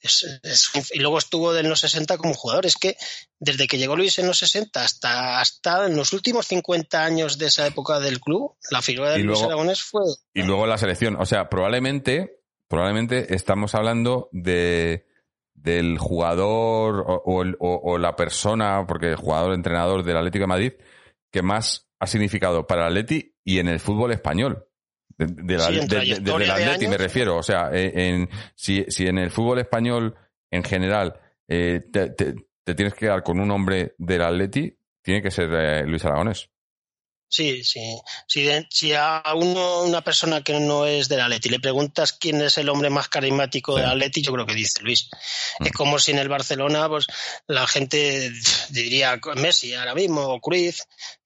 Es- es- y luego estuvo en los 60 como jugador. Es que desde que llegó Luis en los 60 hasta, hasta en los últimos 50 años de esa época del club, la figura de Y Luis luego- Aragonés fue... Y luego la selección. O sea, probablemente, probablemente estamos hablando de del jugador o, o el- o- o la persona, porque el jugador entrenador del Atlético de Madrid, que más ha significado para el Atleti y en el fútbol español. De, de la, Sí, de- Atleti me refiero. O sea, eh, en, si, si en el fútbol español en general eh, te, te- te tienes que quedar con un hombre del Atleti, tiene que ser eh, Luis Aragonés. Sí, sí. Si, de- si a uno, una persona que no es del Atleti le preguntas quién es el hombre más carismático Sí. del Atleti, yo creo que dice Luis. Mm. Es como si en el Barcelona pues la gente diría Messi ahora mismo o Cruyff,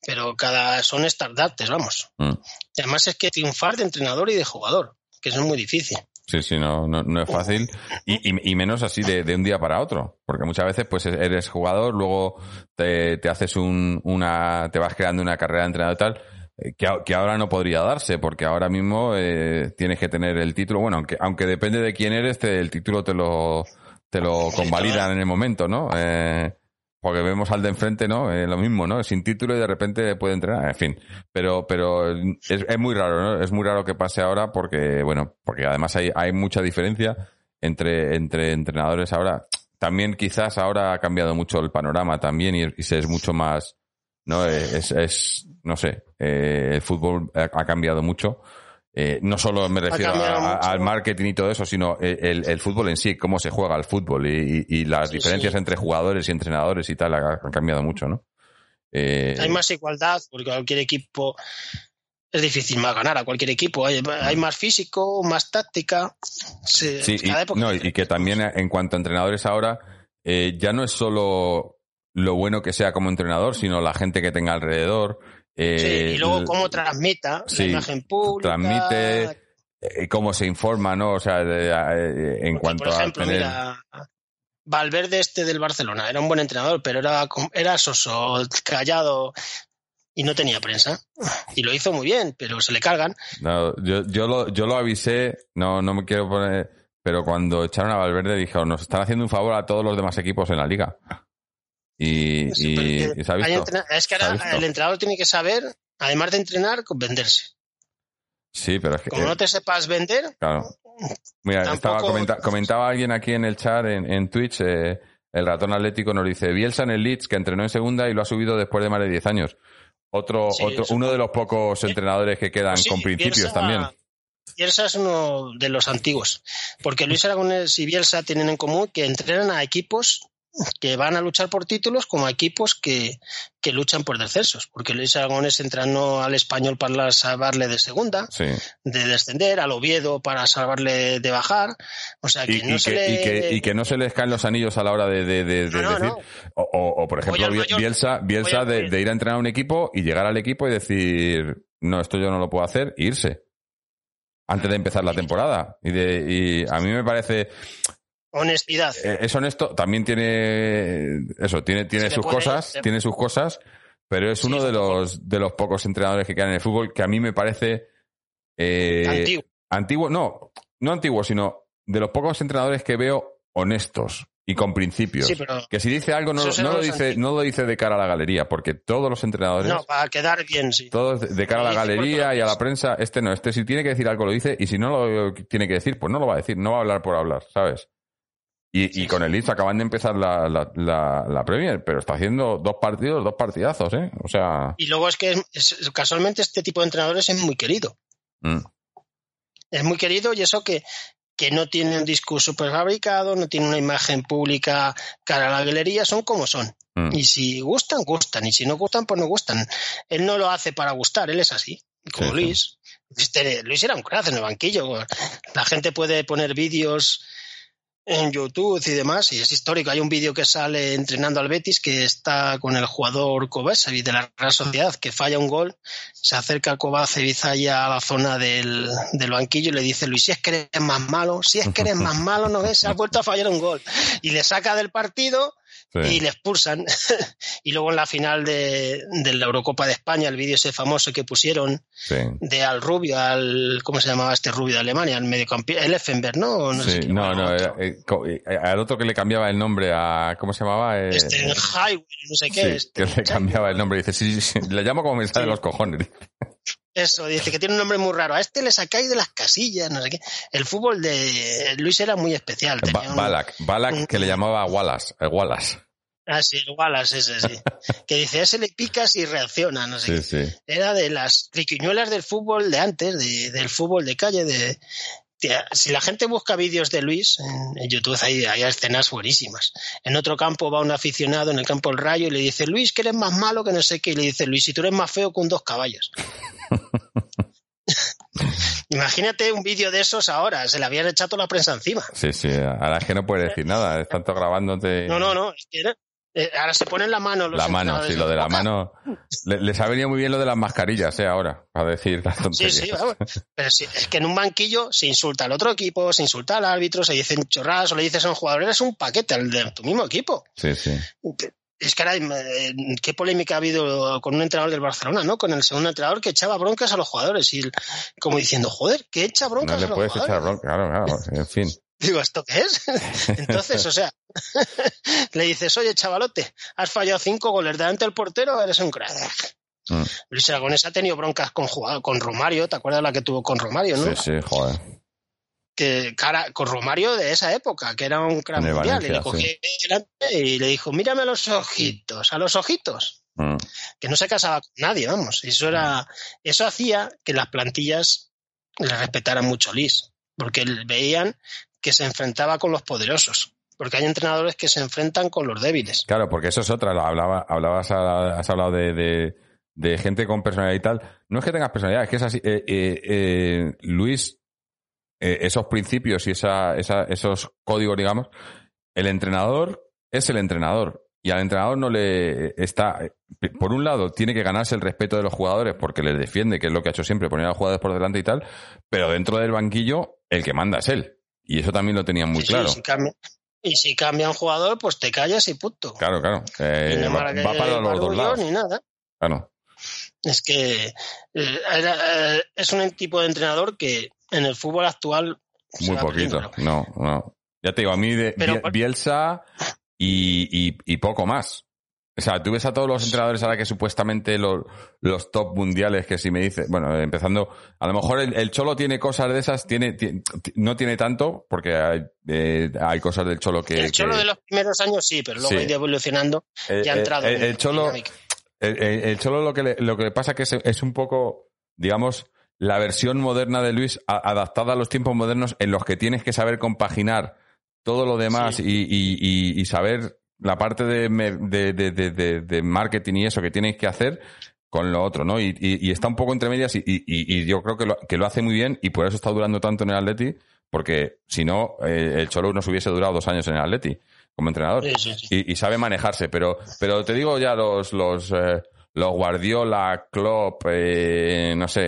pero cada son estandartes, vamos. Mm. Y además es que triunfar de entrenador y de jugador, que eso es muy difícil. Sí, sí, no, no, no es fácil. Y, y, y menos así de, de un día para otro. Porque muchas veces pues eres jugador, luego te, te haces un, una, te vas creando una carrera de entrenador y tal, eh, que, que ahora no podría darse, porque ahora mismo eh, tienes que tener el título. Bueno, aunque, aunque depende de quién eres, te- el título te lo, te lo convalidan en el momento, ¿no? Eh, porque vemos al de enfrente, ¿no? Eh, lo mismo, ¿no? Sin título y de repente puede entrenar, en fin. Pero, pero es, es muy raro, ¿no? Es muy raro que pase ahora porque, bueno, porque además hay, mucha diferencia entre, entre entrenadores ahora. También quizás ahora ha cambiado mucho el panorama también y, y se es mucho más, ¿no? Eh, Es, es no sé, eh, el fútbol ha cambiado mucho. Eh, no solo me refiero a- al marketing y todo eso, sino el, el- fútbol en sí, cómo se juega el fútbol y, y- y las Sí, diferencias sí. entre jugadores y entrenadores y tal ha- han cambiado mucho, ¿no? Eh, Hay más igualdad, porque cualquier equipo es difícil más ganar a cualquier equipo. Hay, hay más físico, más táctica. Se- Sí, y, cada época- no, y que también en cuanto a entrenadores ahora, eh, ya no es solo lo bueno que sea como entrenador, sino la gente que tenga alrededor. Eh, Sí, y luego cómo transmita Sí, la imagen pública. transmite, eh, cómo se informa, ¿no? O sea, de- eh, en Porque, cuanto por ejemplo, a tener... mira, Valverde este del Barcelona era un buen entrenador, pero era, era soso, callado y no tenía prensa. Y lo hizo muy bien, pero se le cargan. No, yo, yo, lo, yo lo avisé, no, no me quiero poner... Pero cuando echaron a Valverde dijeron, nos están haciendo un favor a todos los demás equipos en la liga. Y, Sí, y- porque y se ha hay visto. entrena- es que ahora el entrenador tiene que saber, además de entrenar, venderse. Sí, pero es que... Como eh, no te sepas vender, Claro. Mira, Tampoco- estaba comenta- comentaba alguien aquí en el chat, en, en Twitch, eh, el ratón atlético nos dice, Bielsa en el Leeds, que entrenó en segunda y lo ha subido después de más de 10 años. Otro, Sí, otro, uno de los pocos entrenadores que quedan Sí, con principios Bielsa- también. Bielsa es uno de los antiguos, porque Luis Aragonés y Bielsa tienen en común que entrenan a equipos que van a luchar por títulos como equipos que, que luchan por descensos, porque Luis Aragonés entrenó al español para salvarle de segunda, Sí. de descender, al Oviedo para salvarle de bajar, o sea que Y, no y se que, le... y, que, y que no se les caen los anillos a la hora de, de- de- de No, no, decir. no. O, o- o, por ejemplo, mayor. Bielsa, Bielsa de ir a entrenar a un equipo y llegar al equipo y decir, no, esto yo no lo puedo hacer, e irse. Antes de empezar la temporada. Y, de, y a mí me parece, Honestidad. Eh, es honesto, también tiene eso, tiene, tiene sus puede- cosas, tiene sus cosas, pero es Sí, uno de los de los pocos entrenadores que quedan en el fútbol que a mí me parece eh, antiguo. antiguo, no, no antiguo, sino de los pocos entrenadores que veo honestos y con principios. Sí, pero Que si dice algo no, lo dice, no lo dice de cara a la galería, porque todos los entrenadores, no, para quedar bien, sí. todos de- cara a la galería y a la prensa, este no, este si tiene que decir algo lo dice y si no lo tiene que decir, pues no lo va a decir, no va a hablar por hablar, ¿sabes? Y, con el Leeds acaban de empezar la, la, la, la Premier, pero está haciendo dos partidos, dos partidazos, ¿eh? O sea, Y luego es que es- es- casualmente este tipo de entrenadores es muy querido. mm, es muy querido y eso que, que no tiene un discurso prefabricado, no tiene una imagen pública cara a la galería, son como son. mm. Y si gustan, gustan, y si no gustan, pues no gustan. Él no lo hace para gustar, él es así, como Sí. Luis. Este, Luis era un crack en el banquillo. La gente puede poner vídeos en YouTube y demás, y es histórico. Hay un vídeo que sale entrenando al Betis que está con el jugador Kovacevic de la Real Sociedad, que falla un gol, se acerca Kovacevic ahí a la zona del, del banquillo y le dice, Luis, si es que eres más malo, si es que eres más malo, no ves, has vuelto a fallar un gol. Y le saca del partido sí. y le expulsan. y luego en la final de, de la Eurocopa de España, el vídeo ese famoso que pusieron sí. de al rubio, al, ¿cómo se llamaba este rubio de Alemania? Al mediocampista, el Effenberg, ¿no? No Sí, sé qué, no, no, otro. eh, co- eh, al otro que le cambiaba el nombre a, ¿cómo se llamaba? Eh, este Highway, no sé qué. este, que le cambiaba el nombre. Dice, sí, sí, le llamo como me sale de los cojones. Eso, dice que tiene un nombre muy raro. A este le sacáis de las casillas, no sé qué. El fútbol de Luis era muy especial. tenía Ba- un- Balak, Balak que le llamaba Wallace, Wallace. Ah, sí, el Wallace ese, sí. que dice, ese le picas y reacciona, no sé. Sí, sí. Era de las triquiñuelas del fútbol de antes, de, del fútbol de calle, de... Si la gente busca vídeos de Luis en, YouTube, hay, hay escenas buenísimas. En otro campo va un aficionado, en el campo del Rayo, y le dice, Luis, que eres más malo que no sé qué. Y le dice, Luis, si tú eres más feo que un dos caballos. Imagínate un vídeo de esos ahora, se le habían echado la prensa encima. Sí, sí, ahora es que no puedes decir nada, es tanto grabándote. No, no, no, es que era- eh, ahora se ponen la mano los La mano, sí, lo de la boca. mano. Le- Les ha venido muy bien lo de las mascarillas, ¿eh? Ahora, para decir las Sí, tonterías. sí, vamos. Pero sí, es que en un banquillo se insulta al otro equipo, se insulta al árbitro, se dicen chorradas o le dices a un jugador, eres un paquete al de tu mismo equipo. Sí, sí. Es que ahora, eh, qué polémica ha habido con un entrenador del Barcelona, ¿no? Con el segundo entrenador que echaba broncas a los jugadores y como diciendo, joder, que echa No broncas le a los puedes jugadores. echar bronca, claro, claro, en fin. Digo, ¿esto qué es? Entonces, o sea, le dices, oye, chavalote, has fallado cinco goles delante del portero, eres un crack. Mm. Luis Aragonés ha tenido broncas con, con Romario, ¿te acuerdas la que tuvo con Romario, no? Sí, sí, joder. que cara, con Romario de esa época, que era un crack mundial, y Valencia, le cogió delante y le dijo, mírame a los ojitos, a los ojitos, Mm. que no se casaba con nadie, vamos. Eso era, eso hacía que las plantillas le respetaran mucho a Lis, porque veían que se enfrentaba con los poderosos, porque hay entrenadores que se enfrentan con los débiles. Claro, porque eso es otra. Hablaba, hablabas, has hablado de gente con personalidad y tal. No es que tengas personalidad, es que es así. Eh, eh, eh, Luis, eh, esos principios y esa, esa, esos códigos, digamos, el entrenador es el entrenador. Y al entrenador no le está. Por un lado, tiene que ganarse el respeto de los jugadores porque les defiende, que es lo que ha hecho siempre, poner a los jugadores por delante y tal. Pero dentro del banquillo, el que manda es él. Y eso también lo tenían muy Sí, sí, claro. si cambia- y si cambia un jugador, pues te callas y punto. Claro, claro. Eh, no va, para que va para los dos lados. ni nada. Claro. Es que eh, era, eh, es un tipo de entrenador que en el fútbol actual Muy poquito. perdiendo. No, no. Ya te digo, a mí de Pero- Bielsa y, y, y poco más. O sea, tú ves a todos los entrenadores ahora que supuestamente los, los top mundiales, que si me dices, bueno, empezando, a lo mejor el, el Cholo tiene cosas de esas, tiene, ti- no tiene tanto, porque hay, eh, hay cosas del Cholo que... el Cholo que- de los primeros años sí, pero luego Sí. ha ido evolucionando eh, y ha eh, entrado. el, en el Cholo, el, el- el Cholo lo que le, lo que le pasa que es, es un poco, digamos, la versión moderna de Luis a- adaptada a los tiempos modernos en los que tienes que saber compaginar todo lo demás Sí. y, y- y- y saber la parte de, de, de- marketing y eso que tienes que hacer con lo otro, ¿no? Y, y- y está un poco entre medias y, y- yo creo que lo, que lo hace muy bien y por eso está durando tanto en el Atleti, porque si no, eh, el Cholo nos hubiese durado dos años en el Atleti como entrenador Sí, sí, sí. y, sabe manejarse, pero, pero te digo ya los, los, eh, los Guardiola, Klopp, eh, no sé,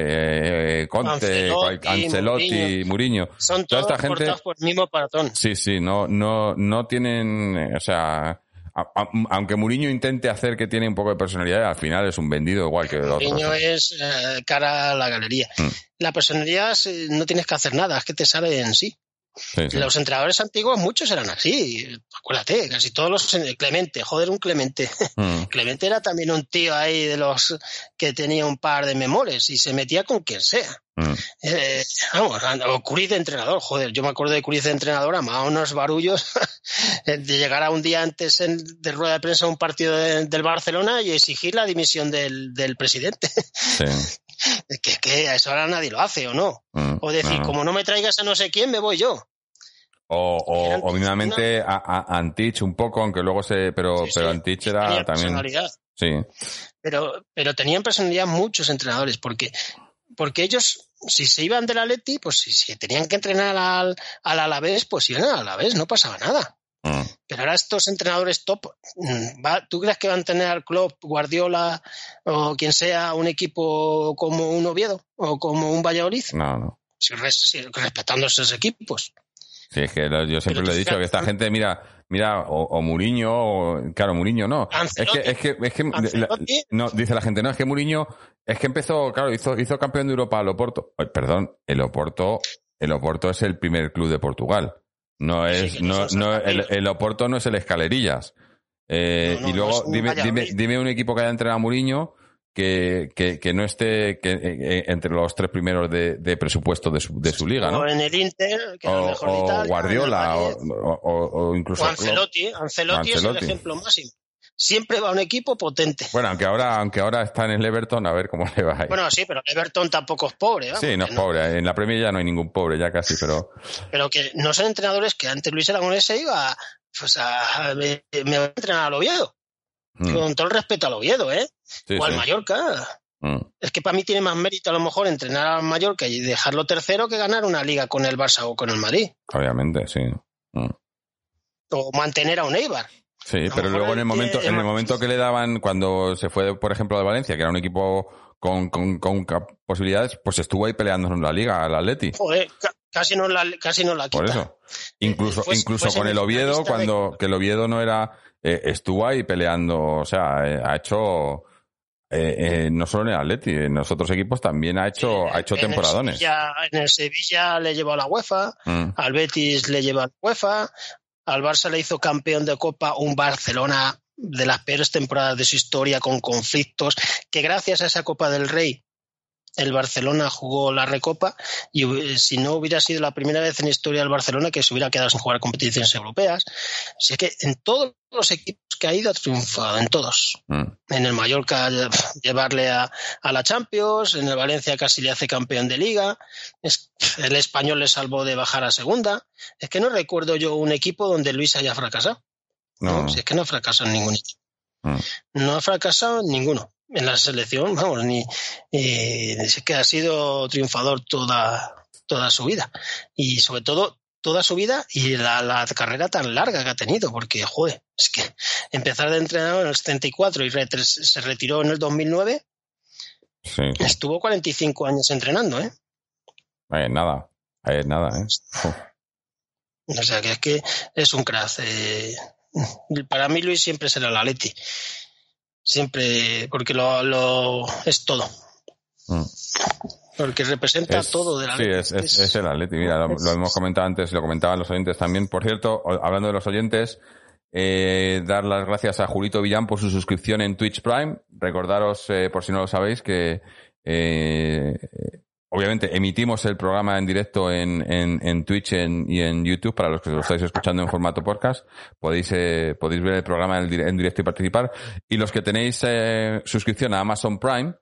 eh, Conte, Ancelotti, Ancelotti, Mourinho. Son toda todos esta gente- cortados por el mismo paratón. Sí, sí, no, no, no tienen, o sea, a- a- aunque Mourinho intente hacer que tiene un poco de personalidad, al final es un vendido igual que el otro. Mourinho es eh, cara a la galería. Mm. La personalidad eh, no tienes que hacer nada, es que te sale en sí. Sí, sí. Los entrenadores antiguos, muchos eran así. Acuérdate, casi todos los. Clemente, joder, un Clemente. Mm, Clemente era también un tío ahí de los que tenía un par de memoles y se metía con quien sea. mm. Eh, vamos, o Curiz de entrenador, joder, yo me acuerdo de Curiz de entrenador, amaba unos barullos de llegar a un día antes en- de rueda de prensa a un partido de- del Barcelona y exigir la dimisión del, del presidente. Sí, que, que a eso ahora nadie lo hace, ¿o no? mm, O decir, no, como no me traigas a no sé quién, me voy yo. O, o, mínimamente a, a- Antich un poco, aunque luego se, pero, Sí, pero sí, Antich Tenía era también, personalidad. sí, pero, pero tenían personalidad muchos entrenadores, porque, porque ellos, si se iban del Atleti, pues si, si tenían que entrenar al, al Alavés, pues iban al Alavés, no pasaba nada. Mm. Pero ahora estos entrenadores top, mm, ¿va- ¿tú crees que van a tener al Klopp, Guardiola o quien sea un equipo como un Oviedo o como un Valladolid? no, no. Si si- respetando esos equipos. Sí, es que lo- yo siempre le he dicho que esta gente, mira, mira, o, o Mourinho, o, claro, Mourinho no. Es que, es que, es que, no, dice la gente, no, es que Mourinho, es que empezó, claro, hizo, hizo campeón de Europa al Oporto. Perdón, el Oporto, el Oporto es el primer club de Portugal. No es, no no, el, el Oporto no es el Escalerillas. Eh, No, y luego, dime, dime, dime un equipo que haya entrenado a Mourinho que, que, que no esté que, eh, eh, entre los tres primeros de, de presupuesto de su, de su liga, ¿no? O en el Inter, que era o, mejor o Guardiola o, incluso o. Ancelotti. Ancelotti es el ejemplo máximo. Siempre va un equipo potente. Bueno, aunque ahora, aunque ahora está en el Everton, a ver cómo le va ahí. Bueno, sí, pero el Everton tampoco es pobre. Vamos, sí, no es pobre. En la Premier ya no hay ningún pobre, ya casi, pero. Pero que no son entrenadores que antes Luis Aragonés se iba pues a, me, me va a entrenar al Oviedo. Mm, Con todo el respeto al Oviedo, ¿eh? sí, o al sí. Mallorca. Mm, Es que para mí tiene más mérito a lo mejor entrenar al Mallorca y dejarlo tercero que ganar una liga con el Barça o con el Madrid. obviamente, sí. Mm. O mantener a un Eibar. Sí, pero luego en el momento, en el momento que le daban, cuando se fue, por ejemplo, de Valencia, que era un equipo con, con, con cap- posibilidades, pues estuvo ahí peleándonos en la liga, al Atleti. Joder, ca- casi no la, casi no la quita. Por eso. Incluso, incluso con el Oviedo, de- cuando que el Oviedo no era, eh, estuvo ahí peleando, o sea, eh, ha hecho, eh, eh, no solo en el Atleti, en los otros equipos también ha hecho, ha hecho En el temporadones. Sevilla- en el Sevilla le llevó a la UEFA, Mm, al Betis le llevó a la UEFA, al Barça le hizo campeón de Copa un Barcelona de las peores temporadas de su historia con conflictos, que gracias a esa Copa del Rey el Barcelona jugó la Recopa y hubi- si no hubiera sido la primera vez en la historia del Barcelona que se hubiera quedado sin jugar competiciones europeas. Así que en todos los equipos que ha ido ha triunfado, en todos. mm. En el Mallorca lle- llevarle a, a la Champions, en el Valencia casi le hace campeón de liga, es- el español le salvó de bajar a segunda. Es que no recuerdo yo un equipo donde Luis haya fracasado. No, No, si es que no ha fracasado en ningún equipo. Mm. No ha fracasado en ninguno. En la selección, vamos, ni eh, es que ha sido triunfador toda, toda su vida. Y sobre todo, toda su vida y la, la carrera tan larga que ha tenido, porque, joder, es que empezar de entrenador en el 74 y retre- se retiró en el 2009, sí. estuvo 45 años entrenando, ¿eh? Eh, nada, eh, nada, ¿eh? Uf. O sea, que es que es un crack. eh. Para mí Luis siempre será la Leti. Siempre, porque lo, lo es todo. Mm. Porque representa Es- todo de la Sí, es, es, es el Atleti. Mira, lo, lo hemos comentado antes, lo comentaban los oyentes también. Por cierto, hablando de los oyentes, eh, dar las gracias a Julito Villán por su suscripción en Twitch Prime. Recordaros, eh, por si no lo sabéis, que eh, obviamente emitimos el programa en directo en, en, Twitch y en YouTube para los que lo estáis escuchando en formato podcast. Podéis, eh, podéis ver el programa en, dire- en directo y participar. Y los que tenéis eh, suscripción a Amazon Prime,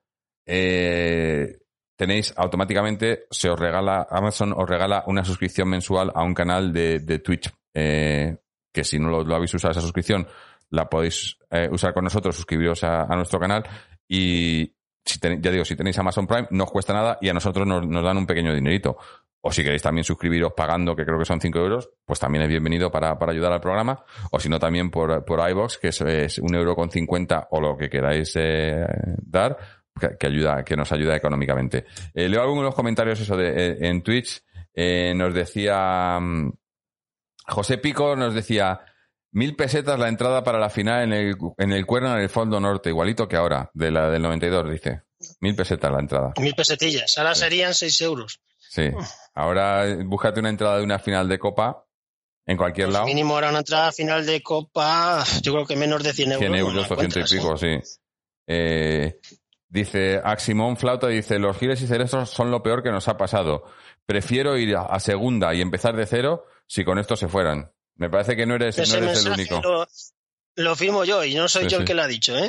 eh, tenéis automáticamente, se os regala, Amazon os regala una suscripción mensual a un canal de, de Twitch, que si no lo, habéis usado esa suscripción, la podéis usar con nosotros, suscribiros a, a nuestro canal y si ya digo, si tenéis Amazon Prime no os cuesta nada y a nosotros nos, nos dan un pequeño dinerito. O si queréis también suscribiros pagando, que creo que son 5 euros, pues también es bienvenido para, para ayudar al programa. O si no, también por, por iVox, que es, es un euro con 50 o lo que queráis eh, dar, que, ayuda, que nos ayuda económicamente. Eh, leo algunos comentarios eso eh, en Twitch. Eh, nos decía mm, José Pico, nos decía mil pesetas la entrada para la final en el, en el cuerno en el fondo norte, igualito que ahora, de la del 92, dice. Mil pesetas la entrada. Mil pesetillas. Ahora serían seis euros. Sí. Ahora eh, búscate una entrada de una final de Copa en cualquier lado. Mínimo ahora una entrada final de Copa, yo creo que menos de 100 euros. 100 no euros, la 200 y pico, sí. Eh, dice Aximón Flauta, dice, los giles y cerezos son lo peor que nos ha pasado. Prefiero ir a segunda y empezar de cero si con esto se fueran. Me parece que no eres, Ese no eres el único. Lo, lo firmo yo y no soy Sí, yo el que lo ha dicho. ¿eh?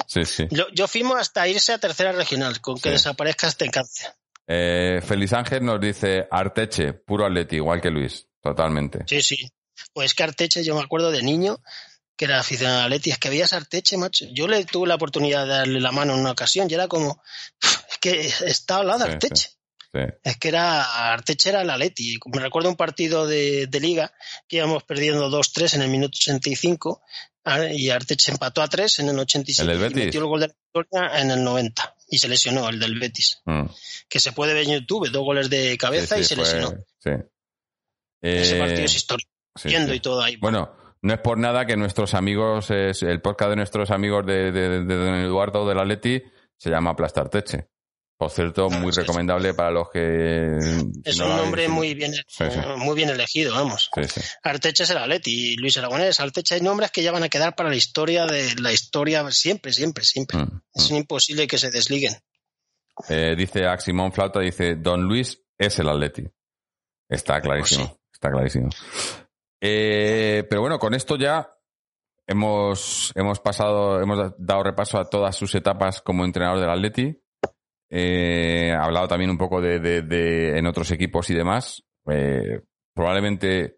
Yo, yo firmo hasta irse a tercera regional, con que desaparezca este cáncer. Eh, Feliz Ángel nos dice Arteche, puro atleti, igual que Luis. Totalmente. Sí, sí. Pues que Arteche, yo me acuerdo de niño que era aficionado a Leti, es que veías a Arteche, macho. Yo le tuve la oportunidad de darle la mano en una ocasión y era como, es que está al lado de Sí, Arteche. Sí. Es que era Arteche era la Leti. Me recuerdo un partido de, de liga que íbamos perdiendo 2-3 en el minuto 85 ah, y Arteche empató a 3 en el 87 ¿El del y metió el gol de la victoria en el 90 y se lesionó el del Betis. Mm. Que se puede ver en YouTube, dos goles de cabeza Sí, y se fue- lesionó. Ese Eh, partido es histórico. y todo ahí. Bueno, no es por nada que nuestros amigos, el podcast de nuestros amigos de, de, de Don Eduardo de la Leti se llama Aplastarteche. Por cierto, muy recomendable para los que... Es no un nombre muy bien, Sí, sí. muy bien elegido, vamos. Sí. Arteche será Leti y Luis Aragonés. Arteche hay nombres que ya van a quedar para la historia de la historia siempre, siempre, siempre. Mm, Es mm. imposible que se desliguen. Eh, dice Aximón Flauta, dice, Don Luis es el Atleti. Está clarísimo, Pues está clarísimo. Eh, pero bueno, con esto ya hemos, hemos pasado, hemos dado repaso a todas sus etapas como entrenador del Atleti. Eh, ha hablado también un poco de, en otros equipos y demás. Eh, probablemente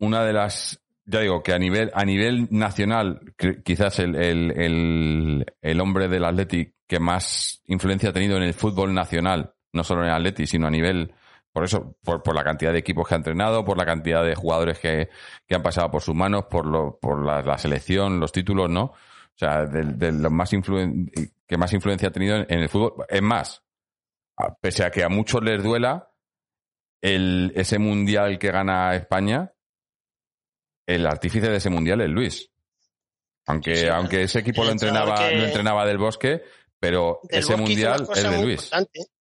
una de las ya digo que a nivel a nivel nacional quizás el, el, el, hombre del Atleti que más influencia ha tenido en el fútbol nacional no solo en el Atleti sino a nivel por eso, por, por, la cantidad de equipos que ha entrenado, por la cantidad de jugadores que, que han pasado por sus manos, por, lo, por la, la, selección, los títulos, ¿no? O sea, de, de los más influen que más influencia ha tenido en, en, el fútbol. Es más, pese a que a muchos les duela, el, ese mundial que gana España, el artífice de ese mundial es Luis. Aunque, sí, aunque ese equipo lo entrenaba, lo entrenaba del bosque, pero del ese mundial es de Luis. Importante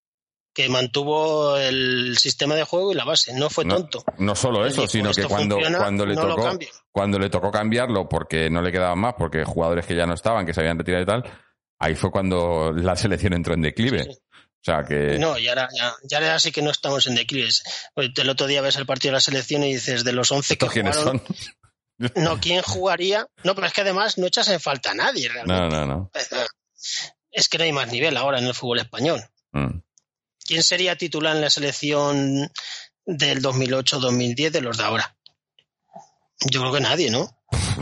que mantuvo el sistema de juego y la base, no fue tonto. No, no solo eso, dijo, sino que cuando, funciona, cuando le no tocó cuando le tocó cambiarlo porque no le quedaban más, porque jugadores que ya no estaban, que se habían retirado y tal, ahí fue cuando la selección entró en declive. Sí, sí. O sea que. No, y ahora, ya, ya ahora sí que no estamos en declive. El otro día ves el partido de la selección y dices, de los 11 que quiénes jugaron, son? no, ¿quién jugaría? No, pero es que además no echas en falta a nadie realmente. No, no, no. Es que no hay más nivel ahora en el fútbol español. Mm. ¿Quién sería titular en la selección del 2008-2010 de los de ahora? Yo creo que nadie, ¿no?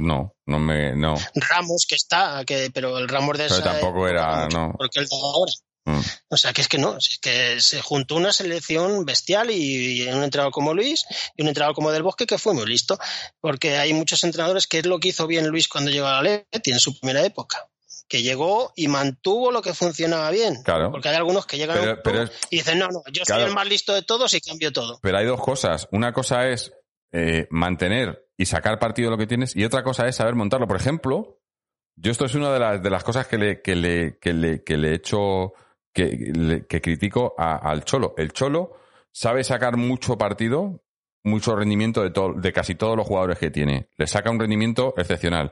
No, no me, no. Ramos que está, que, pero el Ramos de pero esa tampoco era, no. Porque el de ahora. Mm. O sea, que es que no, es que se juntó una selección bestial y, y, un entrenador como Luis y un entrenador como Del Bosque que fue muy listo, porque hay muchos entrenadores que es lo que hizo bien Luis cuando llegó a la Leti en su primera época que llegó y mantuvo lo que funcionaba bien. Claro. Porque hay algunos que llegan pero, pero es, y dicen, no, no, yo claro. soy el más listo de todos y cambio todo. Pero hay dos cosas. Una cosa es eh, mantener y sacar partido de lo que tienes y otra cosa es saber montarlo. Por ejemplo, yo esto es una de las, de las cosas que le, que le, que le, que le he hecho, que, le, que critico a, al Cholo. El Cholo sabe sacar mucho partido, mucho rendimiento de, to, de casi todos los jugadores que tiene. Le saca un rendimiento excepcional.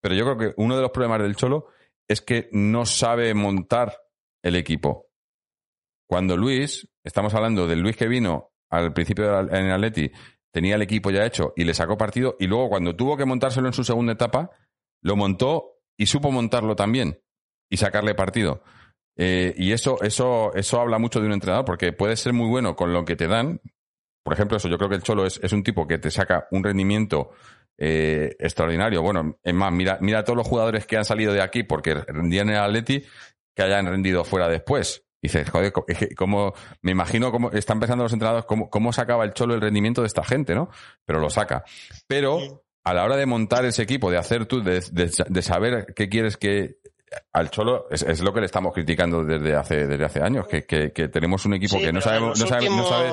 Pero yo creo que uno de los problemas del Cholo es que no sabe montar el equipo. Cuando Luis, estamos hablando del Luis que vino al principio en el Atleti, tenía el equipo ya hecho y le sacó partido, y luego cuando tuvo que montárselo en su segunda etapa, lo montó y supo montarlo también y sacarle partido. Eh, y eso, eso, eso habla mucho de un entrenador, porque puede ser muy bueno con lo que te dan. Por ejemplo, eso, yo creo que el Cholo es, es un tipo que te saca un rendimiento eh, extraordinario. Bueno, es más, mira, mira a todos los jugadores que han salido de aquí porque rendían en el Atleti que hayan rendido fuera después. Y dices, joder, como, me imagino cómo están empezando los entrenadores, cómo, cómo sacaba el cholo el rendimiento de esta gente, ¿no? Pero lo saca. Pero a la hora de montar ese equipo, de hacer tú, de, de, de saber qué quieres que al Cholo es, es, lo que le estamos criticando desde hace desde hace años que, que, que tenemos un equipo sí, que no sabemos no sabe, no sabe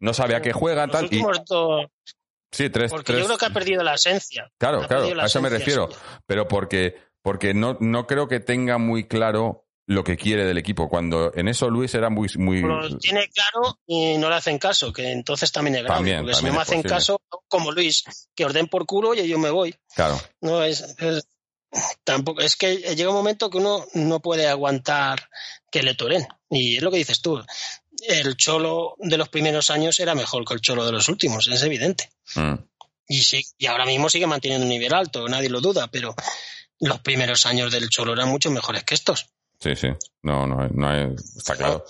no sabe a qué juega tal y Sí, tres. Porque tres... yo creo que ha perdido la esencia. Claro, ha claro, a eso me refiero. Pero porque, porque no, no creo que tenga muy claro lo que quiere del equipo. Cuando en eso Luis era muy. muy... Lo tiene claro y no le hacen caso, que entonces también es grave. También, porque también si no me hacen posible. caso, como Luis, que orden por culo y yo me voy. Claro. No es, es, tampoco es que llega un momento que uno no puede aguantar que le toren y es lo que dices tú el cholo de los primeros años era mejor que el cholo de los últimos es evidente mm. y sí y ahora mismo sigue manteniendo un nivel alto nadie lo duda pero los primeros años del cholo eran mucho mejores que estos sí sí no no, no está claro.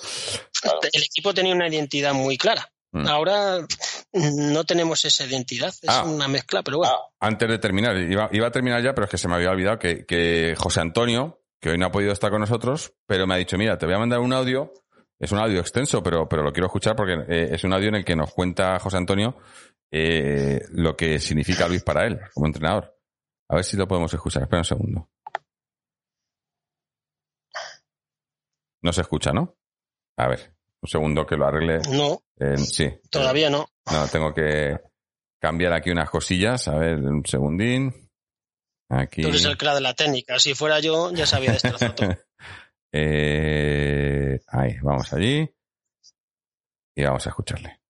claro el equipo tenía una identidad muy clara Mm. Ahora no tenemos esa identidad, es ah, una mezcla, pero bueno. Antes de terminar, iba, iba, a terminar ya, pero es que se me había olvidado que, que, José Antonio, que hoy no ha podido estar con nosotros, pero me ha dicho, mira, te voy a mandar un audio, es un audio extenso, pero, pero lo quiero escuchar porque eh, es un audio en el que nos cuenta José Antonio eh, lo que significa Luis para él como entrenador. A ver si lo podemos escuchar, espera un segundo. No se escucha, ¿no? A ver. Un segundo que lo arregle. No. Eh, sí. Todavía no. No, tengo que cambiar aquí unas cosillas. A ver, un segundín. Aquí. Tú eres el crack de la técnica. Si fuera yo, ya sabía destrozar todo. eh, ahí, vamos allí. Y vamos a escucharle.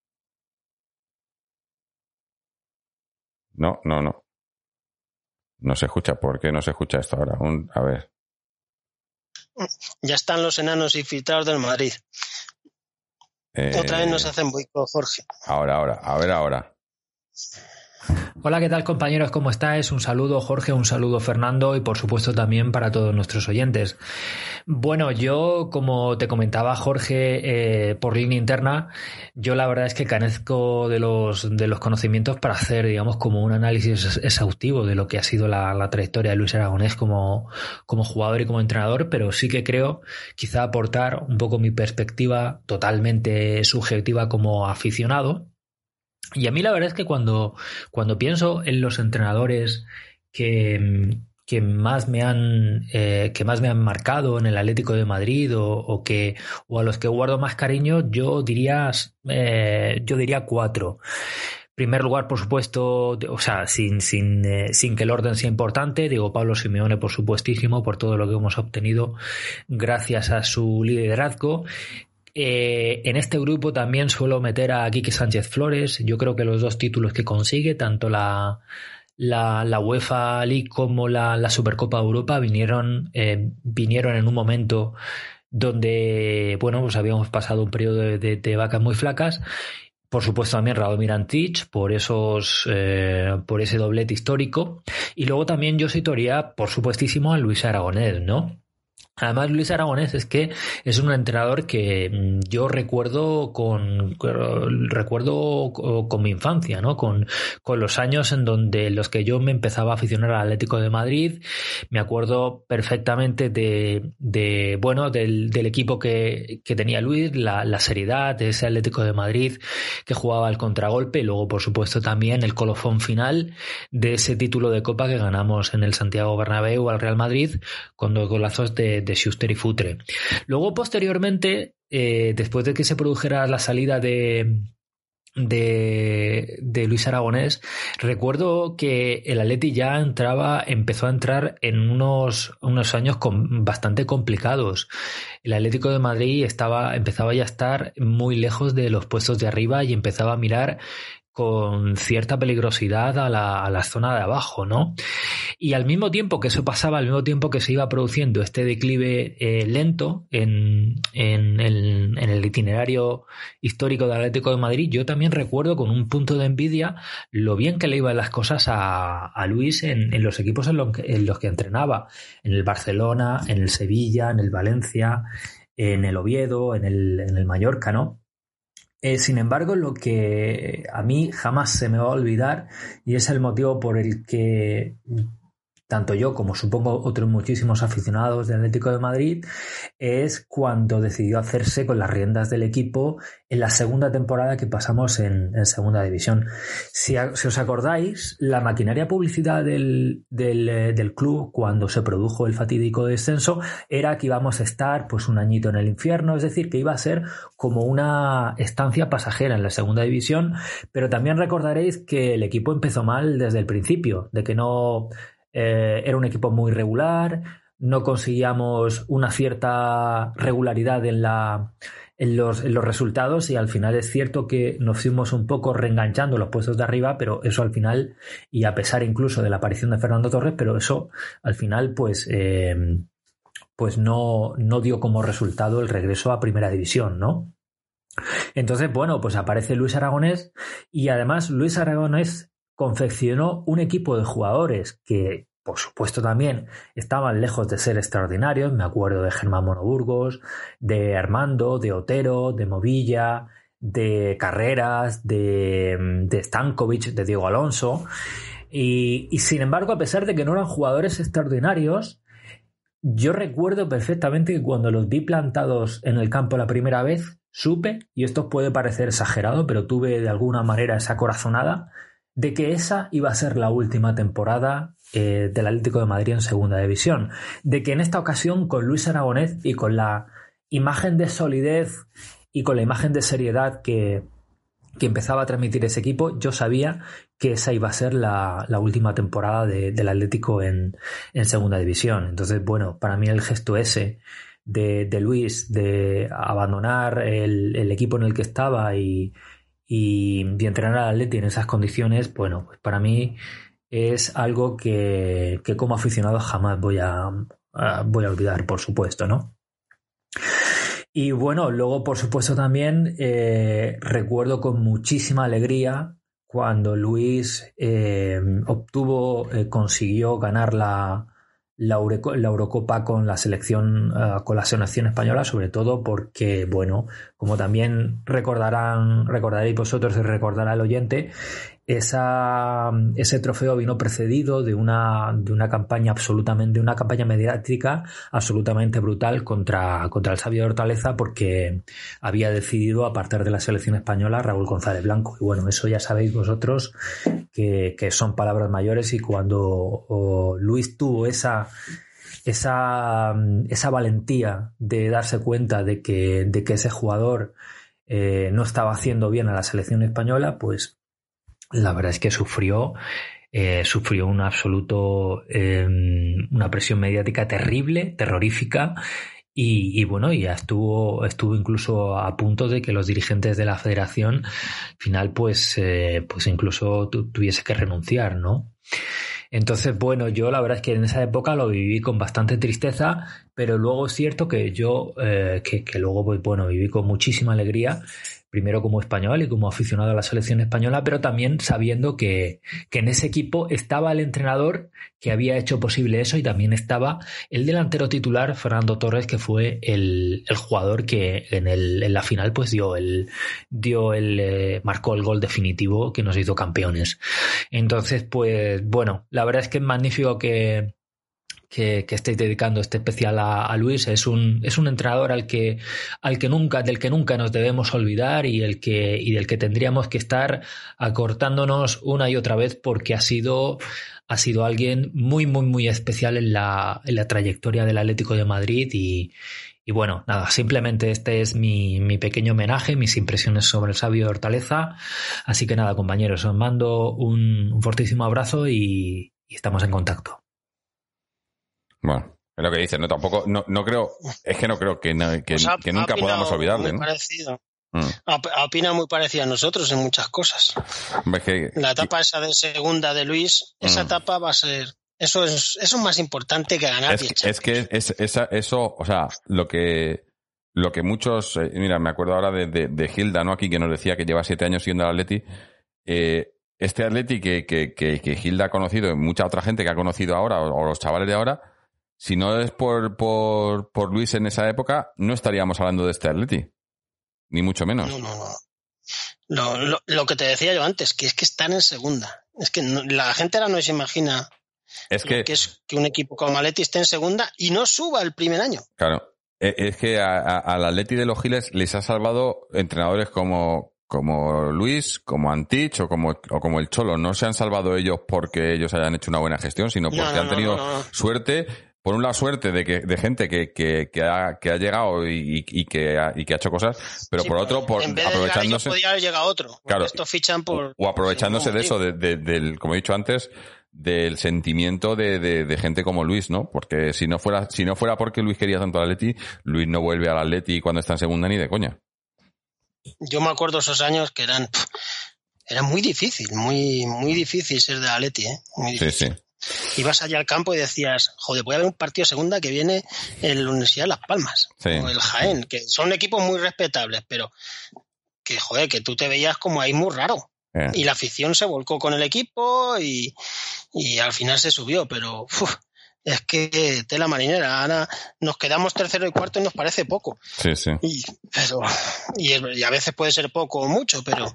No, no, no. No se escucha. ¿Por qué no se escucha esto ahora? Un, a ver. Ya están los enanos infiltrados del Madrid. Eh, Otra vez nos hacen boicot, Jorge. Ahora, ahora, a ver ahora. Hola, ¿qué tal compañeros? ¿Cómo estáis? Un saludo Jorge, un saludo Fernando y por supuesto también para todos nuestros oyentes. Bueno, yo como te comentaba Jorge eh, por línea interna, yo la verdad es que carezco de los, de los conocimientos para hacer, digamos, como un análisis exhaustivo de lo que ha sido la, la trayectoria de Luis Aragonés como, como jugador y como entrenador, pero sí que creo quizá aportar un poco mi perspectiva totalmente subjetiva como aficionado y a mí la verdad es que cuando, cuando pienso en los entrenadores que, que más me han eh, que más me han marcado en el Atlético de Madrid o, que o a los que guardo más cariño yo diría eh, yo diría cuatro. Primer lugar por supuesto o sea sin sin, eh, sin que el orden sea importante digo Pablo Simeone por supuestísimo por todo lo que hemos obtenido gracias a su liderazgo eh, en este grupo también suelo meter a Quique Sánchez Flores. Yo creo que los dos títulos que consigue, tanto la, la, la UEFA League como la, la Supercopa de Europa, vinieron, eh, vinieron en un momento donde, bueno, pues habíamos pasado un periodo de, vacas muy flacas. Por supuesto también Radomir Antich por esos eh, por ese doblete histórico. Y luego también yo citaría por supuestísimo a Luis Aragonés no Además, Luis Aragonés es que es un entrenador que mm, yo recuerdo con recuerdo con mi infancia, ¿no? Con, con los años en donde los que yo me empezaba a aficionar al Atlético de Madrid. Me acuerdo perfectamente de, de bueno, del, del equipo que, que, tenía Luis, la, seriedad de ese Atlético de Madrid que jugaba al contragolpe y luego, por supuesto, también el colofón final de ese título de Copa que ganamos en el Santiago Bernabéu al Real Madrid con dos golazos de de Schuster y Futre. Luego, posteriormente, eh, después de que se produjera la salida de, de, de, Luis Aragonés, recuerdo que el Atleti ya entraba, empezó a entrar en unos, unos años con, bastante complicados. El Atlético de Madrid estaba, empezaba ya a estar muy lejos de los puestos de arriba y empezaba a mirar con cierta peligrosidad a la, a la, zona de abajo, ¿no? Y al mismo tiempo que eso pasaba, al mismo tiempo que se iba produciendo este declive eh, lento en, en, el, en, el, itinerario histórico del Atlético de Madrid, yo también recuerdo con un punto de envidia lo bien que le iban las cosas a, Luis en, los equipos en, los que entrenaba, en el Barcelona, en el Sevilla, en el Valencia, en el Oviedo, en el Mallorca, ¿no? Eh, sin embargo, lo que a mí jamás se me va a olvidar y es el motivo por el que tanto yo como supongo otros muchísimos aficionados del Atlético de Madrid, es cuando decidió hacerse con las riendas del equipo en la segunda temporada que pasamos en, Segunda División. Si, si, os acordáis, la maquinaria publicidad del, del, eh, del, club cuando se produjo el fatídico descenso era que íbamos a estar pues un añito en el infierno, es decir, que iba a ser como una estancia pasajera en la Segunda División, pero también recordaréis que el equipo empezó mal desde el principio, de que no eh, era un equipo muy regular, no conseguíamos una cierta regularidad en, la, en, los, en los resultados y al final es cierto que nos fuimos un poco reenganchando los puestos de arriba, pero eso al final, y a pesar incluso de la aparición de Fernando Torres, pero eso al final pues... Eh, pues no, no dio como resultado el regreso a primera división, ¿no? Entonces, bueno, pues aparece Luis Aragonés y además Luis Aragonés confeccionó un equipo de jugadores que, por supuesto, también estaban lejos de ser extraordinarios. Me acuerdo de Germán Monoburgos, de Armando, de Otero, de Movilla, de Carreras, de, de Stankovic, de Diego Alonso. Y, y, sin embargo, a pesar de que no eran jugadores extraordinarios, yo recuerdo perfectamente que cuando los vi plantados en el campo la primera vez, supe, y esto puede parecer exagerado, pero tuve de alguna manera esa corazonada, de que esa iba a ser la última temporada eh, del Atlético de Madrid en Segunda División, de que en esta ocasión con Luis Aragonés y con la imagen de solidez y con la imagen de seriedad que, que empezaba a transmitir ese equipo, yo sabía que esa iba a ser la, la última temporada de, del Atlético en, en, Segunda División. Entonces, bueno, para mí el gesto ese de, de Luis de abandonar el, el equipo en el que estaba y, y, y entrenar al Atleti en esas condiciones, bueno, pues para mí es algo que, que como aficionado jamás voy a, voy a olvidar, por supuesto, ¿no? Y bueno, luego por supuesto también eh, recuerdo con muchísima alegría cuando Luis eh, obtuvo, eh, consiguió ganar la, la, Eurocopa con la selección eh, con la selección española, sobre todo porque, bueno, como también recordarán, recordaréis vosotros y recordará el oyente, ese trofeo vino precedido de una, de una campaña absolutamente, una campaña mediática absolutamente brutal contra, contra el sabio de Hortaleza porque había decidido apartar de la selección española Raúl González Blanco. Y bueno, eso ya sabéis vosotros que, que son palabras mayores y cuando Luis tuvo esa, esa, esa valentía de darse cuenta de que, de que ese jugador eh, no estaba haciendo bien a la selección española, pues la verdad es que sufrió, eh, sufrió un absoluto, em, una presión mediática terrible, terrorífica. Y, bueno, ya estuvo, estuvo incluso a punto de que los dirigentes de la federación final pues, eh, pues incluso tuviese que renunciar, ¿no? Entonces, bueno, yo la verdad es que en esa época lo viví con bastante tristeza, pero luego es cierto que yo, eh, que, que, luego, pues bueno, viví con muchísima alegría primero como español y como aficionado a la selección española, pero también sabiendo que, en ese equipo estaba el entrenador que había hecho posible eso y también estaba el delantero titular, Fernando Torres, que fue el, jugador que en, el, en, la final pues dio el, dio el, eh, marcó el gol definitivo que nos hizo campeones. Entonces, pues bueno, la verdad es que es magnífico que, que, estéis dedicando este especial a, Luis. Es un, es un entrenador al que, al que nunca, del que nunca nos debemos olvidar y, el que, y del que tendríamos que estar acortándonos una y otra vez porque ha sido, ha sido alguien muy, muy, muy especial en la, en la trayectoria del Atlético de Madrid y, y bueno, nada, simplemente este es mi, mi, pequeño homenaje, mis impresiones sobre el sabio de Hortaleza. Así que nada, compañeros, os mando un, un fortísimo abrazo y estamos en contacto. Bueno, es lo que dices, no tampoco, no, no creo, es que no creo que, que, pues nunca podamos olvidarle. Muy parecido. Mm. Opina muy parecido a nosotros en muchas cosas. la etapa esa de segunda de Luis, esa mm. etapa va a ser eso es, eso es más importante que ganar. Es, que es, eso, o sea, lo que, lo que muchos, eh, mira, me acuerdo ahora de, de, Hilda, ¿no? Aquí que nos decía que lleva siete años siendo al Atleti. Eh, este Atleti que, que, que, que, Hilda ha conocido y mucha otra gente que ha conocido ahora, o los chavales de ahora, si no es por, por, por Luis en esa época, no estaríamos hablando de este Atleti. Ni mucho menos. No, no, no. Lo, que te decía yo antes, que es que están en segunda. Es que la gente ahora no se imagina es que, es que un equipo como Atleti esté en segunda y no suba el primer año. Claro. E, es que al Atleti de los Giles les ha salvado entrenadores como, como Luis, como Antich o como, o como el Cholo. No se han salvado ellos porque ellos hayan hecho una buena gestión, sino porque han tenido suerte por un lado suerte de que de gente que, que, que, ha, que ha llegado y, y, que ha, y que ha hecho cosas, pero por otro, por en vez aprovechándose. podría haber llegado otro. Claro. Esto fichan por. O aprovechándose de eso, de, del, como he dicho antes, del sentimiento de, de, de, gente como Luis, ¿no? Porque si no fuera, si no fuera porque Luis quería tanto al Atleti, Luis no vuelve al Atleti cuando está en segunda ni de coña. Yo me acuerdo esos años que eran, era muy difícil, muy, muy difícil ser de Atleti, ¿eh? Muy difícil. Sí, sí ibas allá al campo y decías, joder, voy a ver un partido segunda que viene en la Universidad de Las Palmas o el Jaén, que son equipos muy respetables, pero que, joder, que tú te veías como ahí muy raro. Eh. Y la afición se volcó con el equipo y, y al final se subió, pero es que tela marinera. Ahora nos quedamos tercero y cuarto y nos parece poco. Sí, sí. Y, pero, y, a veces puede ser poco o mucho, pero.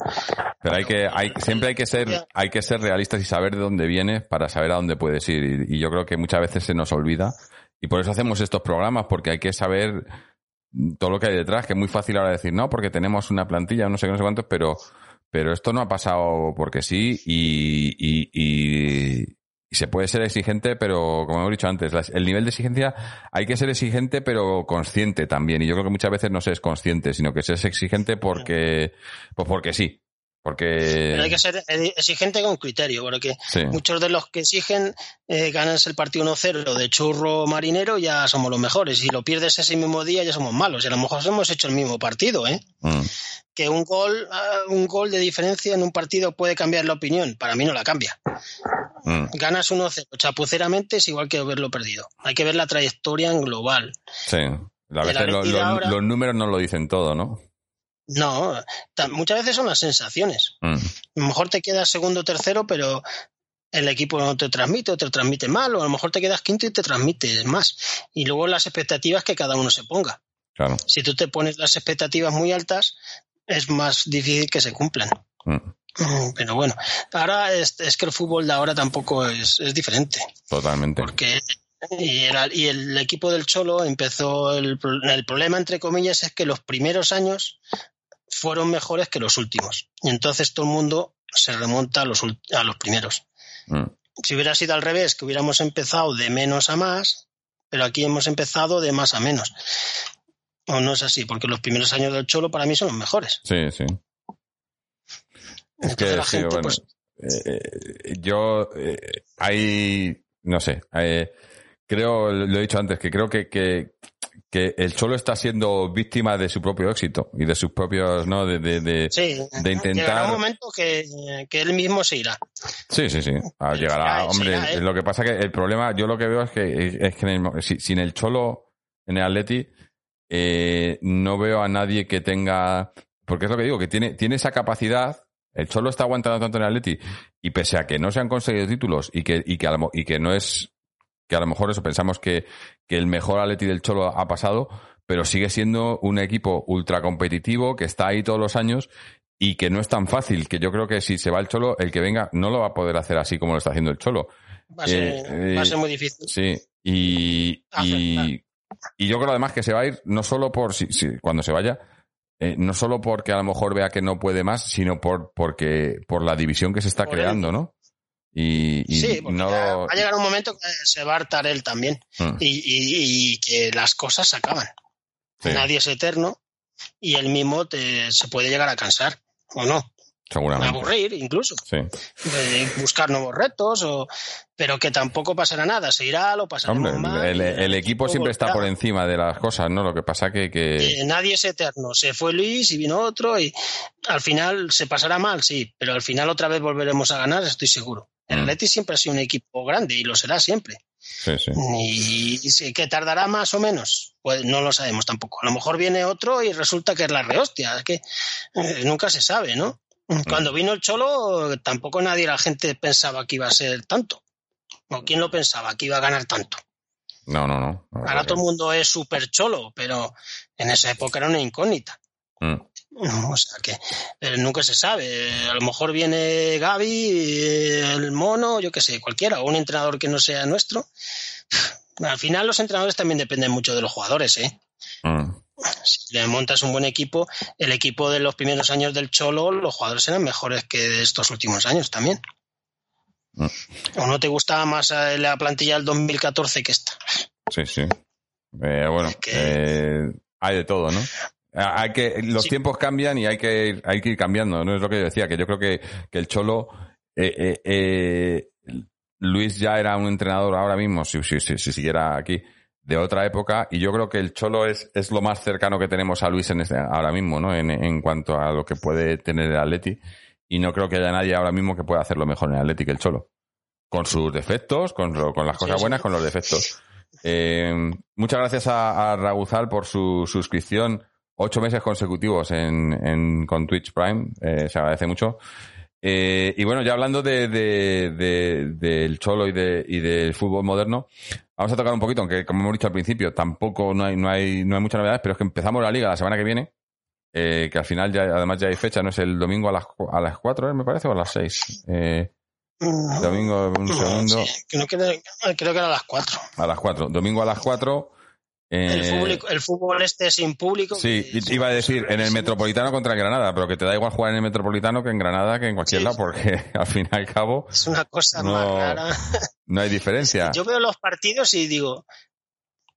Pero hay que, hay, siempre hay que ser, hay que ser realistas y saber de dónde viene para saber a dónde puedes ir. Y, yo creo que muchas veces se nos olvida. Y por eso hacemos estos programas, porque hay que saber todo lo que hay detrás, que es muy fácil ahora decir, no, porque tenemos una plantilla, no sé qué, no sé cuántos, pero, pero esto no ha pasado porque sí y, y, y se puede ser exigente, pero como hemos dicho antes, el nivel de exigencia hay que ser exigente, pero consciente también. Y yo creo que muchas veces no se es consciente, sino que se es exigente porque, pues porque sí. Porque... Pero hay que ser exigente con criterio, porque muchos de los que exigen eh, ganarse el partido 1-0 de churro marinero ya somos los mejores. Si lo pierdes ese mismo día ya somos malos. Y a lo mejor hemos hecho el mismo partido, ¿eh? Mm. Que un gol, ah, un gol de diferencia en un partido puede cambiar la opinión. Para mí no la cambia. Mm. Ganas 1-0 chapuceramente es igual que haberlo perdido. Hay que ver la trayectoria en global. Sí. A veces los números no lo dicen todo, ¿no? No, muchas veces son las sensaciones. Mm. A lo mejor te quedas segundo o tercero, pero el equipo no te transmite o te transmite mal, o a lo mejor te quedas quinto y te transmite más. Y luego las expectativas que cada uno se ponga. Claro. Si tú te pones las expectativas muy altas, es más difícil que se cumplan. Mm. Mm, pero bueno, ahora es, que el fútbol de ahora tampoco es, es diferente. Totalmente. Porque y, y, el equipo del Cholo empezó, el, el, problema entre comillas es que los primeros años fueron mejores que los últimos. Y entonces todo el mundo se remonta a los, a los primeros. Mm. Si hubiera sido al revés, que hubiéramos empezado de menos a más, pero aquí hemos empezado de más a menos. O no es así, porque los primeros años del Cholo para mí son los mejores. Sí, sí. Es que, sí, bueno, pues, eh, yo, eh, hay, no sé, eh, creo, lo he dicho antes, que creo que, que, que, el Cholo está siendo víctima de su propio éxito y de sus propios, ¿no? De, de, de, sí, de intentar. Llegará un momento que, que, él mismo se irá. Sí, sí, sí. Ah, llegará, hombre. lo que pasa que el problema, yo lo que veo es que, es que sin el Cholo en el Atleti, eh, no veo a nadie que tenga. Porque es lo que digo, que tiene, tiene esa capacidad el Cholo está aguantando tanto en el Atleti y pese a que no se han conseguido títulos y que, y que, y que no es que a lo mejor eso pensamos que, que el mejor Atleti del Cholo ha pasado, pero sigue siendo un equipo ultra competitivo que está ahí todos los años y que no es tan fácil, que yo creo que si se va el Cholo, el que venga no lo va a poder hacer así como lo está haciendo el Cholo. Va a ser, eh, muy difícil. Sí, y, y, y, yo creo además que se va a ir no solo por si, si cuando se vaya, eh, no solo porque a lo mejor vea que no puede más, sino por porque por la división que se está creando, ¿no? Y, sí, no... va a llegar un momento que se va a hartar él también mm. y, que las cosas se acaban. Nadie es eterno y él mismo te, se puede llegar a cansar, ¿o no? Seguramente. Aburrir, incluso. Sí. buscar nuevos retos, o, pero que tampoco pasará nada. Se irá, lo pasará El, el, equipo siempre está por encima de las cosas, ¿no? Lo que pasa que, que... nadie es eterno. Se fue Luis y vino otro y al final se pasará mal, sí, pero al final otra vez volveremos a ganar, estoy seguro. El mm. siempre ha sido un equipo grande y lo será siempre. Sí, sí. Y, que tardará más o menos, pues no lo sabemos tampoco. A lo mejor viene otro y resulta que es la rehostia. Es que eh, nunca se sabe, ¿no? Mm. Cuando vino el Cholo, tampoco nadie, la gente pensaba que iba a ser tanto. ¿O quién lo pensaba que iba a ganar tanto? No, no, no. Ahora todo el mundo es súper cholo, pero en esa época era una incógnita. Mm. O sea que eh, nunca se sabe. A lo mejor viene Gaby, el mono, yo qué sé, cualquiera, o un entrenador que no sea nuestro. Al final los entrenadores también dependen mucho de los jugadores, ¿eh? Mm si le montas un buen equipo, el equipo de los primeros años del Cholo, los jugadores eran mejores que de estos últimos años también. Mm. ¿O no te gustaba más eh, la plantilla del 2014 que esta? Sí, sí. Eh, bueno, eh, hay de todo, ¿no? Hay que, los tiempos cambian y hay que, hay que ir cambiando, ¿no? Es lo que yo decía, que yo creo que, que el Cholo, Luis ya era un entrenador ahora mismo, si, si, si, si siguiera aquí, de otra época y yo creo que el Cholo es, es lo más cercano que tenemos a Luis en este, ahora mismo, ¿no? En, en cuanto a lo que puede tener el Atleti y no creo que haya nadie ahora mismo que pueda hacerlo mejor en el Atleti que el Cholo. Con sus defectos, con, con las cosas buenas, con los defectos. Eh, muchas gracias a, a Raguzal por su suscripción. Ocho meses consecutivos en, en con Twitch Prime. Eh, se agradece mucho. Eh, y bueno, ya hablando de, de, del Cholo y, de, y del fútbol moderno, vamos a tocar un poquito, aunque como hemos dicho al principio, tampoco no hay, no hay, no hay muchas novedades, pero es que empezamos la liga la semana que viene, eh, que al final ya, además ya hay fecha, ¿no? Es el domingo a las, a las 4, ¿eh? me parece, o a las 6. Eh, domingo, un segundo. creo, que, creo que era a las 4. A las 4. Domingo a las 4 el, el, fútbol este sin público. Sí, iba a decir en el Metropolitano contra Granada, pero que te da igual jugar en el Metropolitano que en Granada que en cualquier lado, porque al fin y al cabo. Es una cosa más rara. No hay diferencia. Yo veo los partidos y digo,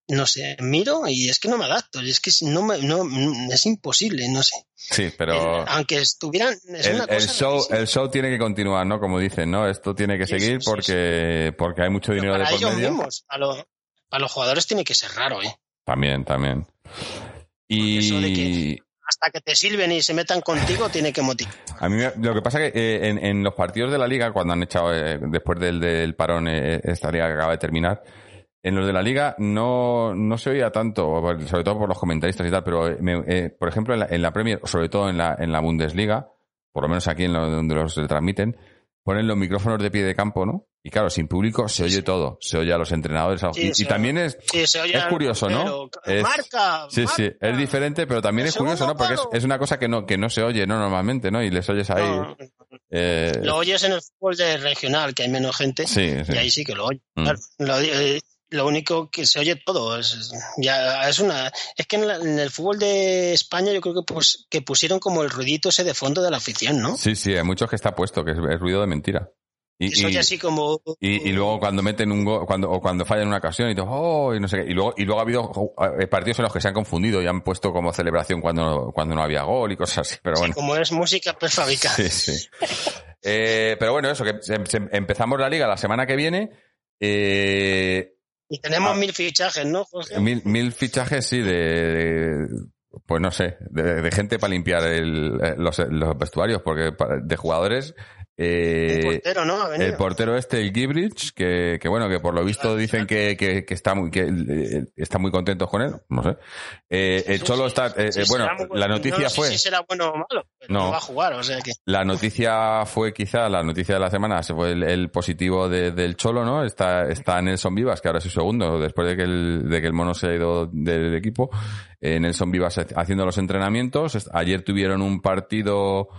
no sé, miro y es que no me adapto, es que no, me, no es imposible, no sé. Sí, pero. aunque estuvieran. el, show, el show tiene que continuar, ¿no? Como dicen, ¿no? Esto tiene que seguir porque, porque hay mucho dinero de por medio. Mismos, a, a los jugadores tiene que ser raro, ¿eh? También, también. Y... hasta que te sirven y se metan contigo, tiene que motivar. A mí lo que pasa es que eh, en, los partidos de la liga, cuando han echado, eh, después del, del parón, eh, esta liga que acaba de terminar, en los de la liga no, no se oía tanto, sobre todo por los comentaristas y tal, pero eh, por ejemplo en la, en la, Premier, sobre todo en la, en la Bundesliga, por lo menos aquí en donde los transmiten, ponen los micrófonos de pie de campo, ¿no? Y claro, sin público se oye todo, se oye a los entrenadores. y, también es, es curioso, ¿no? Es, marca, sí, sí, es diferente, pero también es curioso, ¿no? Porque es, una cosa que no, que no se oye, ¿no? Normalmente, ¿no? Y les oyes ahí. Eh, lo oyes en el fútbol de regional, que hay menos gente, y ahí sí que lo oyes. Mm. Eh, lo único que se oye todo es ya es una es que en, el fútbol de España yo creo que pues que pusieron como el ruidito ese de fondo de la afición no sí sí hay muchos que está puesto que es, ruido de mentira. Y, y, así como y, luego cuando meten un gol cuando o cuando fallan una ocasión y todo oh, y no sé qué y luego y luego ha habido eh, partidos en los que se han confundido y han puesto como celebración cuando cuando no había gol y cosas así pero bueno. como es música prefabricada. Sí sí. Eh, pero bueno eso que empezamos la liga la semana que viene eh, y tenemos ah. mil fichajes, ¿no, Mil, mil fichajes, sí, de, pues no sé, de, gente para limpiar el, eh, los, los, vestuarios, porque de jugadores eh, el portero, ¿no? El portero este, el Gibrich, que, que bueno, que por lo visto dicen que, que, que está muy, que eh, está muy contentos con él, no sé. Eh, el Cholo está, eh, bueno, la noticia fue. Si será bueno o malo, no, va a jugar, o sea que. La noticia fue quizá, la noticia de la semana, se fue el, positivo de, del Cholo, ¿no? Está, está Nelson Vivas, que ahora es su segundo, después de que el, de que el mono se ha ido del equipo. Nelson Vivas haciendo los entrenamientos. Ayer tuvieron un partido,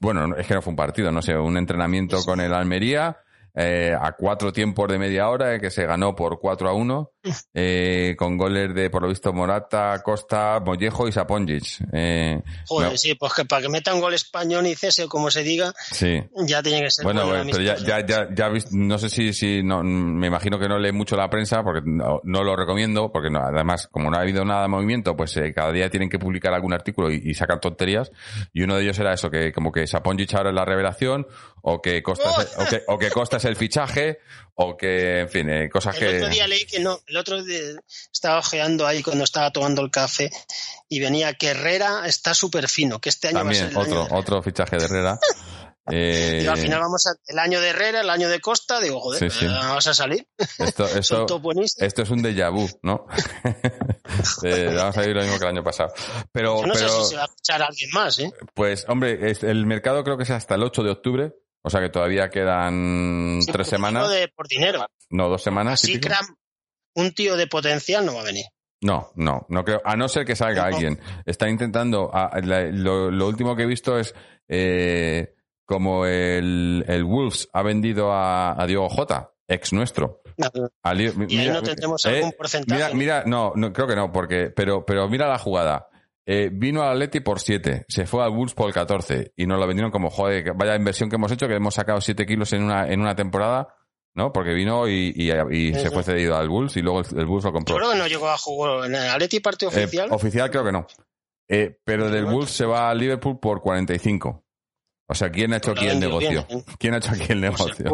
bueno, es que no fue un partido, no sé, un entrenamiento con el Almería eh, a cuatro tiempos de media hora, que se ganó por 4 a 1, eh, con goles de, por lo visto, Morata, Costa, Mollejo y Saponjic. Eh, Joder, sí, pues que para que meta un gol español y cese, como se diga, sí. ya tiene que ser. Bueno, pero ya, ya, ya, ya, no sé si, si no, me imagino que no lee mucho la prensa, porque no, lo recomiendo, porque no, además, como no ha habido nada de movimiento, pues eh, cada día tienen que publicar algún artículo y, y sacar tonterías, y uno de ellos era eso, que como que Saponjic ahora es la revelación, o que Costa, o que, o que Costa el fichaje o que, en fin, eh, cosas que... El otro día leí que no, el otro día estaba ojeando ahí cuando estaba tomando el café y venía que Herrera está súper fino, que este año También, va a ser otro, otro fichaje de Herrera. Eh... al final vamos a, el año de Herrera, el año de Costa, digo, joder, sí, sí. vamos a salir. Esto, esto, esto es un déjà vu, ¿no? eh, vamos a ir lo mismo que el año pasado. Pero, Yo no pero, sé si se va a fichar a alguien más, ¿eh? Pues, hombre, el mercado creo que es hasta el 8 de octubre, o sea que todavía quedan sí, tres semanas. De, por dinero. No, dos semanas. Así que un tío de potencial no va a venir. No, no, no creo. A no ser que salga no. alguien. Está intentando. A, la, lo, lo, último que he visto es eh, como el, el, Wolves ha vendido a, a Diego Jota, ex nuestro. No, y mira, ahí no tendremos eh, algún porcentaje. Mira, mira, no, no, creo que no, porque, pero, pero mira la jugada. Eh, vino al Atleti por 7, se fue al Bulls por el 14 y nos lo vendieron como, joder, vaya inversión que hemos hecho, que hemos sacado 7 kilos en una, en una temporada, ¿no? Porque vino y, y, y se fue cedido al Bulls y luego el, el, Bulls lo compró. Creo que no llegó a jugar en el Atleti parte oficial. Eh, oficial creo que no. Eh, pero del Bulls se va al Liverpool por 45. O sea, ¿quién ha hecho aquí el negocio? ¿Quién ha hecho aquí el negocio?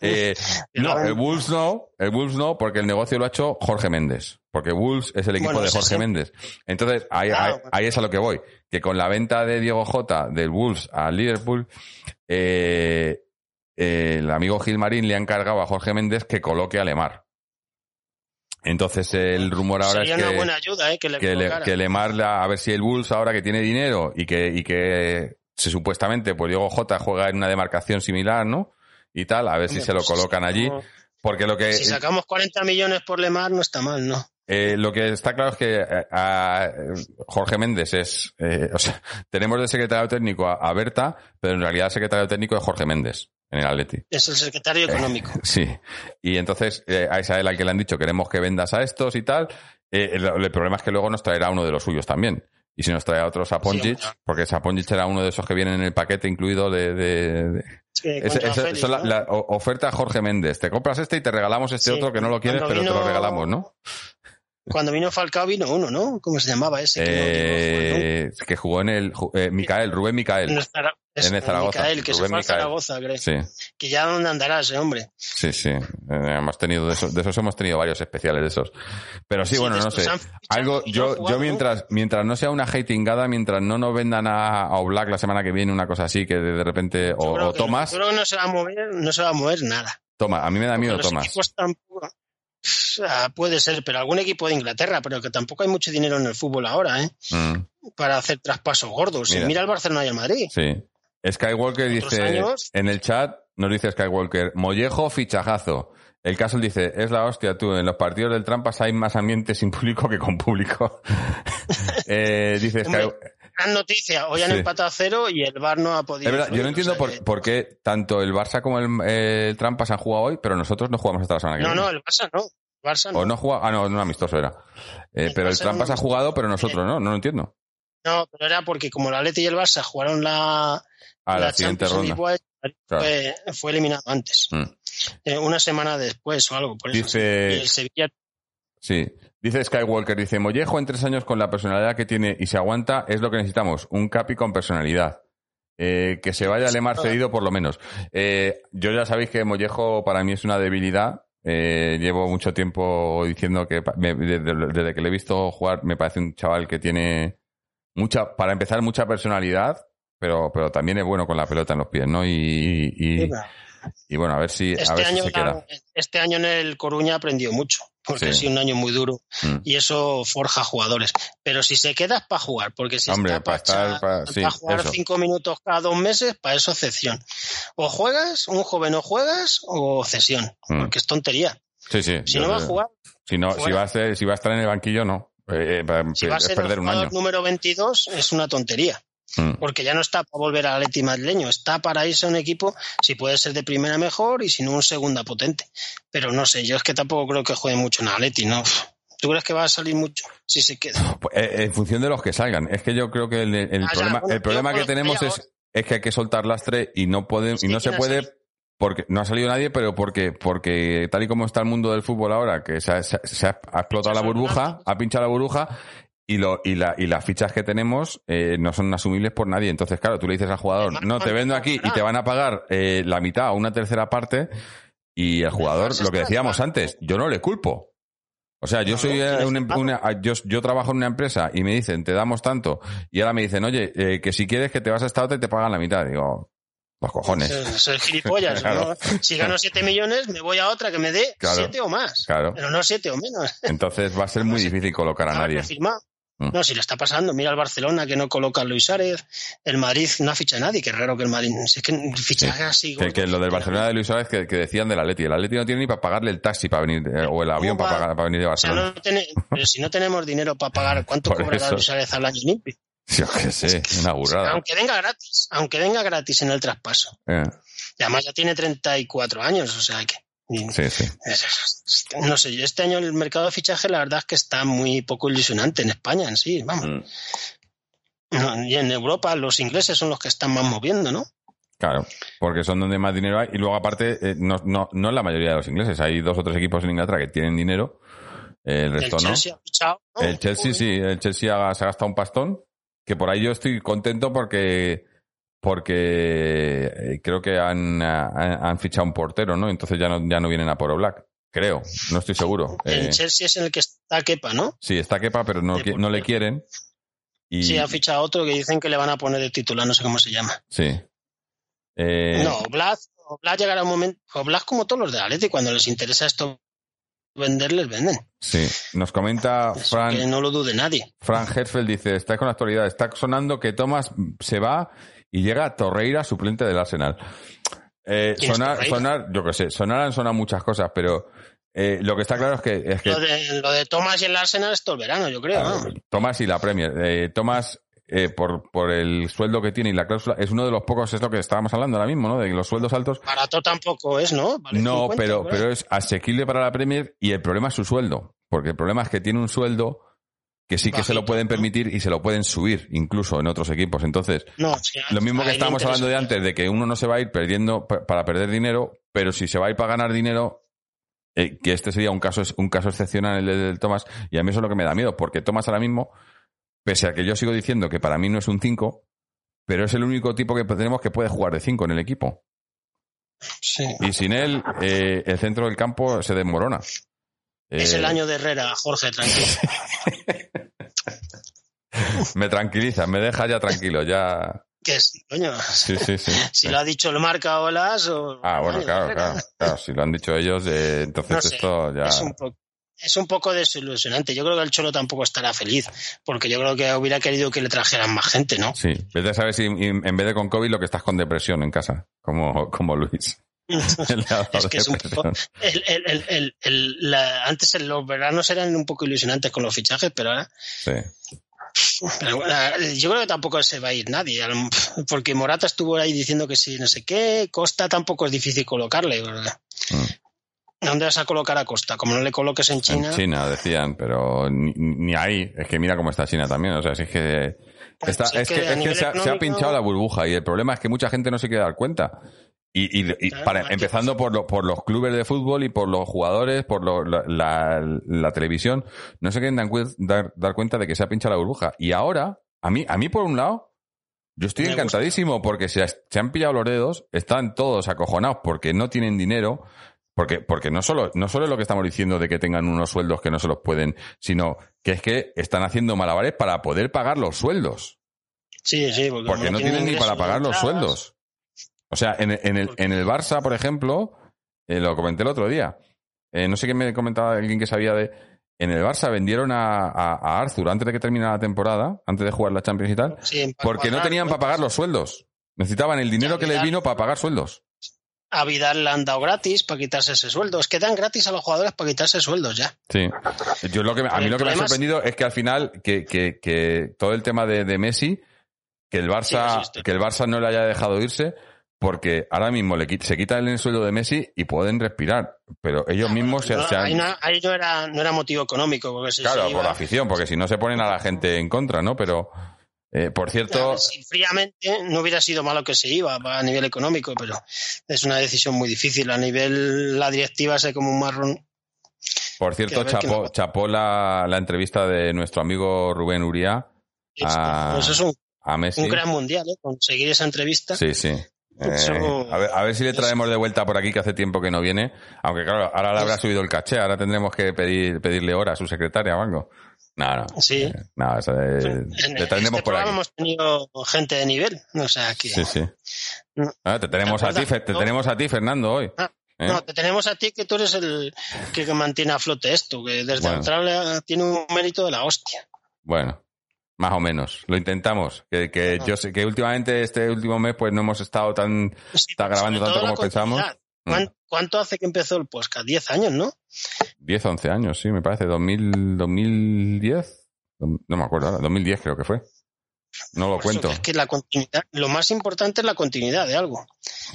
eh, no, el Bulls no, el Bulls no, porque el negocio lo ha hecho Jorge Méndez. Porque Bulls es el equipo bueno, de Jorge sí. Méndez. Entonces, ahí, claro. ahí, ahí, es a lo que voy. Que con la venta de Diego J del Bulls al Liverpool, eh, eh, el amigo Gilmarín le ha encargado a Jorge Méndez que coloque a Lemar. Entonces el rumor ahora Sería es que, una buena ayuda, ¿eh? que, le que, le, que Lemar, a ver si el Bulls ahora que tiene dinero y que, y que se supuestamente, pues Diego J juega en una demarcación similar, ¿no? Y tal, a ver si se lo colocan allí. Porque lo que. Si sacamos 40 millones por Lemar, no está mal, ¿no? Eh, lo que está claro es que eh, a Jorge Méndez es, eh, o sea, tenemos de secretario técnico a, a, Berta, pero en realidad el secretario técnico es Jorge Méndez en el Atleti. Es el secretario económico. sí. Y entonces a Isael al que le han dicho queremos que vendas a estos y tal. El, el, problema es que luego nos traerá uno de los suyos también. Y si nos trae a otro Saponjic, sí, porque Saponjic era uno de esos que vienen en el paquete incluido de... de, de... Sí, es, es, Félix, son la, la, oferta Jorge Méndez. Te compras este y te regalamos este sí, otro que no lo quieres, pero vino, te lo regalamos, ¿no? Cuando vino Falcao vino uno, ¿no? ¿Cómo se llamaba ese? Que, eh, no que jugó en el... Eh, Micael, Rubén Micael. En Zara, en el Zaragoza. Micael, que Rubén se fue a Zaragoza, creo. Sí. Que ya dónde andará ese hombre. Sí, sí. Eh, hemos tenido de esos, de esos hemos tenido varios especiales de esos. Pero sí, sí bueno, no sé. Algo, yo, yo mientras, mientras no sea una hatingada, mientras no nos vendan a, a Oblak la semana que viene, una cosa así, que de, repente, o, o Tomás. Yo creo que no se va a mover, no se va a mover nada. Toma, a mí me da miedo Tomás. Tampoco, puede ser, pero algún equipo de Inglaterra, pero que tampoco hay mucho dinero en el fútbol ahora, ¿eh? Mm, Para hacer traspasos gordos. Mira. Mira, el Barcelona y el Madrid. sí. Skywalker dice años- en el chat, nos dice Skywalker, Mollejo fichajazo. El caso dice, es la hostia tú, en los partidos del Trampas hay más ambiente sin público que con público. Eh, dice Sky- Gran noticia, hoy han Sí. empatado a cero y el Bar no ha podido. Es verdad, yo no entiendo o sea por, qué tanto el Barça como el, eh, el Trampas han jugado hoy, pero nosotros no jugamos hasta la semana que No, viene. no, el Barça no. El Barça no. O no juega, ah, no, no amistoso era. Eh, El pero el Trampas ha jugado, pero nosotros no, no lo entiendo. No, pero era porque como el Atleti y el Barça jugaron la, A la, siguiente Champions ronda. Claro. fue, eliminado antes. Mm. Eh, una semana después o algo. Por eso. Dice- Y el Sevilla Sí. Dice Skywalker, dice, Mollejo en tres años con la personalidad que tiene y se aguanta es lo que necesitamos, un capi con personalidad. Eh, que se vaya Lemar cedido por lo menos. Eh, yo ya sabéis que Mollejo para mí es una debilidad. Eh, llevo mucho tiempo diciendo que me- desde, desde que le he visto jugar me parece un chaval que tiene mucha, para empezar, mucha personalidad, pero, pero también es bueno con la pelota en los pies, ¿no? Y, y, y bueno, a ver si, a Este ver si año, se queda. este año en el Coruña aprendió mucho, porque Sí. ha sido un año muy duro Mm. y eso forja jugadores. Pero si se queda es para jugar, porque si Hombre, está para estar, echar- para- sí, jugar eso. cinco minutos cada dos meses, para eso cesión. O juegas, un joven o juegas, o cesión, Mm. porque es tontería. Sí, sí. Si no va a jugar, Si no, si va a ser, si va a estar en el banquillo, no. Eh, eh, si va a es ser perder el un año. número 22, es una tontería. Mm. Porque ya no está para volver al Atleti madrileño, está para irse a un equipo, si puede ser de primera mejor y si no un segunda potente. Pero no sé, yo es que tampoco creo que juegue mucho en Atleti, ¿no? ¿Tú crees que va a salir mucho si se queda? Pues, eh, en función de los que salgan. Es que yo creo que el, el Ah, ya, problema, bueno, el problema que tenemos que es, es que hay que soltar lastre y no puede, Es y no se ¿quién ha puede porque no ha salido nadie, pero porque, porque tal y como está el mundo del fútbol ahora, que se ha, se ha- se ha- ha explotado la burbuja, ha pinchado la burbuja, y, lo, y, la, y las fichas que tenemos eh, no son asumibles por nadie. Entonces, claro, tú le dices al jugador, no, te vendo aquí y te van a pagar eh, la mitad o una tercera parte, y el jugador, lo que decíamos antes, yo no le culpo. O sea, yo soy eh, tienes un que em- una- yo, yo trabajo en una empresa y me dicen, te damos tanto, y ahora me dicen, oye, eh, que si quieres que te vas a esta otra y te pagan la mitad. Digo, los cojones. Ser gilipollas. Claro. ¿no? Si gano 7 millones, me voy a otra que me dé Claro. 7 o más. Claro. Pero no 7 o menos. Entonces va a ser muy difícil colocar a nadie. Mm. No, si le está pasando. Mira el Barcelona que no coloca a Luis Suárez. El Madrid no ha fichado a nadie. Qué raro que el Madrid. Si es que fichaje así. Que, que lo del Barcelona de Luis Suárez que, que decían del Atleti. El Atleti no tiene ni para pagarle el taxi para venir, eh, o el avión ¿Cómo para, pagar- para venir de O sea, Barcelona. no tiene- pero si no tenemos dinero para pagar, ¿cuánto cobrará. Luis Suárez al año limpio? Yo qué sé, una burrada. Aunque venga gratis. Aunque venga gratis en el traspaso. Eh, Y además ya tiene 34 años. O sea que. Y- sí, sí. No sé, yo este año el mercado de fichaje la verdad es que está muy poco ilusionante en España en sí, vamos. Mm, No, Y en Europa los ingleses son los que están más moviendo, ¿no? Claro, porque son donde más dinero hay. Y luego, aparte, eh, no, no, no es la mayoría de los ingleses. Hay dos o tres equipos en Inglaterra que tienen dinero. El resto el. Chelsea. ¿no? El Chelsea sí, el Chelsea ha- se ha gastado un pastón. Que por ahí yo estoy contento porque porque eh, creo que han, han, han fichado un portero, ¿no? Entonces ya no, ya no vienen a por Black. Creo, no estoy seguro. El Eh, Chelsea es en el que está Kepa, ¿no? sí, está Kepa, pero no, le quieren. Y, Sí, ha fichado otro que dicen que le van a poner de titular, no sé cómo se llama. sí. Eh, No, Blas, Blas llegará un momento. Blas como todos los de Atleti, cuando les interesa esto vender, les venden. Sí, nos comenta Eso Fran, que no lo dude nadie. Fran Herzfeld, dice, está con la actualidad, está sonando que Thomas se va y llega Torreira, suplente del Arsenal. Eh, ¿Quién es sonar, sonar, yo qué sé, sonar han sonado muchas cosas, pero eh, lo que está claro es que, es que Lo de, lo de Thomas y el Arsenal es todo el verano, yo creo. ¿no? Thomas y la Premier. Eh, Thomas, eh, por, por el sueldo que tiene y la cláusula, es uno de los pocos, es lo que estábamos hablando ahora mismo, ¿no? De los sueldos altos. Barato tampoco es, ¿no? Vale no, 50, pero, pero es asequible para la Premier y el problema es su sueldo. Porque el problema es que tiene un sueldo que sí que se lo pueden ¿no? permitir y se lo pueden subir, incluso en otros equipos. Entonces, No, lo mismo que estábamos hablando de antes, de que uno no se va a ir perdiendo pa- para perder dinero, pero si se va a ir para ganar dinero, eh, que este sería un caso, un caso excepcional el de- del Thomas, y a mí eso es lo que me da miedo, porque Thomas ahora mismo, pese a que yo sigo diciendo que para mí no es un 5, pero es el único tipo que tenemos que puede jugar de 5 en el equipo. Sí. Y sin él, eh, el centro del campo se desmorona. Es Eh, el año de Herrera, Jorge, tranquilo. Me tranquiliza, me deja ya tranquilo, ya. Que sí, coño. Sí, sí, sí. si lo ha dicho el marca Olas o... Ah, bueno, claro, claro, claro. Si lo han dicho ellos, eh, entonces No sé, esto ya... Es un, poco, es un poco desilusionante. Yo creo que el Cholo tampoco estará feliz, porque yo creo que hubiera querido que le trajeran más gente, ¿no? Sí, vete a saber si en vez de con COVID lo que estás con depresión en casa, como, como Luis. Le ha dado es que es un poco... depresión. El, el, el, el- el- la- antes los veranos eran un poco ilusionantes con los fichajes, pero ahora... Sí. pero bueno, yo creo que tampoco se va a ir nadie, porque Morata estuvo ahí diciendo que sí, no sé qué, Costa tampoco es difícil colocarle, ¿verdad? Mm. ¿Dónde vas a colocar a Costa? Como no le coloques en China, En China decían, pero ni, ni ahí. Es que mira cómo está China también. O sea, si es que. Está- Sí, es que que, a es que nivel se, ha, se ha pinchado la burbuja y el problema es que mucha gente no se quiere dar cuenta. Y, y- para, empezando por, lo- por los clubes de fútbol y por los jugadores, por lo- la, la- la televisión, no se quieren dar, dar, cuenta de que se ha pinchado la burbuja. Y ahora, a mí, a mí por un lado, yo estoy Me gusta. encantadísimo porque se, se han pillado los dedos, están todos acojonados porque no tienen dinero, porque, porque no solo, no solo es lo que estamos diciendo de que tengan unos sueldos que no se los pueden, sino que es que están haciendo malabares para poder pagar los sueldos. sí, sí, porque, no tienen ni para pagar los sueldos. O sea, en, en el, en el Barça, por ejemplo, eh, lo comenté el otro día. Eh, no sé qué me comentaba alguien que sabía de. En el Barça vendieron a, a, a Arthur antes de que terminara la temporada, antes de jugar la Champions y tal, sí, porque no tenían para pagar los sueldos. Necesitaban el dinero que les vino para pagar sueldos. A Vidal le han dado gratis para quitarse ese sueldo. Es que dan gratis a los jugadores para quitarse sueldos ya. Sí. Yo lo que me- a mí lo que me ha es- sorprendido es que al final que, que, que todo el tema de, de Messi, que el Barça, que el Barça no le haya dejado irse, porque ahora mismo le, se quitan el sueldo de Messi y pueden respirar. Pero ellos mismos se, No, se han, ahí, no, ahí no era, no era motivo económico. Porque si claro, iba- por la afición, porque si no se ponen a la gente en contra, ¿no? Pero, eh, por cierto, Claro, si fríamente no hubiera sido malo que se iba a nivel económico, pero es una decisión muy difícil. A nivel la directiva sé como un marrón. por a cierto, chapó, la, la entrevista de nuestro amigo Rubén Uría Ah, Pues eso es un, a Messi. un gran mundial, ¿eh? conseguir esa entrevista. Sí, sí. Eh, a, ver, a ver si le traemos de vuelta por aquí, que hace tiempo que no viene. Aunque claro, ahora le habrá subido el caché, ahora tendremos que pedir, pedirle hora a su secretaria o algo. No, no. Sí. Eh, no, eh, En le traeremos este por aquí. hemos tenido gente de nivel, o sea que Sí, sí. No. Ah, te tenemos ¿Te a ti, te tenemos a ti, Fernando, hoy. Ah, ¿Eh? no, te tenemos a ti que tú eres el que, que mantiene a flote esto, que desde Bueno. Australia tiene un mérito de la hostia. Bueno, más o menos. Lo intentamos. Que, que No. yo sé que últimamente, este último mes, pues no hemos estado tan... Sí, Está grabando tanto como pensamos. Mm. ¿Cuán- ¿Cuánto hace que empezó el podcast? Diez años, ¿no? 10, 11 años, sí, me parece. 2000, 2010. No me acuerdo ahora. 2010 creo que fue. No lo Por cuento. que Es que la continuidad, lo más importante es la continuidad de algo.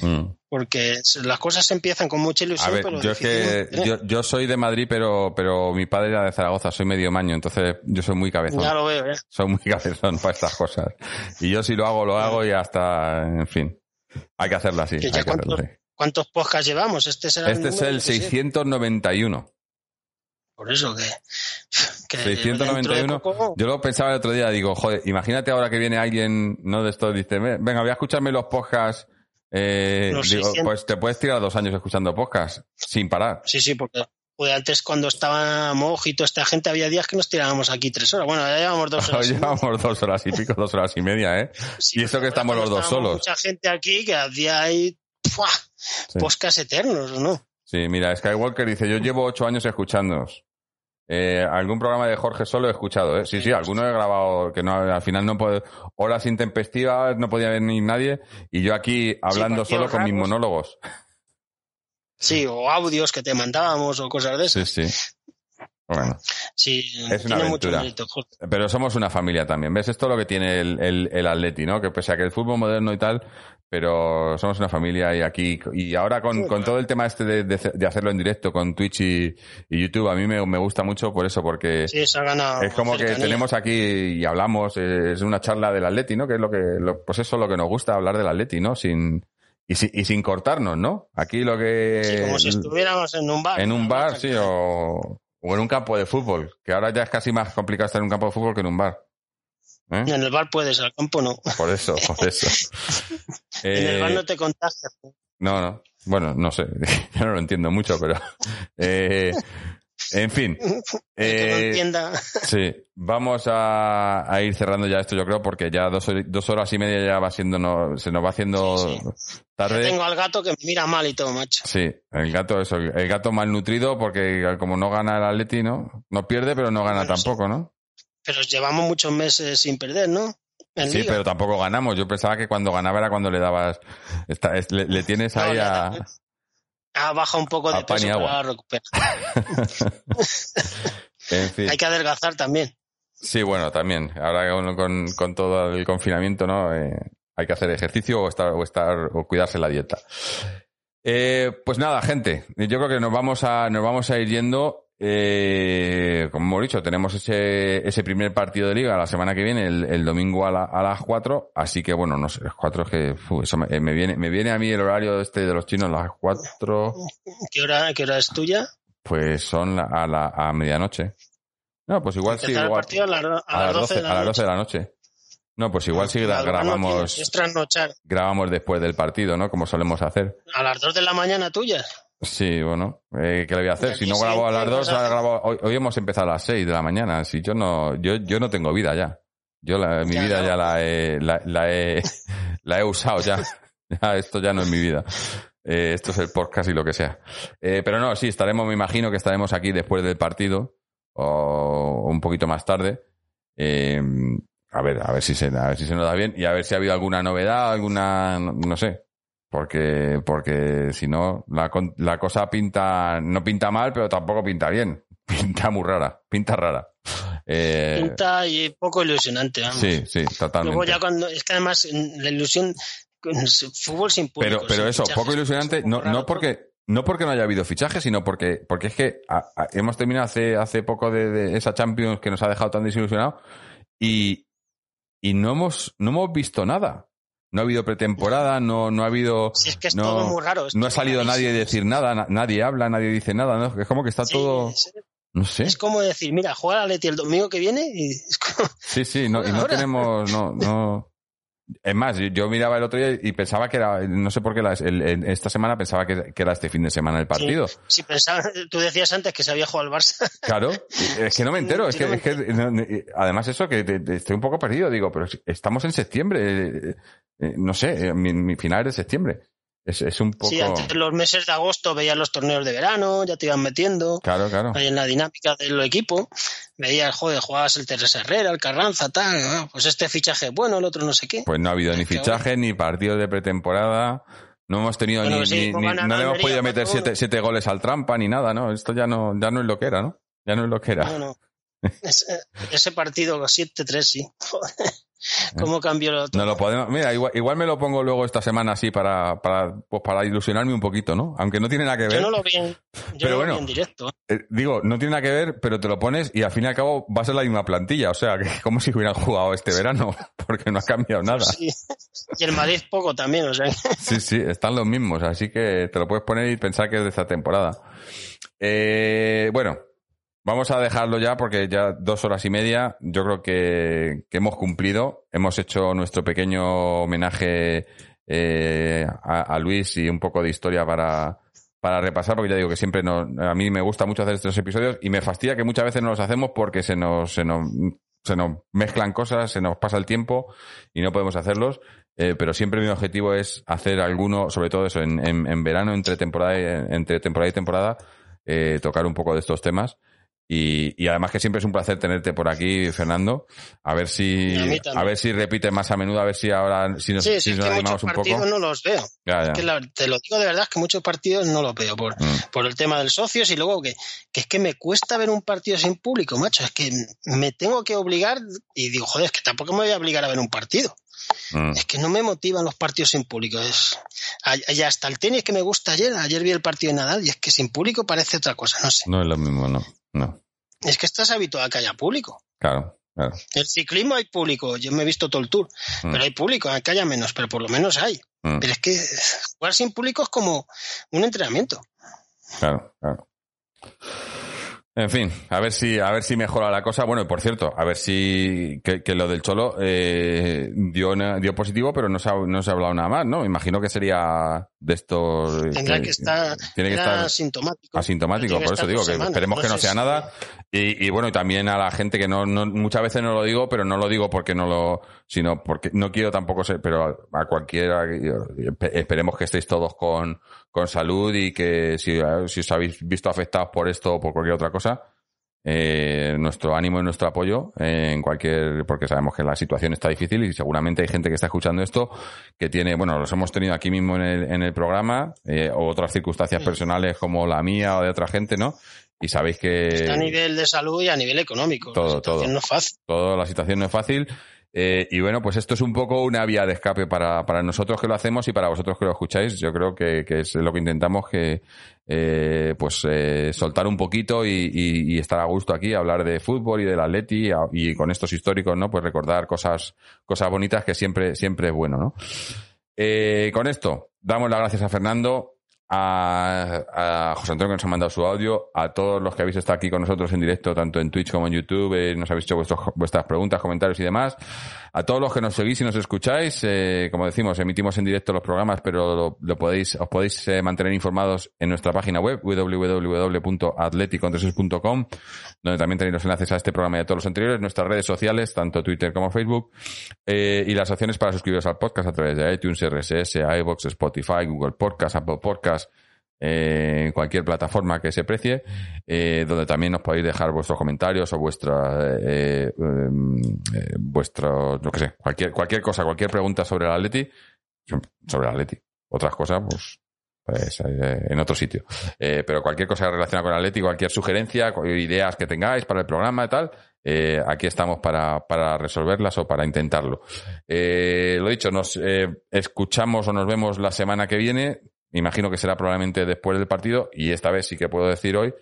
Mm. Porque las cosas empiezan con mucha ilusión, A ver, pero yo es que difícilmente- yo, yo soy de Madrid, pero pero mi padre era de Zaragoza, soy medio maño, entonces yo soy muy cabezón. Ya lo veo, ¿eh? Soy muy cabezón para estas cosas. Y yo si lo hago, lo hago y hasta, en fin. Hay que hacerlo así. Que hay hacerlo cuántos- así. ¿Cuántos podcasts llevamos? Este será Este es el qué sé. 691. Por eso que. que 691. dentro de poco- Yo lo pensaba el otro día, digo, joder, imagínate ahora que viene alguien, no de esto, dice, "Ve- venga, voy a escucharme los podcasts. Eh, Los digo, 600. pues te puedes tirar dos años escuchando podcasts sin parar. Sí, sí, porque pues antes cuando estaba Moji y toda esta gente había días que nos tirábamos aquí tres horas. Bueno, ya llevamos dos horas. llevamos dos horas y pico, dos horas y media, ¿eh? Sí, y eso que pero estamos los dos solos. Mucha gente aquí que hacía ahí ¡fua! podcasts eternos, ¿no? Sí, mira, Skywalker dice, yo llevo ocho años escuchándonos. Eh, algún programa de Jorge solo he escuchado, ¿eh? Sí, sí, alguno he grabado que no, al final no puedo, horas intempestivas, no podía venir nadie, y yo aquí hablando solo con mis monólogos. Sí, o audios que te mandábamos o cosas de Sí, esas. sí. Bueno, Sí, Es una aventura. mérito, pero somos una familia también. ¿Ves? Esto es lo que tiene el, el, el Atleti, ¿no? Que pese a que el fútbol moderno y tal, pero somos una familia y aquí, y ahora con, con todo el tema este de, de, de hacerlo en directo con Twitch y, y YouTube, a mí me, me gusta mucho por eso, porque Sí, es como que tenemos aquí y hablamos, eh, es una charla del Atleti, ¿no? Que es lo que, lo- pues eso es lo que nos gusta, hablar del Atleti, ¿no? Sin, y, si- y sin cortarnos, ¿no? Aquí lo que... Sí, como si estuviéramos en un bar. En un bar, sí, o, o en un campo de fútbol, que ahora ya es casi más complicado estar en un campo de fútbol que en un bar. ¿Eh? En el bar puedes, al campo no. Por eso, por eso. En el Eh, bar no te contagias. no, no. Bueno, no sé. Yo no lo entiendo mucho, pero. eh, En fin. que no eh, entienda. sí, vamos a, a ir cerrando ya esto, yo creo, porque ya dos, hor- dos horas y media ya va siendo, no, se nos va haciendo Sí, tarde. Tengo al gato que me mira mal y todo, macho. Sí, el gato, eso, el gato malnutrido, porque como no gana el Atleti, ¿no? No pierde, pero no gana Bueno, sí. tampoco, ¿no? Pero llevamos muchos meses sin perder, ¿no? En Sí, Liga. pero tampoco ganamos. Yo pensaba que cuando ganaba era cuando le dabas. es- le, le tienes No, ahí a. Ha bajado un poco de peso para recuperar. En fin. Hay que adelgazar también. Sí, bueno, también. Ahora con, con, con todo el confinamiento, ¿no? Eh, hay que hacer ejercicio o estar, o estar, o cuidarse la dieta. Eh, pues nada, gente. Yo creo que nos vamos a, nos vamos a ir yendo. Eh, como hemos dicho, tenemos ese, ese primer partido de liga la semana que viene, el, el domingo a, la- a las 4. Así que bueno, no sé, las 4 es que, fu, eso me, eh, me viene, me viene a mí el horario este de los chinos, las 4, ¿Qué hora, qué hora es tuya? pues son la- a la, a medianoche. No, pues igual sí, igual. partido a, la- A las 12, a las 12 de la noche. No, pues igual sí no grabamos, tienes, Es trasnochar. grabamos después del partido, ¿no? Como solemos hacer. A las 2 de la mañana tuya. Sí, bueno, eh, ¿qué le voy a hacer? Si no grabo a las siempre 2, vas a- ahora grabo- hoy, hoy hemos empezado a las 6 de la mañana. Si yo no, yo, yo no tengo vida ya. Yo la, mi Ya, vida no. ya la he, la, la he, la he usado ya. Ya, esto ya no es mi vida. Eh, esto es el podcast y lo que sea. Eh, pero no, sí, estaremos, me imagino que estaremos aquí después del partido o un poquito más tarde. Eh, a ver, a ver si se, a ver si se nos da bien y a ver si ha habido alguna novedad, alguna, no, no sé. Porque, porque si no, la, la cosa pinta, no pinta mal, pero tampoco pinta bien. Pinta muy rara, pinta rara. Eh, Pinta y poco ilusionante, vamos. sí, sí, totalmente. Luego ya cuando... Es que además la ilusión... Fútbol sin público. Pero, pero eso, fichajes, poco ilusionante, no, raro no porque, no porque no haya habido fichaje, sino porque, porque es que a- a- hemos terminado hace, hace poco de, de esa Champions que nos ha dejado tan desilusionados y, y no hemos, no hemos visto nada. No ha habido pretemporada, no, no ha habido, Si es que es no, todo muy raro. no ha salido nadie a decir nada, na- nadie habla, nadie dice nada, ¿no? Es como que está Sí, todo, es, no sé. es como decir, mira, juega la Leti el domingo que viene y es como- Sí, sí, no, y no tenemos, no, no. Es más, yo, miraba el otro día y pensaba que era, no sé por qué la- el- el- esta semana pensaba que, que era este fin de semana el partido. si pensaba, tú decías antes que se había jugado al Barça. Claro, es que no me entero, es Sí, que, es que además eso que te- te- estoy un poco perdido, digo, pero estamos en septiembre, eh, eh, no sé, eh, mi, mi final de septiembre. Es, es un poco, Sí, antes los meses de agosto veías los torneos de verano, ya te iban metiendo claro, claro. ahí en la dinámica del equipo. Veías, joder, jugabas el Teresa Herrera, el Carranza, tal. ah, Pues este fichaje es bueno, el otro no sé qué. Pues no ha habido ni fichaje, ni partidos de pretemporada. No hemos tenido Bueno, ni, sí, ni- ni- van a no le hemos podido meter siete, siete goles al trampa ni nada, ¿no? Esto ya no, ya no es lo que era, ¿no? Ya no es lo que era. No, no. Ese, ese partido 7-3, sí. Joder, ¿Cómo cambió lo otro? No lo podemos. Mira, igual, igual me lo pongo luego esta semana así para, para, pues para ilusionarme un poquito, ¿no? Aunque no tiene nada que ver. Yo no lo vi en, yo Pero no bueno. vi en directo. Eh, digo, no tiene nada que ver, pero te lo pones y al fin y al cabo va a ser la misma plantilla. O sea, que como si hubieran jugado este verano, porque no ha cambiado nada. Sí. Y el Madrid poco también, o sea. Sí, sí, están los mismos, así que te lo puedes poner y pensar que es de esta temporada. Eh, bueno, vamos a dejarlo ya porque ya dos horas y media, yo creo que, que hemos cumplido, hemos hecho nuestro pequeño homenaje eh, a, Luis y un poco de historia para, para repasar, porque ya digo que siempre nos, a mí me gusta mucho hacer estos episodios y me fastidia que muchas veces no los hacemos porque se nos, se nos, se nos mezclan cosas, se nos pasa el tiempo y no podemos hacerlos. Eh, pero siempre mi objetivo es hacer alguno, sobre todo eso, en, en, en verano, entre temporada, y, entre temporada y temporada, eh, tocar un poco de estos temas. Y, y además que siempre es un placer tenerte por aquí, Fernando. A ver a si, a ver si repite más a menudo, a ver si ahora, si nos, Sí, si es nos que animamos muchos un partidos poco. no los veo. Ya, ya. Que la- te lo digo de verdad, es que muchos partidos no los veo por, Mm. por el tema del socios y luego que, que es que me cuesta ver un partido sin público, macho. Es que me tengo que obligar y digo, joder, es que tampoco me voy a obligar a ver un partido. Mm. Es que no me motivan los partidos sin público. Es, y hasta el tenis que me gusta ayer, ayer vi el partido de Nadal y es que sin público parece otra cosa, no sé. No es lo mismo, no. No. Es que estás habituado a que haya público. Claro, claro. El ciclismo hay público, yo me he visto todo el tour, Mm. pero hay público, que haya menos, pero por lo menos hay. Mm. Pero es que jugar sin público es como un entrenamiento. Claro, claro. En fin, a ver si, a ver si mejora la cosa. Bueno, y por cierto, a ver si que, lo del Cholo eh, dio, dio positivo, pero no se, ha, no se ha hablado nada más, ¿no? Imagino que sería de estos. Tendrá que, estar, tiene que estar asintomático. Asintomático, por eso digo que esperemos que no sea nada. Y, y, bueno, y también a la gente que no, no, muchas veces no lo digo, pero no lo digo porque no lo, sino porque no quiero tampoco ser, pero a, cualquiera, esperemos que estéis todos con, con salud y que si, si os habéis visto afectados por esto o por cualquier otra cosa, eh, nuestro ánimo y nuestro apoyo en cualquier, porque sabemos que la situación está difícil y seguramente hay gente que está escuchando esto que tiene, bueno, los hemos tenido aquí mismo en el, en el programa, eh, o otras circunstancias personales como la mía o de otra gente, ¿no? Y sabéis que... a nivel de salud y a nivel económico. Todo, todo. No es fácil. Todo, la situación no es fácil. Eh, y bueno, pues esto es un poco una vía de escape para, para nosotros que lo hacemos y para vosotros que lo escucháis. Yo creo que, es lo que intentamos que, eh, pues, eh, soltar un poquito y, y, estar a gusto aquí, hablar de fútbol y del Atleti y, con estos históricos, ¿no? Pues recordar cosas, cosas bonitas que siempre, siempre es bueno, ¿no? Con esto, damos las gracias a Fernando a, José Antonio que nos ha mandado su audio, a todos los que habéis estado aquí con nosotros en directo, tanto en Twitch como en YouTube, eh, nos habéis hecho vuestras preguntas, comentarios y demás, a todos los que nos seguís y nos escucháis, eh, como decimos, emitimos en directo los programas, pero lo, podéis, os podéis eh, mantener informados en nuestra página web, www.atleticontreses.com, donde también tenéis los enlaces a este programa y a todos los anteriores, nuestras redes sociales, tanto Twitter como Facebook, y las opciones para suscribiros al podcast a través de iTunes, RSS, iVoox, Spotify, Google Podcast, Apple Podcast, eh, en cualquier plataforma que se precie, eh, donde también os podéis dejar vuestros comentarios o vuestra, eh, em, vuestro, no que sé, cualquier, cualquier cosa, cualquier pregunta sobre el Atleti, sobre el Atleti. Otras cosas, pues, pues en otro sitio. pero cualquier cosa relacionada con Atleti, cualquier sugerencia, ideas que tengáis para el programa y tal, aquí estamos para, para resolverlas o para intentarlo. lo dicho, nos escuchamos o nos vemos la semana que viene. Imagino que será probablemente después del partido y esta vez sí que puedo decir hoy,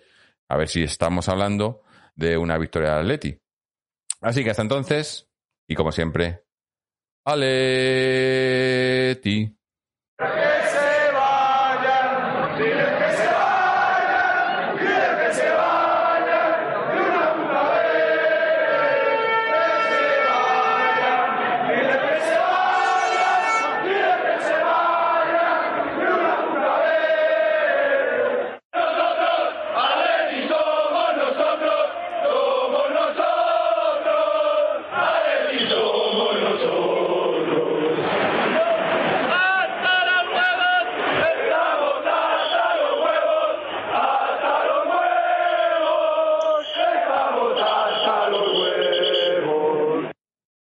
a ver si estamos hablando de una victoria del Atleti. Así que hasta entonces, y como siempre, Aleti.